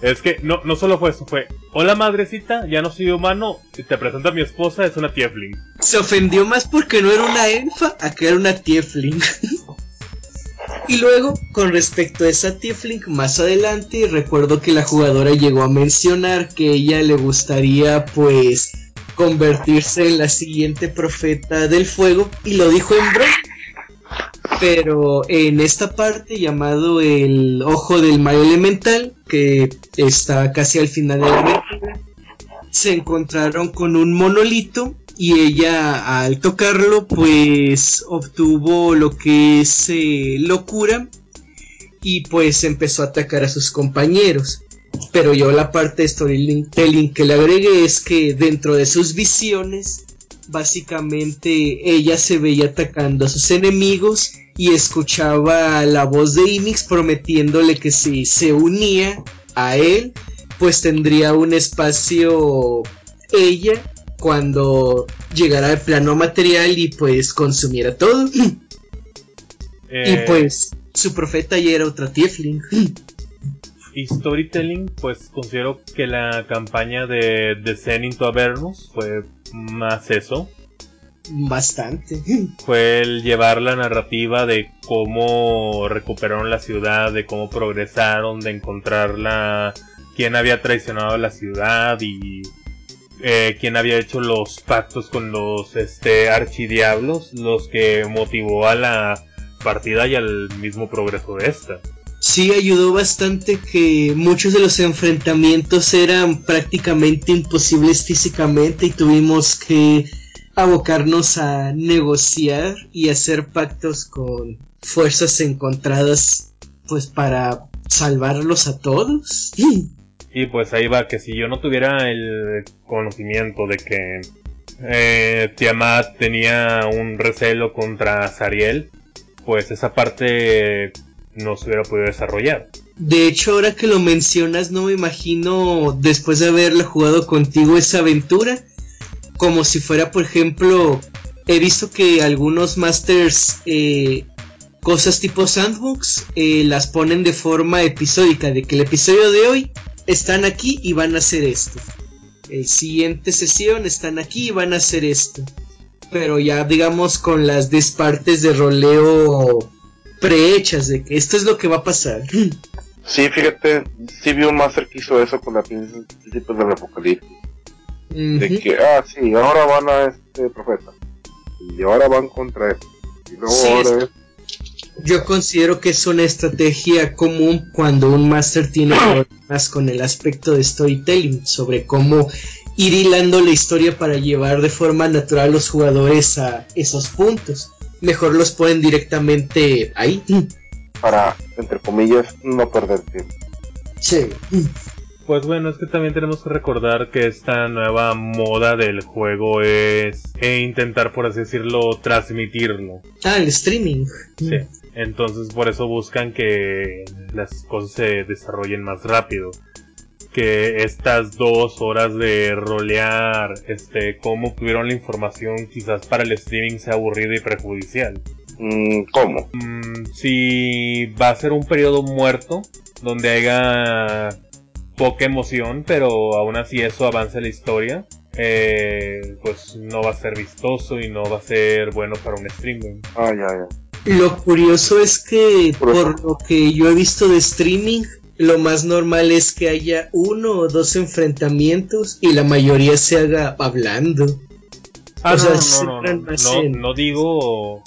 Es que no, no solo fue eso, fue, hola madrecita, ya no soy humano, te presento a mi esposa, es una tiefling. Se ofendió más porque no era una elfa a que era una tiefling. y luego, con respecto a esa tiefling, más adelante recuerdo que la jugadora llegó a mencionar que ella le gustaría pues convertirse en la siguiente profeta del fuego y lo dijo en broma. Pero en esta parte llamado el ojo del mal elemental, que está casi al final de la se encontraron con un monolito y ella al tocarlo pues obtuvo lo que es eh, locura y pues empezó a atacar a sus compañeros. Pero yo la parte de storytelling que le agregué es que dentro de sus visiones básicamente ella se veía atacando a sus enemigos y escuchaba la voz de Inix prometiéndole que si se unía a él pues tendría un espacio ella cuando llegara al plano material y pues consumiera todo. Eh, y pues su profeta ya era otra tiefling. Y storytelling, pues considero que la campaña de Descent into Avernus fue más eso. Bastante. Fue el llevar la narrativa de cómo recuperaron la ciudad, de cómo progresaron, de encontrar la quién había traicionado a la ciudad y eh, quién había hecho los pactos con los este archidiablos, los que motivó a la partida y al mismo progreso de esta. Sí, ayudó bastante que muchos de los enfrentamientos eran prácticamente imposibles físicamente y tuvimos que abocarnos a negociar y hacer pactos con fuerzas encontradas pues para salvarlos a todos. Y pues ahí va, que si yo no tuviera el conocimiento de que eh, Tiamat tenía un recelo contra Sariel, pues esa parte no se hubiera podido desarrollar. De hecho, ahora que lo mencionas, no me imagino después de haberla jugado contigo esa aventura, como si fuera, por ejemplo, he visto que algunos masters, eh, cosas tipo sandbox, eh, las ponen de forma episódica, de que el episodio de hoy están aquí y van a hacer esto. El siguiente sesión están aquí y van a hacer esto. Pero ya digamos con las despartes de roleo prehechas de que esto es lo que va a pasar. Sí, fíjate, sí vi un máster que hizo eso con la principios del apocalipsis. De que, ah, sí, ahora van a este profeta. Y ahora van contra él. Y luego ahora yo considero que es una estrategia común cuando un máster tiene problemas con el aspecto de storytelling, sobre cómo ir hilando la historia para llevar de forma natural a los jugadores a esos puntos. Mejor los ponen directamente ahí. Para, entre comillas, no perder tiempo. Sí. Pues bueno, es que también tenemos que recordar que esta nueva moda del juego es e intentar, por así decirlo, transmitirlo. Ah, el streaming. Sí. Entonces por eso buscan que las cosas se desarrollen más rápido. Que estas dos horas de rolear, este, cómo obtuvieron la información quizás para el streaming sea aburrido y perjudicial. Mm, ¿Cómo? Mm, si va a ser un periodo muerto, donde haya poca emoción, pero aún así eso avanza la historia, eh, pues no va a ser vistoso y no va a ser bueno para un streaming. Ah, ya, ya. Lo curioso es que por lo que yo he visto de streaming, lo más normal es que haya uno o dos enfrentamientos y la mayoría se haga hablando. Ah, no, no, no, no, digo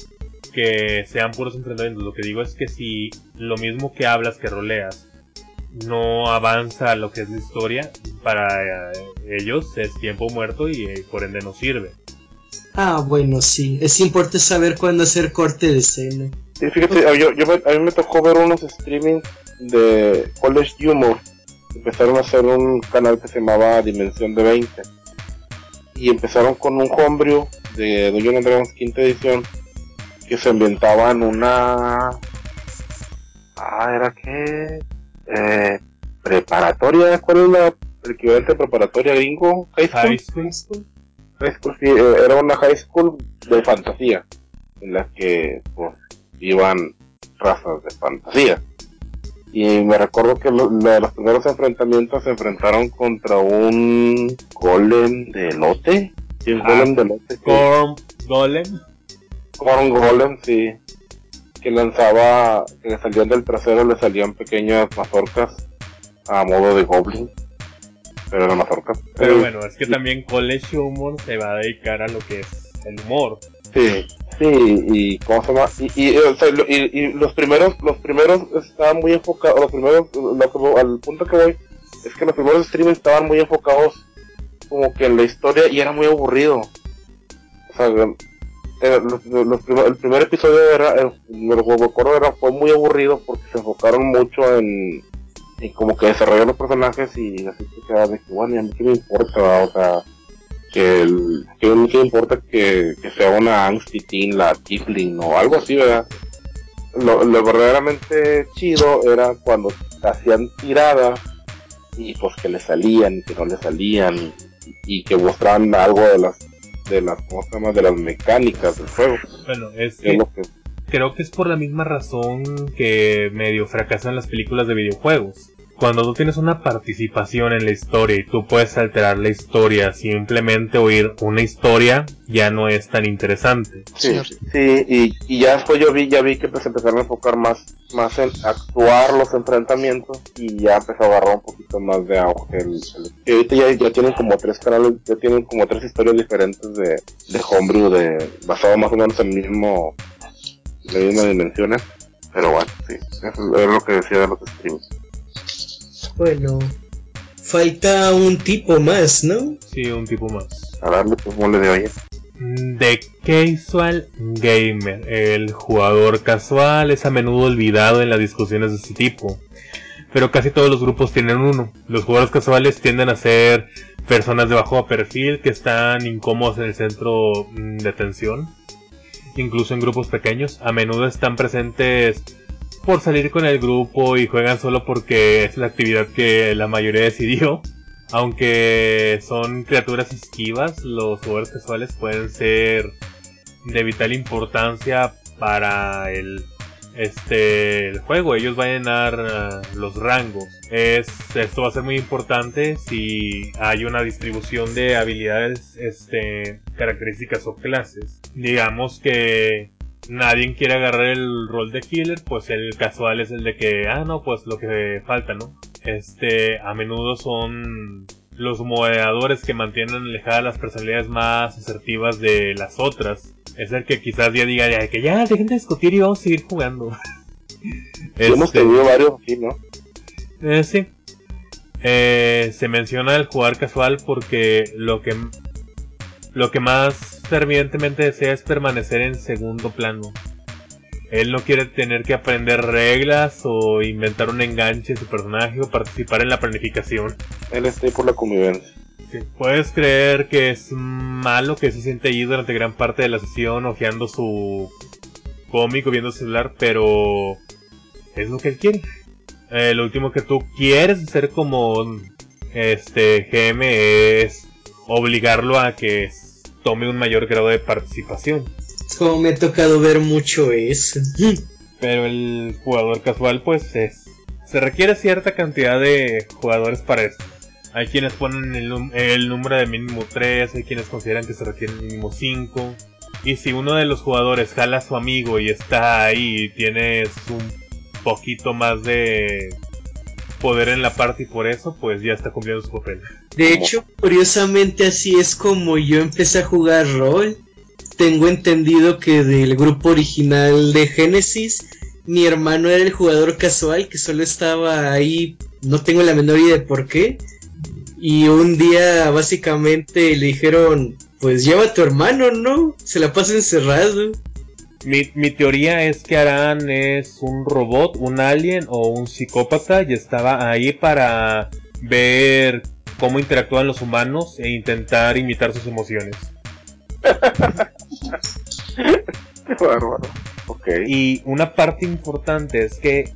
que sean puros enfrentamientos, lo que digo es que si lo mismo que hablas, que roleas, no avanza lo que es la historia, para eh, ellos es tiempo muerto y eh, por ende no sirve. Ah, bueno, sí. Es importante saber cuándo hacer corte de escena. Sí, fíjate, yo, a mí me tocó ver unos streamings de College Humor. Empezaron a hacer un canal que se llamaba Dimensión de 20. Y empezaron con un homebrew de Dungeons Dragons quinta edición que se ambientaba en una... Ah, era que... Eh, preparatoria, ¿cuál es la, el equivalente preparatoria gringo? High school. Eh, era una high school de fantasía, en la que pues, iban razas de fantasía. Y me recuerdo que los primeros enfrentamientos se enfrentaron contra un golem de lote. un ah, golem de lote. Corn golem. Corn golem, sí. Que lanzaba, que le salían del trasero, le salían pequeñas mazorcas a modo de goblin pero era mazorca. Pero bueno, es que también College Humor se va a dedicar a lo que es el humor. Sí, sí, y cómo se llama, y, y, los primeros, los primeros estaban muy enfocados, los primeros, al punto que voy, es que los primeros streams estaban muy enfocados como que en la historia y era muy aburrido. O sea, el primer episodio era, el, me recuerdo era, fue muy aburrido porque se enfocaron mucho en, y como que desarrolló los personajes y así se queda de que bueno a mí qué me importa o sea que el que a mí qué me importa que, que sea una Angsty Teen la Kipling o algo así verdad lo, lo verdaderamente chido era cuando hacían tiradas y pues que le salían y que no le salían y, que mostraban algo de las de las ¿cómo de las mecánicas del juego. Bueno es que, creo que es por la misma razón que medio fracasan las películas de videojuegos cuando tú tienes una participación en la historia y tú puedes alterar la historia, simplemente oír una historia ya no es tan interesante. Sí, sí, y, y ya después yo vi, ya vi que pues empezaron a enfocar más, más en actuar los enfrentamientos y ya empezó a agarrar un poquito más de auge. El, el- y ahorita ya, ya tienen como tres canales, ya tienen como tres historias diferentes de, de Homebrew, de, basado más o menos en el mismo, mismas dimensiones. Pero bueno, sí, eso es lo que decía de los streams. Bueno, falta un tipo más, ¿no? Sí, un tipo más. A darle pues mole de olla. The Casual Gamer, el jugador casual, es a menudo olvidado en las discusiones de este tipo. Pero casi todos los grupos tienen uno. Los jugadores casuales tienden a ser personas de bajo perfil que están incómodos en el centro mm, de atención. Incluso en grupos pequeños. A menudo están presentes por salir con el grupo y juegan solo porque es la actividad que la mayoría decidió. Aunque son criaturas esquivas, los jugadores casuales pueden ser de vital importancia para el este el juego. Ellos van a llenar los rangos. Es, esto va a ser muy importante si hay una distribución de habilidades, este, características o clases. Digamos que nadie quiere agarrar el rol de healer, pues el casual es el de que, ah, no, pues lo que falta, ¿no? Este, a menudo son los moderadores que mantienen alejadas las personalidades más asertivas de las otras. Es el que quizás ya diga ya, que ya dejen de discutir y vamos a seguir jugando. Hemos Este, tenido varios aquí, ¿no? eh, sí. Eh, se menciona el jugar casual porque lo que lo que más fervientemente desea es permanecer en segundo plano. Él no quiere tener que aprender reglas o inventar un enganche de su personaje o participar en la planificación. Él está ahí por la convivencia. Sí, Puedes creer que es malo que se siente allí durante gran parte de la sesión hojeando su cómic o viendo su celular, pero es lo que él quiere. Eh, lo último que tú quieres hacer como este GM es obligarlo a que tome un mayor grado de participación. Como me ha tocado ver mucho eso. Pero el jugador casual, pues es. Se requiere cierta cantidad de jugadores para esto. Hay quienes ponen el, número de mínimo 3, hay quienes consideran que se requiere mínimo 5. Y si uno de los jugadores jala a su amigo y está ahí y tienes un poquito más de poder en la party por eso, pues ya está cumpliendo su papel. De hecho, curiosamente así es como yo empecé a jugar rol. Tengo entendido que del grupo original de Genesis, mi hermano era el jugador casual que solo estaba ahí, no tengo la menor idea de por qué. Y un día básicamente le dijeron, pues lleva a tu hermano, ¿no? Se la pasa encerrado. Mi, mi teoría es que Aran es un robot, un alien o un psicópata y estaba ahí para ver cómo interactúan los humanos e intentar imitar sus emociones. Qué bárbaro. Ok. Y una parte importante es que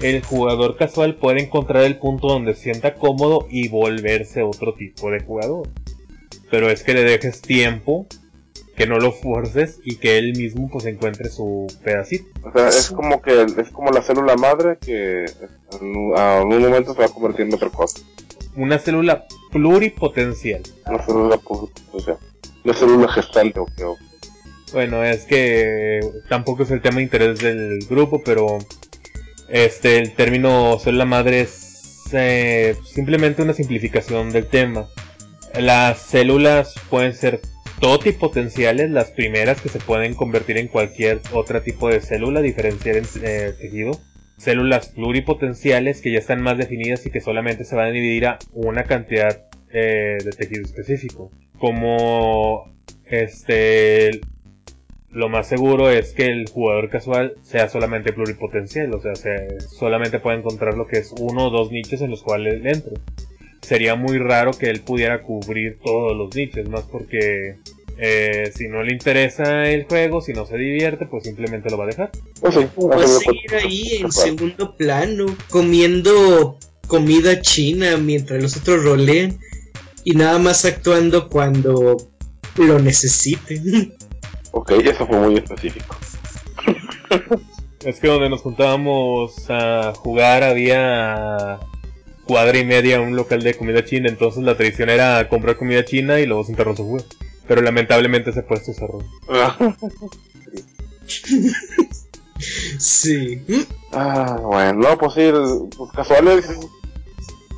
el jugador casual puede encontrar el punto donde se sienta cómodo y volverse otro tipo de jugador. Pero es que le dejes tiempo, que no lo forces y que él mismo pues encuentre su pedacito. O sea, es como que es como la célula madre que en un- a un momento se va a convertir en otra cosa. Una célula pluripotencial. Una célula, sea, una célula gestante o que o- Bueno, es que tampoco es el tema de interés del grupo, pero este el término célula madre es eh, simplemente una simplificación del tema. Las células pueden ser totipotenciales, las primeras que se pueden convertir en cualquier otro tipo de célula, diferenciar en eh, tejido. Células pluripotenciales que ya están más definidas y que solamente se van a dividir a una cantidad eh, de tejido específico. Como este lo más seguro es que el jugador casual sea solamente pluripotencial, o sea, se- solamente puede encontrar lo que es uno o dos nichos en los cuales él entre. Sería muy raro que él pudiera cubrir todos los nichos, más porque eh, si no le interesa el juego, si no se divierte, pues simplemente lo va a dejar. Pues sí, O una va a seguir ahí en segundo plano, comiendo comida china mientras los otros rolean y nada más actuando cuando lo necesiten. Ok, eso fue muy específico. Es que donde nos juntábamos a jugar había cuadra y media un local de comida china, entonces la tradición era comprar comida china y luego sentarnos a jugar. Pero lamentablemente ese puesto cerró. Sí. Ah, bueno, pues sí, los casuales,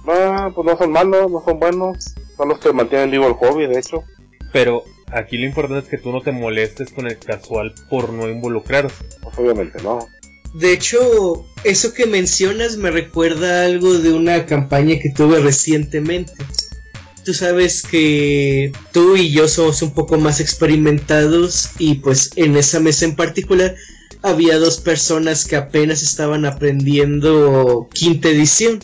ah, pues no son malos, no son buenos, son los que mantienen vivo el hobby, de hecho. Pero aquí lo importante es que tú no te molestes con el casual por no involucrarse. Pues obviamente no. De hecho, eso que mencionas me recuerda algo de una campaña que tuve recientemente. Tú sabes que tú y yo somos un poco más experimentados y pues en esa mesa en particular había dos personas que apenas estaban aprendiendo quinta edición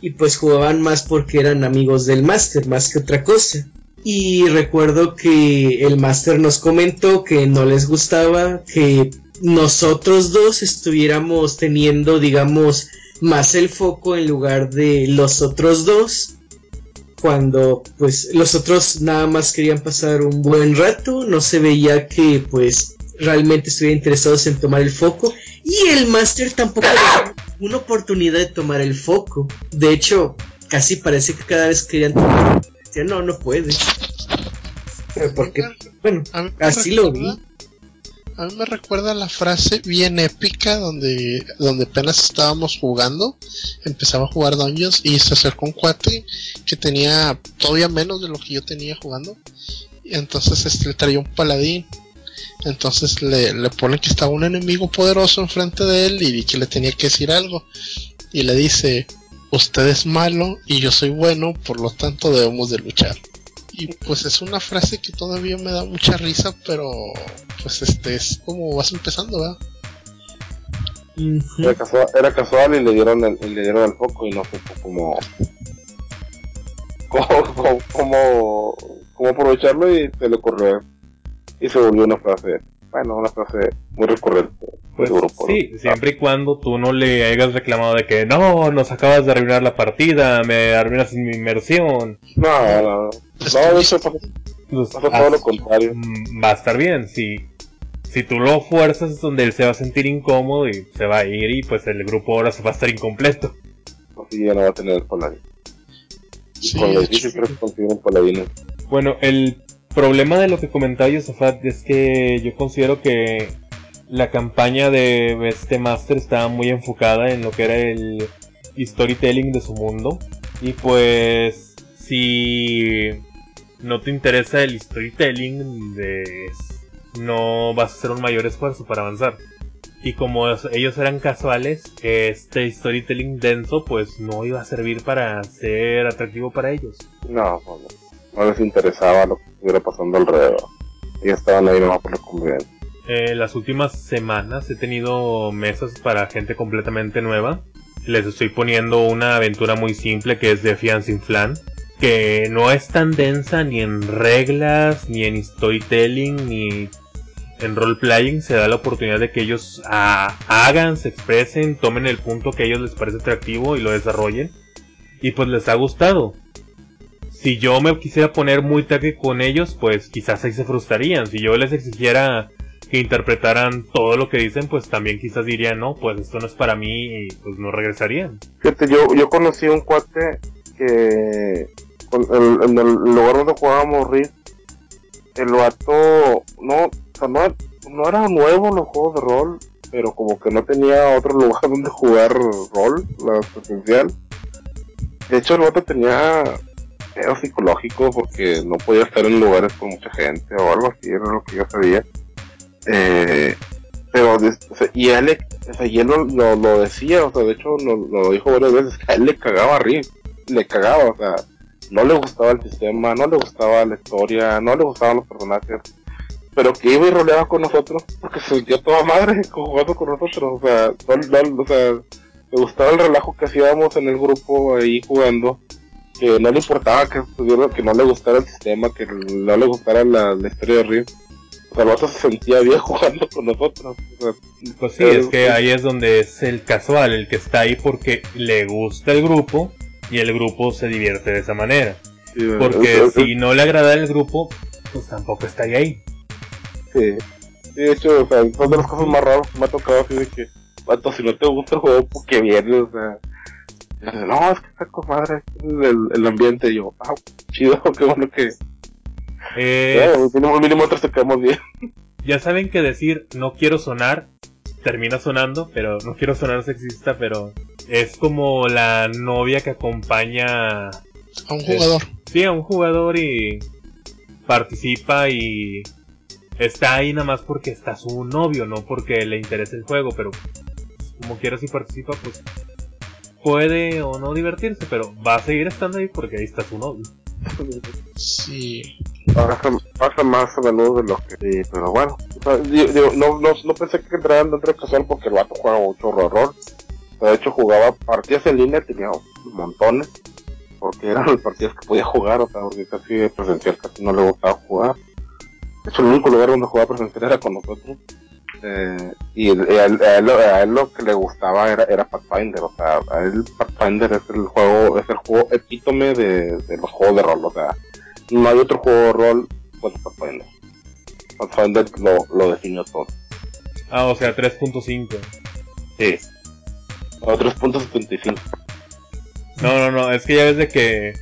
y pues jugaban más porque eran amigos del máster más que otra cosa. Y recuerdo que el máster nos comentó que no les gustaba que nosotros dos estuviéramos teniendo, digamos, más el foco en lugar de los otros dos. Cuando pues los otros nada más querían pasar un buen rato, no se veía que pues realmente estuvieran interesados en tomar el foco. Y el máster tampoco dio una oportunidad de tomar el foco. De hecho, casi parece que cada vez querían tomar, no, no puede. Pero Porque, bueno, así lo vi. recuerda- A mí me recuerda la frase bien épica donde, donde apenas estábamos jugando, empezaba a jugar Dungeons y se acercó un cuate que tenía todavía menos de lo que yo tenía jugando. Y entonces este, le traía un paladín. Entonces le, le pone que estaba un enemigo poderoso enfrente de él y que le tenía que decir algo. Y le dice, usted es malo y yo soy bueno, por lo tanto debemos de luchar. Y pues es una frase que todavía me da mucha risa, pero pues este es como vas empezando, ¿verdad? Era casual, era casual y le dieron el, y le dieron el foco y no cómo, cómo, cómo, cómo aprovecharlo y se le ocurrió. Y se volvió una frase, bueno, una frase muy recurrente. Pues ¿no? sí, siempre y cuando tú no le hayas reclamado de que no, nos acabas de arruinar la partida, me arruinas mi inmersión. No, no, no. No, pasó, Pues, pasó todo lo contrario. mm, va a estar bien. Si, si tú lo fuerzas es donde él se va a sentir incómodo y se va a ir y pues el grupo ahora se va a estar incompleto. Así ya no va a tener el paladín. Sí, con lo difícil creo que paladín. Bueno, el problema de lo que comentaba Yosafat es que yo considero que la campaña de este Master estaba muy enfocada en lo que era el storytelling de su mundo. Y pues, si no te interesa el storytelling, de, no vas a hacer un mayor esfuerzo para avanzar. Y como ellos eran casuales, este storytelling denso pues no iba a servir para ser atractivo para ellos. No, no, no. Les interesaba lo que estuviera pasando alrededor. Ellos estaban ahí nomás por la convivencia. Eh, las últimas semanas he tenido mesas para gente completamente nueva. Les estoy poniendo una aventura muy simple que es de Fiancing Flan. Que no es tan densa ni en reglas, ni en storytelling, ni en roleplaying. Se da la oportunidad de que ellos ah, hagan, se expresen, tomen el punto que a ellos les parece atractivo y lo desarrollen. Y pues les ha gustado. Si yo me quisiera poner muy taque con ellos, pues quizás ahí se frustrarían. Si yo les exigiera que interpretaran todo lo que dicen, pues también quizás dirían, no, pues esto no es para mí y pues no regresarían. Fíjate, yo, yo conocí un cuate que en, el lugar donde jugábamos Rift, el vato no, o sea, no, no era nuevo los juegos de rol, pero como que no tenía otro lugar donde jugar rol, la presencial. De hecho, el vato tenía pedo psicológico porque no podía estar en lugares con mucha gente o algo así, era lo que yo sabía. Eh, pero, y él, le- y él lo, lo, lo decía, o sea, de hecho lo, dijo varias veces, a él le cagaba a Riff, le cagaba, o sea, no le gustaba el sistema, no le gustaba la historia, no le gustaban los personajes, pero que iba y roleaba con nosotros, porque se sentía toda madre jugando con nosotros, o sea, no, le gustaba el relajo que hacíamos en el grupo ahí jugando, que no le importaba que que no le gustara el sistema, que no le gustara la, la historia de Riff. O sea, el vato se sentía bien jugando con nosotros. O sea, Pues sí, es que ahí es donde es el casual, el que está ahí porque le gusta el grupo y el grupo se divierte de esa manera. sí, Porque es- es- si no le agrada el grupo, pues tampoco estaría ahí. Sí. De hecho, o sea, son de las cosas más raras que me ha tocado así de que, vato, si no te gusta el juego, ¿por qué vienes? O sea, no, es que está con madre el, el ambiente. Y yo, ah, chido, qué bueno que. Eh, Eh, mínimo, mínimo otros te quedamos bien. ya saben que decir no quiero sonar termina sonando, pero no quiero sonar sexista, pero es como la novia que acompaña A un jugador. sí, a un jugador y participa y está ahí nada más porque está su novio, no porque le interesa el juego, pero como quiera si participa, pues puede o no divertirse, pero va a seguir estando ahí porque ahí está su novio. Sí. Pasa, más a menudo de lo que sí, pero bueno. No, no, no pensé que entraran dentro de casual porque el vato jugaba mucho horror. O sea, de hecho, jugaba partidas en línea, tenía montones. Porque eran las partidas que podía jugar, o sea, porque casi presencial casi no le gustaba jugar. De hecho, el único lugar donde jugaba presencial era con nosotros. Eh, y a, él, a él lo- a él lo que le gustaba era, era Pathfinder, o sea, a él Pathfinder es el juego, es el juego epítome de, de los juegos de rol, o sea, no hay otro juego de rol pues Pathfinder. Pathfinder lo, lo definió todo. Ah, o sea, 3.5. Sí. O 3.75. No, no, no, es que ya ves de que...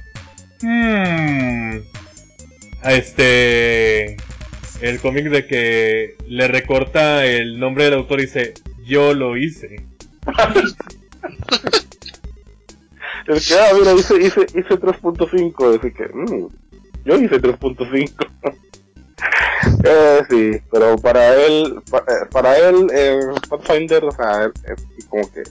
Hmm, este... El cómic de que le recorta el nombre del autor y dice, yo lo hice. Es que, ah, mira, hice, hice, hice 3.5, así que, mm, yo hice 3.5. eh, sí, pero para él, eh, para él, eh, Pathfinder, o sea, es, es como que,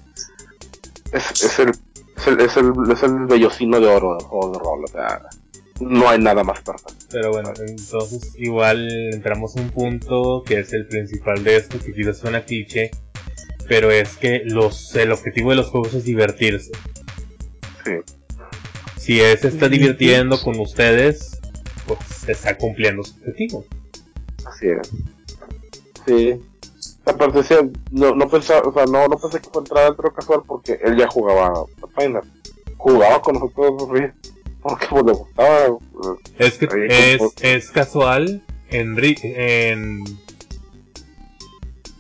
es, es el, es el, es el, es el bellocino de oro del juego de rol, o sea, no hay nada más perfecto. Pero bueno, entonces igual entramos a un punto que es el principal de esto, que quizás suena cliché, pero es que los, el objetivo de los juegos es divertirse. Sí. Si él se está divirtiendo con ustedes, pues se está cumpliendo su objetivo. Así es. Sí. Aparte, sí, no, no pensaba, o sea, no, no pensé que fue entrar dentro casual porque él ya jugaba Pathfinder. Jugaba con nosotros, sí, pues, le gustaba. eh, Es que es, casual en, Ri- en,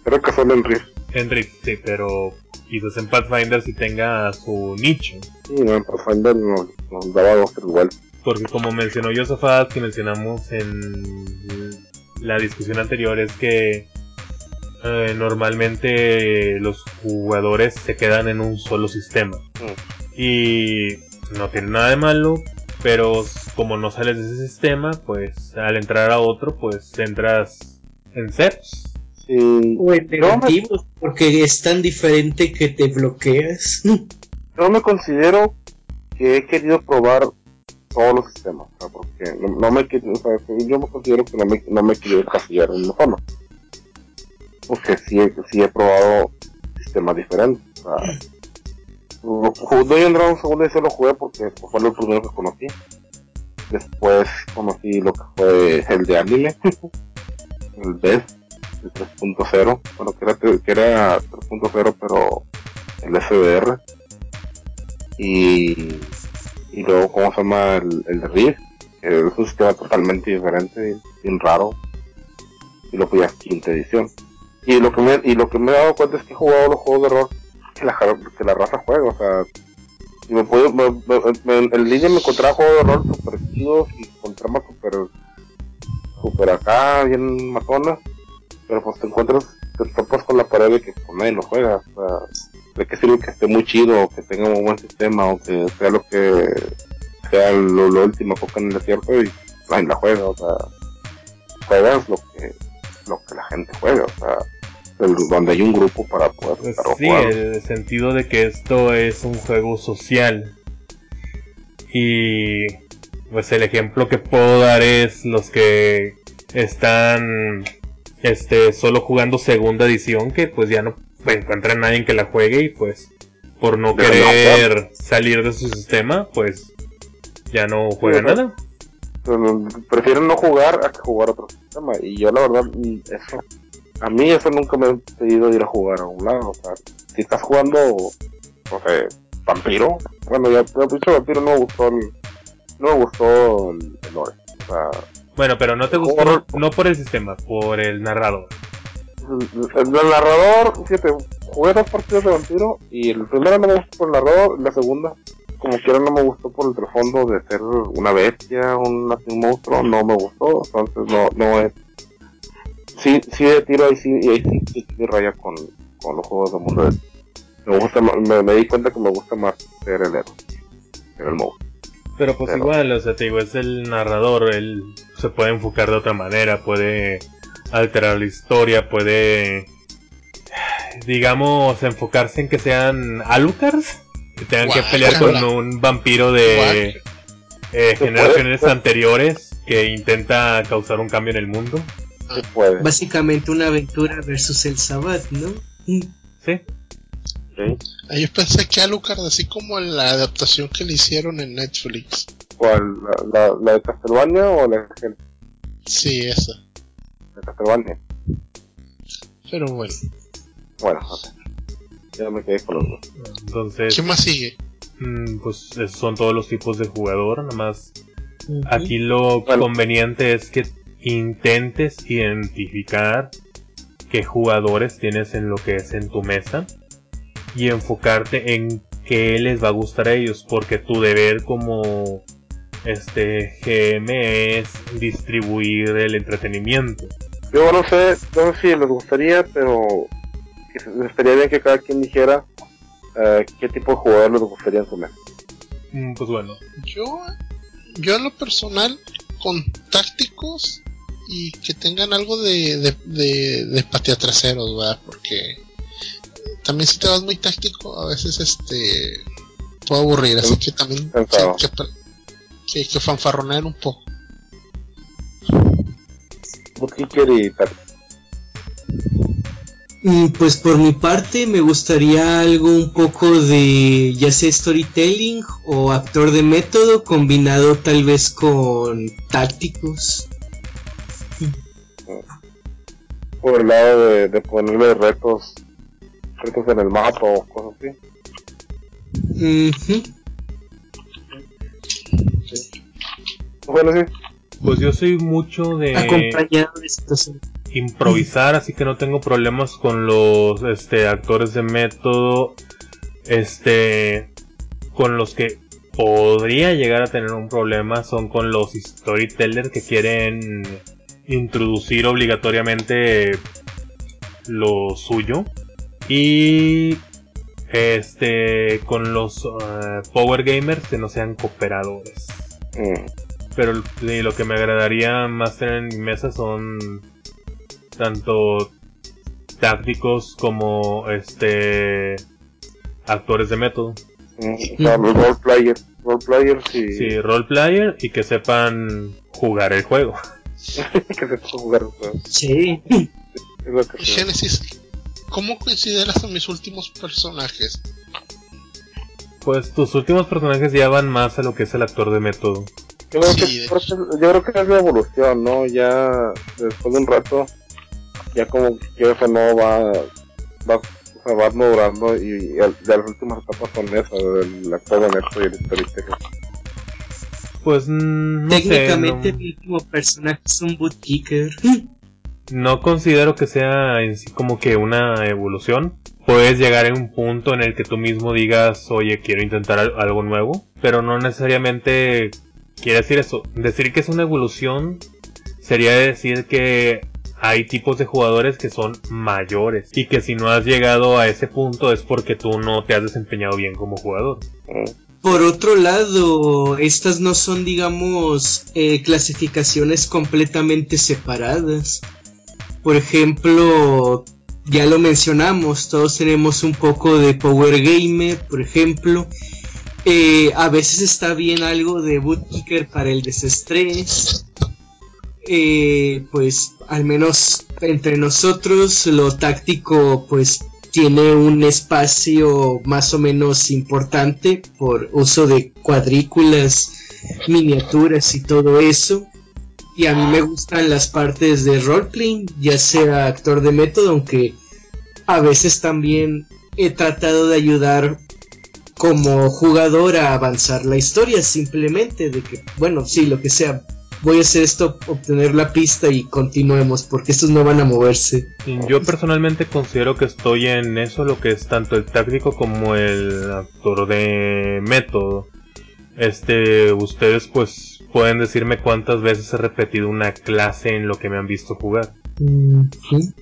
Era casual en Rift. en Rift, sí, pero quizás en Pathfinder si tenga su nicho. Sí, no, en Pathfinder nos, nos daba dos, vueltas. Porque como mencionó Josafat, que mencionamos en la discusión anterior, es que eh, normalmente los jugadores se quedan en un solo sistema. Y no tiene nada de malo, pero como no sales de ese sistema, pues al entrar a otro, pues entras en ceros. Sí, O en negativos, porque es tan diferente que te bloqueas. yo me considero que he querido probar todos los sistemas, porque no, no me quiero, o sea, yo me considero que no me, no me quiero encasillar en una forma. Porque sí, he- sí he probado sistemas diferentes. O sea, Dungeon Dragons segundo edición lo jugué porque pues, fue lo primero que conocí. Después conocí lo que fue el de anime, el BES, el 3.0, bueno, que era, que era 3.0 pero el SDR. Y, y luego, ¿cómo se llama? El, el de Rift, que es un sistema totalmente diferente, bien raro. Y lo fui a quinta edición. Y lo que me, y lo que me he dado cuenta es que he jugado los juegos de rol que la, que la raza juega, o sea, me puedo, me- me- me- en línea me encontraba juegos de rol super chidos y con tramas super, super acá, bien matonas, pero pues te encuentras, te topas con la pared de que pues, nadie lo juega, o sea, de qué sirve que esté muy chido, o que tenga un buen sistema, o que sea lo que sea lo, lo último coca en el desierto y nadie la juega, o sea, juegas lo que, lo que la gente juega, o sea, el- donde hay un grupo para poder Pues sí, jugando. el sentido de que esto es un juego social. Y pues el ejemplo que puedo dar es los que están este solo jugando segunda edición que pues ya no encuentran nadie que la juegue y pues por no de querer salir de su sistema pues ya no juegan ajá. nada. Prefieren no jugar a que jugar otro sistema. Y yo la verdad, mm, eso, a mí eso nunca me ha pedido ir a jugar a un lado. O sea, si estás jugando, no sé, vampiro, bueno, ya te he dicho vampiro, no me gustó el, no me gustó el, el lore. O sea, Bueno, pero no te gustó Horror. no por el sistema, por el narrador. el, narrador, fíjate, jugué dos partidos de vampiro y el primero no me gustó por el narrador, la segunda, como quiera, no me gustó por el trasfondo de ser una bestia, un, un monstruo, no me gustó, entonces no, no es. Sí, sí de tiro ahí sí, y ahí sí, sí, sí raya con, con los juegos de mundo. de- Me gusta me, me di cuenta que me gusta más ser el héroe, ser el monstruo. Pero pues Pero- igual, o sea, te digo, es el narrador, él se puede enfocar de otra manera, puede alterar la historia, puede, digamos, enfocarse en que sean Alucards, que tengan que pelear con un vampiro de eh, Se generaciones puede. anteriores que intenta causar un cambio en el mundo. Sí puede, Básicamente una aventura versus el Sabbath, ¿no? Mm. Sí, ¿sí? Yo pensé que Alucard, así como la adaptación que le hicieron en Netflix. ¿Cuál? ¿La, la, la de Castlevania o la de Sí, esa. Castlevania? Pero bueno. Bueno, ya me quedé con los dos. entonces, ¿Qué más sigue? mm, pues son todos los tipos de jugador, nada más. Aquí lo Bueno. conveniente es que intentes identificar qué jugadores tienes en lo que es en tu mesa y enfocarte en qué les va a gustar a ellos, porque tu deber como este GM es distribuir el entretenimiento. Yo no sé, no sé si les gustaría, pero estaría bien que cada quien dijera eh, qué tipo de jugador les gustaría en su mesa. Mm, Pues bueno, Yo, yo en lo personal, con tácticos y que tengan algo de, de, de, de patea traseros, ¿verdad? Porque también si te vas muy táctico, a veces este puede aburrir, así que también Cansado. sí, que, que, que fanfarronear un poco. Bootkicker y tal. Y pues por mi parte me gustaría algo un poco de ya sea storytelling o actor de método combinado tal vez con tácticos. Por el lado de, de ponerle retos, retos en el mapa o cosas así. Ujú. Bueno, sí, pues yo soy mucho de Acompañado de situaciones. improvisar, así que no tengo problemas con los este actores de método. Este con los que podría llegar a tener un problema son con los storytellers que quieren introducir obligatoriamente lo suyo y este con los eh, power gamers que no sean cooperadores. Mm, Pero lo que me agradaría más tener en mi mesa son tanto tácticos como este actores de método. mm, o sea, role players, role players y Sí, role player y que sepan jugar el juego. que se puede jugar juego. Sí. Es lo que ¿cómo consideras a mis últimos personajes? Pues tus últimos personajes ya van más a lo que es el actor de método. Yo creo, Sí, que, que- yo creo que es la evolución, ¿no? Ya después de un rato, ya como que eso no va, va, o sea, va madurando y, y las últimas etapas son esas, el actor de método y el storyteller. Pues mm, no sé, Técnicamente no- mi último personaje es un bootkicker. No considero que sea en sí como que una evolución. Puedes llegar a un punto en el que tú mismo digas, oye, quiero intentar al- algo nuevo, pero no necesariamente quiere decir eso. Decir que es una evolución sería decir que hay tipos de jugadores que son mayores y que si no has llegado a ese punto es porque tú no te has desempeñado bien como jugador. Por otro lado, estas no son, digamos, eh, clasificaciones completamente separadas. Por ejemplo, ya lo mencionamos, todos tenemos un poco de Power Gamer, por ejemplo. Eh, a veces está bien algo de Bootkicker para el desestrés. Eh, pues al menos entre nosotros lo táctico pues tiene un espacio más o menos importante por uso de cuadrículas, miniaturas y todo eso. Y a mí me gustan las partes de roleplay, ya sea actor de método, aunque a veces también he tratado de ayudar como jugador a avanzar la historia, simplemente de que, bueno, sí, lo que sea, voy a hacer esto, obtener la pista y continuemos, porque estos no van a moverse. Yo personalmente considero que estoy en eso, lo que es tanto el táctico como el actor de método. Este, ustedes pues pueden decirme cuántas veces he repetido una clase en lo que me han visto jugar. Mm, ¿sí?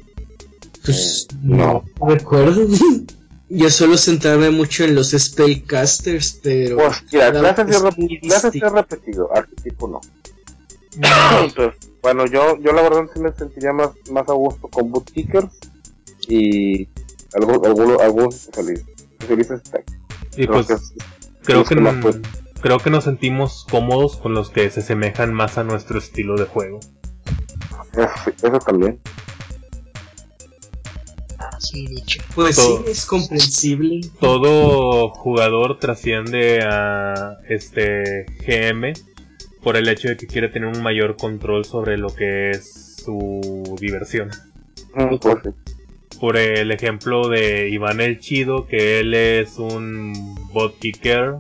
Pues no recuerdo. Yo suelo centrarme mucho en los spellcasters, pero. Pues, mira, clases he, he repetido, arquetipo no. Entonces, bueno, yo, yo la verdad sí me sentiría más, más a gusto con bootkickers y algunos algunos algunos felices Y pues, creo que, creo que nos sentimos cómodos con los que se asemejan más a nuestro estilo de juego. eso también. Pues sí, es comprensible. Todo jugador trasciende a este GM por el hecho de que quiere tener un mayor control sobre lo que es su diversión. Mm, pues por el ejemplo de Iván el Chido, que él es un bot kicker.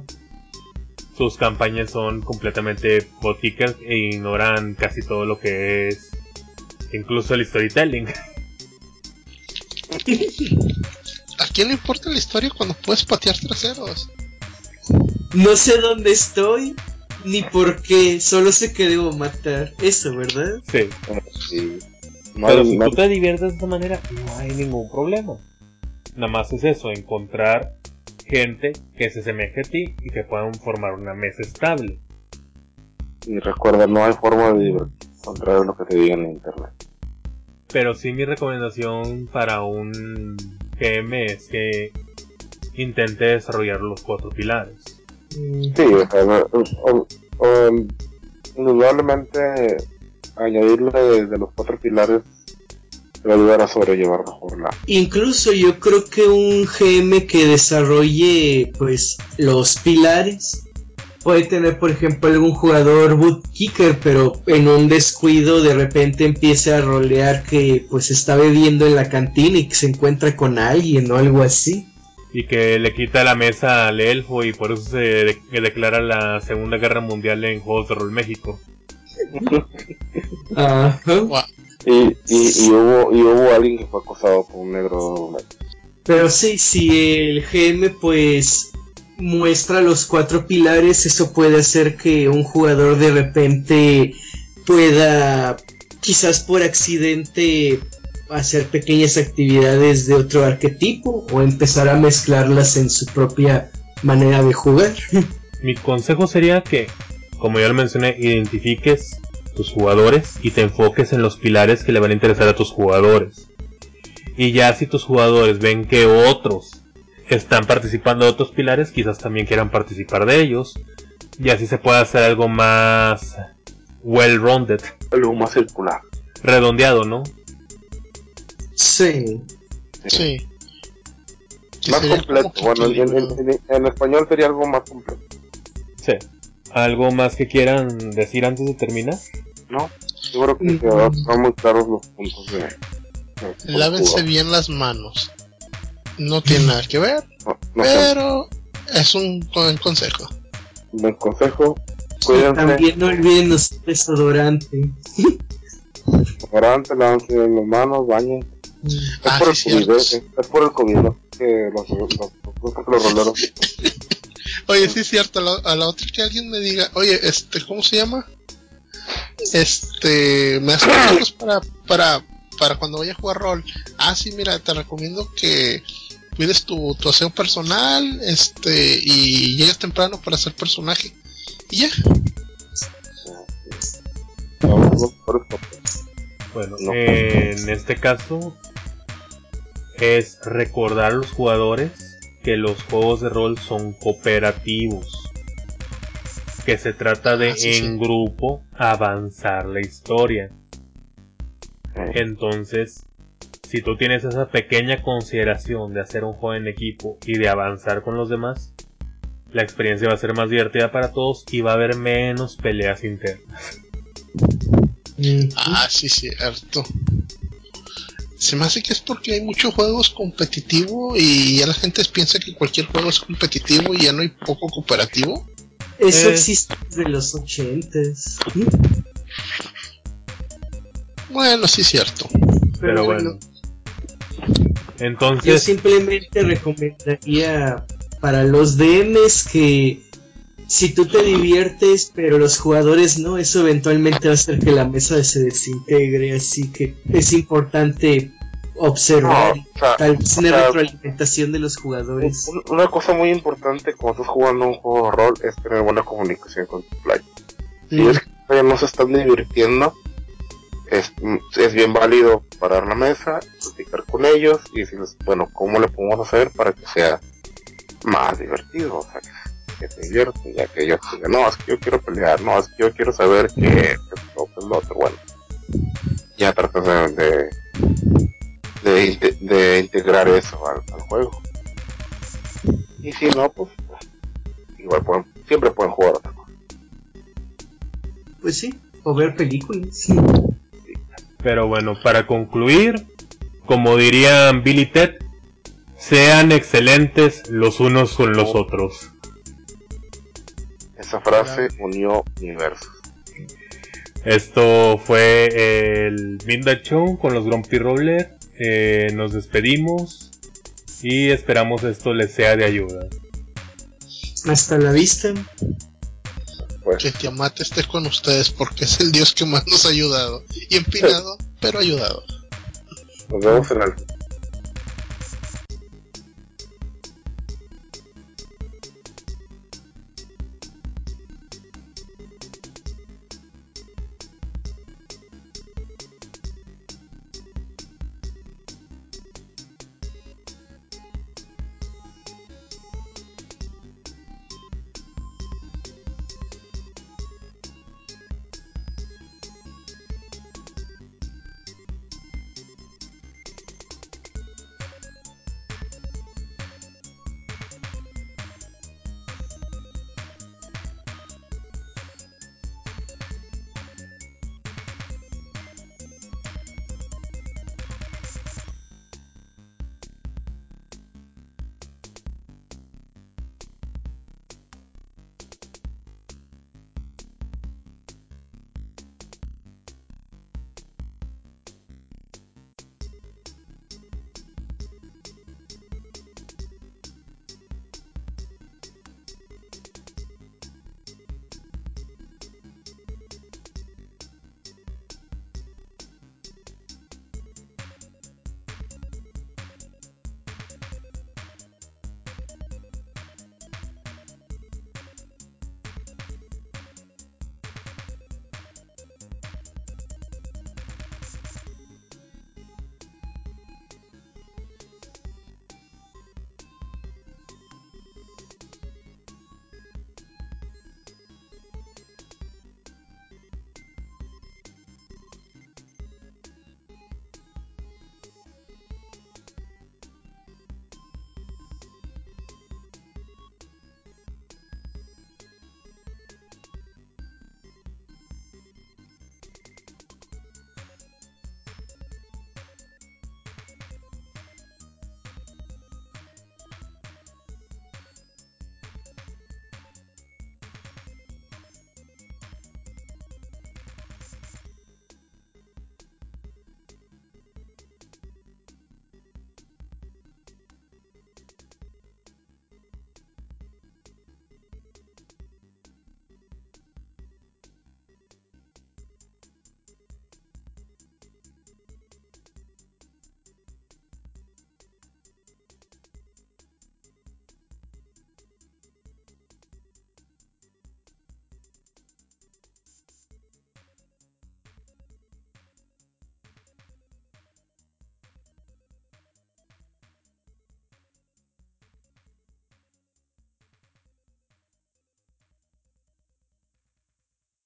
Sus campañas son completamente bot kicker e ignoran casi todo lo que es incluso el storytelling. ¿A quién le importa la historia cuando puedes patear traseros? No sé dónde estoy, ni por qué, solo sé que debo matar. Eso, ¿verdad? Sí. Pero si tú te diviertes de esa manera, no hay ningún problema. Nada más es eso, encontrar gente que se asemeje a ti y que puedan formar una mesa estable. Y recuerda, no hay forma de divertirse, contrario a lo que te digan en internet. Pero sí mi recomendación para un GM es que intente desarrollar los cuatro pilares. Sí, indudablemente añadirle de, los cuatro pilares va a a sobrellevar mejor la. Incluso yo creo que un GM que desarrolle pues los pilares puede tener, por ejemplo, algún jugador boot kicker, pero en un descuido de repente empieza a rolear que pues está bebiendo en la cantina y que se encuentra con alguien o algo así. Y que le quita la mesa al elfo y por eso se declara la Segunda Guerra Mundial en Juegos de Rol México. y, y, hubo, y hubo alguien que fue acosado por un negro. Pero sí, si el GM pues muestra los cuatro pilares, eso puede hacer que un jugador de repente pueda, quizás por accidente, hacer pequeñas actividades de otro arquetipo o empezar a mezclarlas en su propia manera de jugar. Mi consejo sería que, como ya lo mencioné, identifiques tus jugadores y te enfoques en los pilares que le van a interesar a tus jugadores. Y ya si tus jugadores ven que otros están participando de otros pilares, quizás también quieran participar de ellos. Y así se puede hacer algo más well-rounded. Algo más circular. Redondeado, ¿no? Sí. Sí. más completo. Bueno, en, español sería algo más completo. Sí. ¿Algo más que quieran decir antes de terminar? No, yo creo que están muy claros los puntos de... Lávense bien las manos no tiene nada que ver, pero es un buen consejo. Un buen consejo. También no olviden los desodorante. Desodorante, lávense las manos, bañen. Es, ah, por el COVID, es, por el COVID, ¿no? que los, los, los, los roleros. oye, sí es cierto, a la, otra que alguien me diga, oye, este, ¿cómo se llama? Este, me hace para, para, para cuando vaya a jugar rol. Ah, sí, mira, te recomiendo que cuides tu, tu aseo personal, este, y llegues temprano para ser personaje. Y ya. Bueno, en este caso es recordar a los jugadores que los juegos de rol son cooperativos. Que se trata de ah, en grupo avanzar la historia. Entonces, si tú tienes esa pequeña consideración de hacer un juego en equipo y de avanzar con los demás, la experiencia va a ser más divertida para todos y va a haber menos peleas internas. Ah, sí, cierto. Se me hace que es porque hay muchos juegos competitivos y ya la gente piensa que cualquier juego es competitivo y ya no hay poco cooperativo. Eso existe desde los ochentas. Bueno, sí, cierto. Pero bueno. Yo Entonces, simplemente recomendaría para los DMs que si tú te diviertes pero los jugadores no, eso eventualmente va a hacer que la mesa se desintegre, así que es importante observar No, o sea, tal vez o una sea, retroalimentación de los jugadores. Un- Una cosa muy importante cuando estás jugando un juego de rol es tener buena comunicación con tu player. Si Mm, es que no se están divirtiendo, es, es bien válido parar la mesa, platicar con ellos y decirles, bueno, ¿cómo le podemos hacer para que sea más divertido? O sea, que, que se diviertan, ya que ellos digan, no, es que yo quiero pelear, no, es que yo quiero saber que esto, que lo otro, bueno. Ya tratas de, de, de, inte- de integrar eso al, al juego. Y si no, pues, igual pueden, siempre pueden jugar otra cosa. Pues sí, o ver películas. pero bueno, para concluir, como dirían Billy Ted, sean excelentes los unos con los otros. Esa frase unió universos. Esto fue el Midnight Show con los Grumpy Roller. Eh, nos despedimos y esperamos esto les sea de ayuda. Hasta la vista. Pues, Que Tiamat esté con ustedes porque es el dios que más nos ha ayudado. Y empinado, pero ayudado. nos vemos en el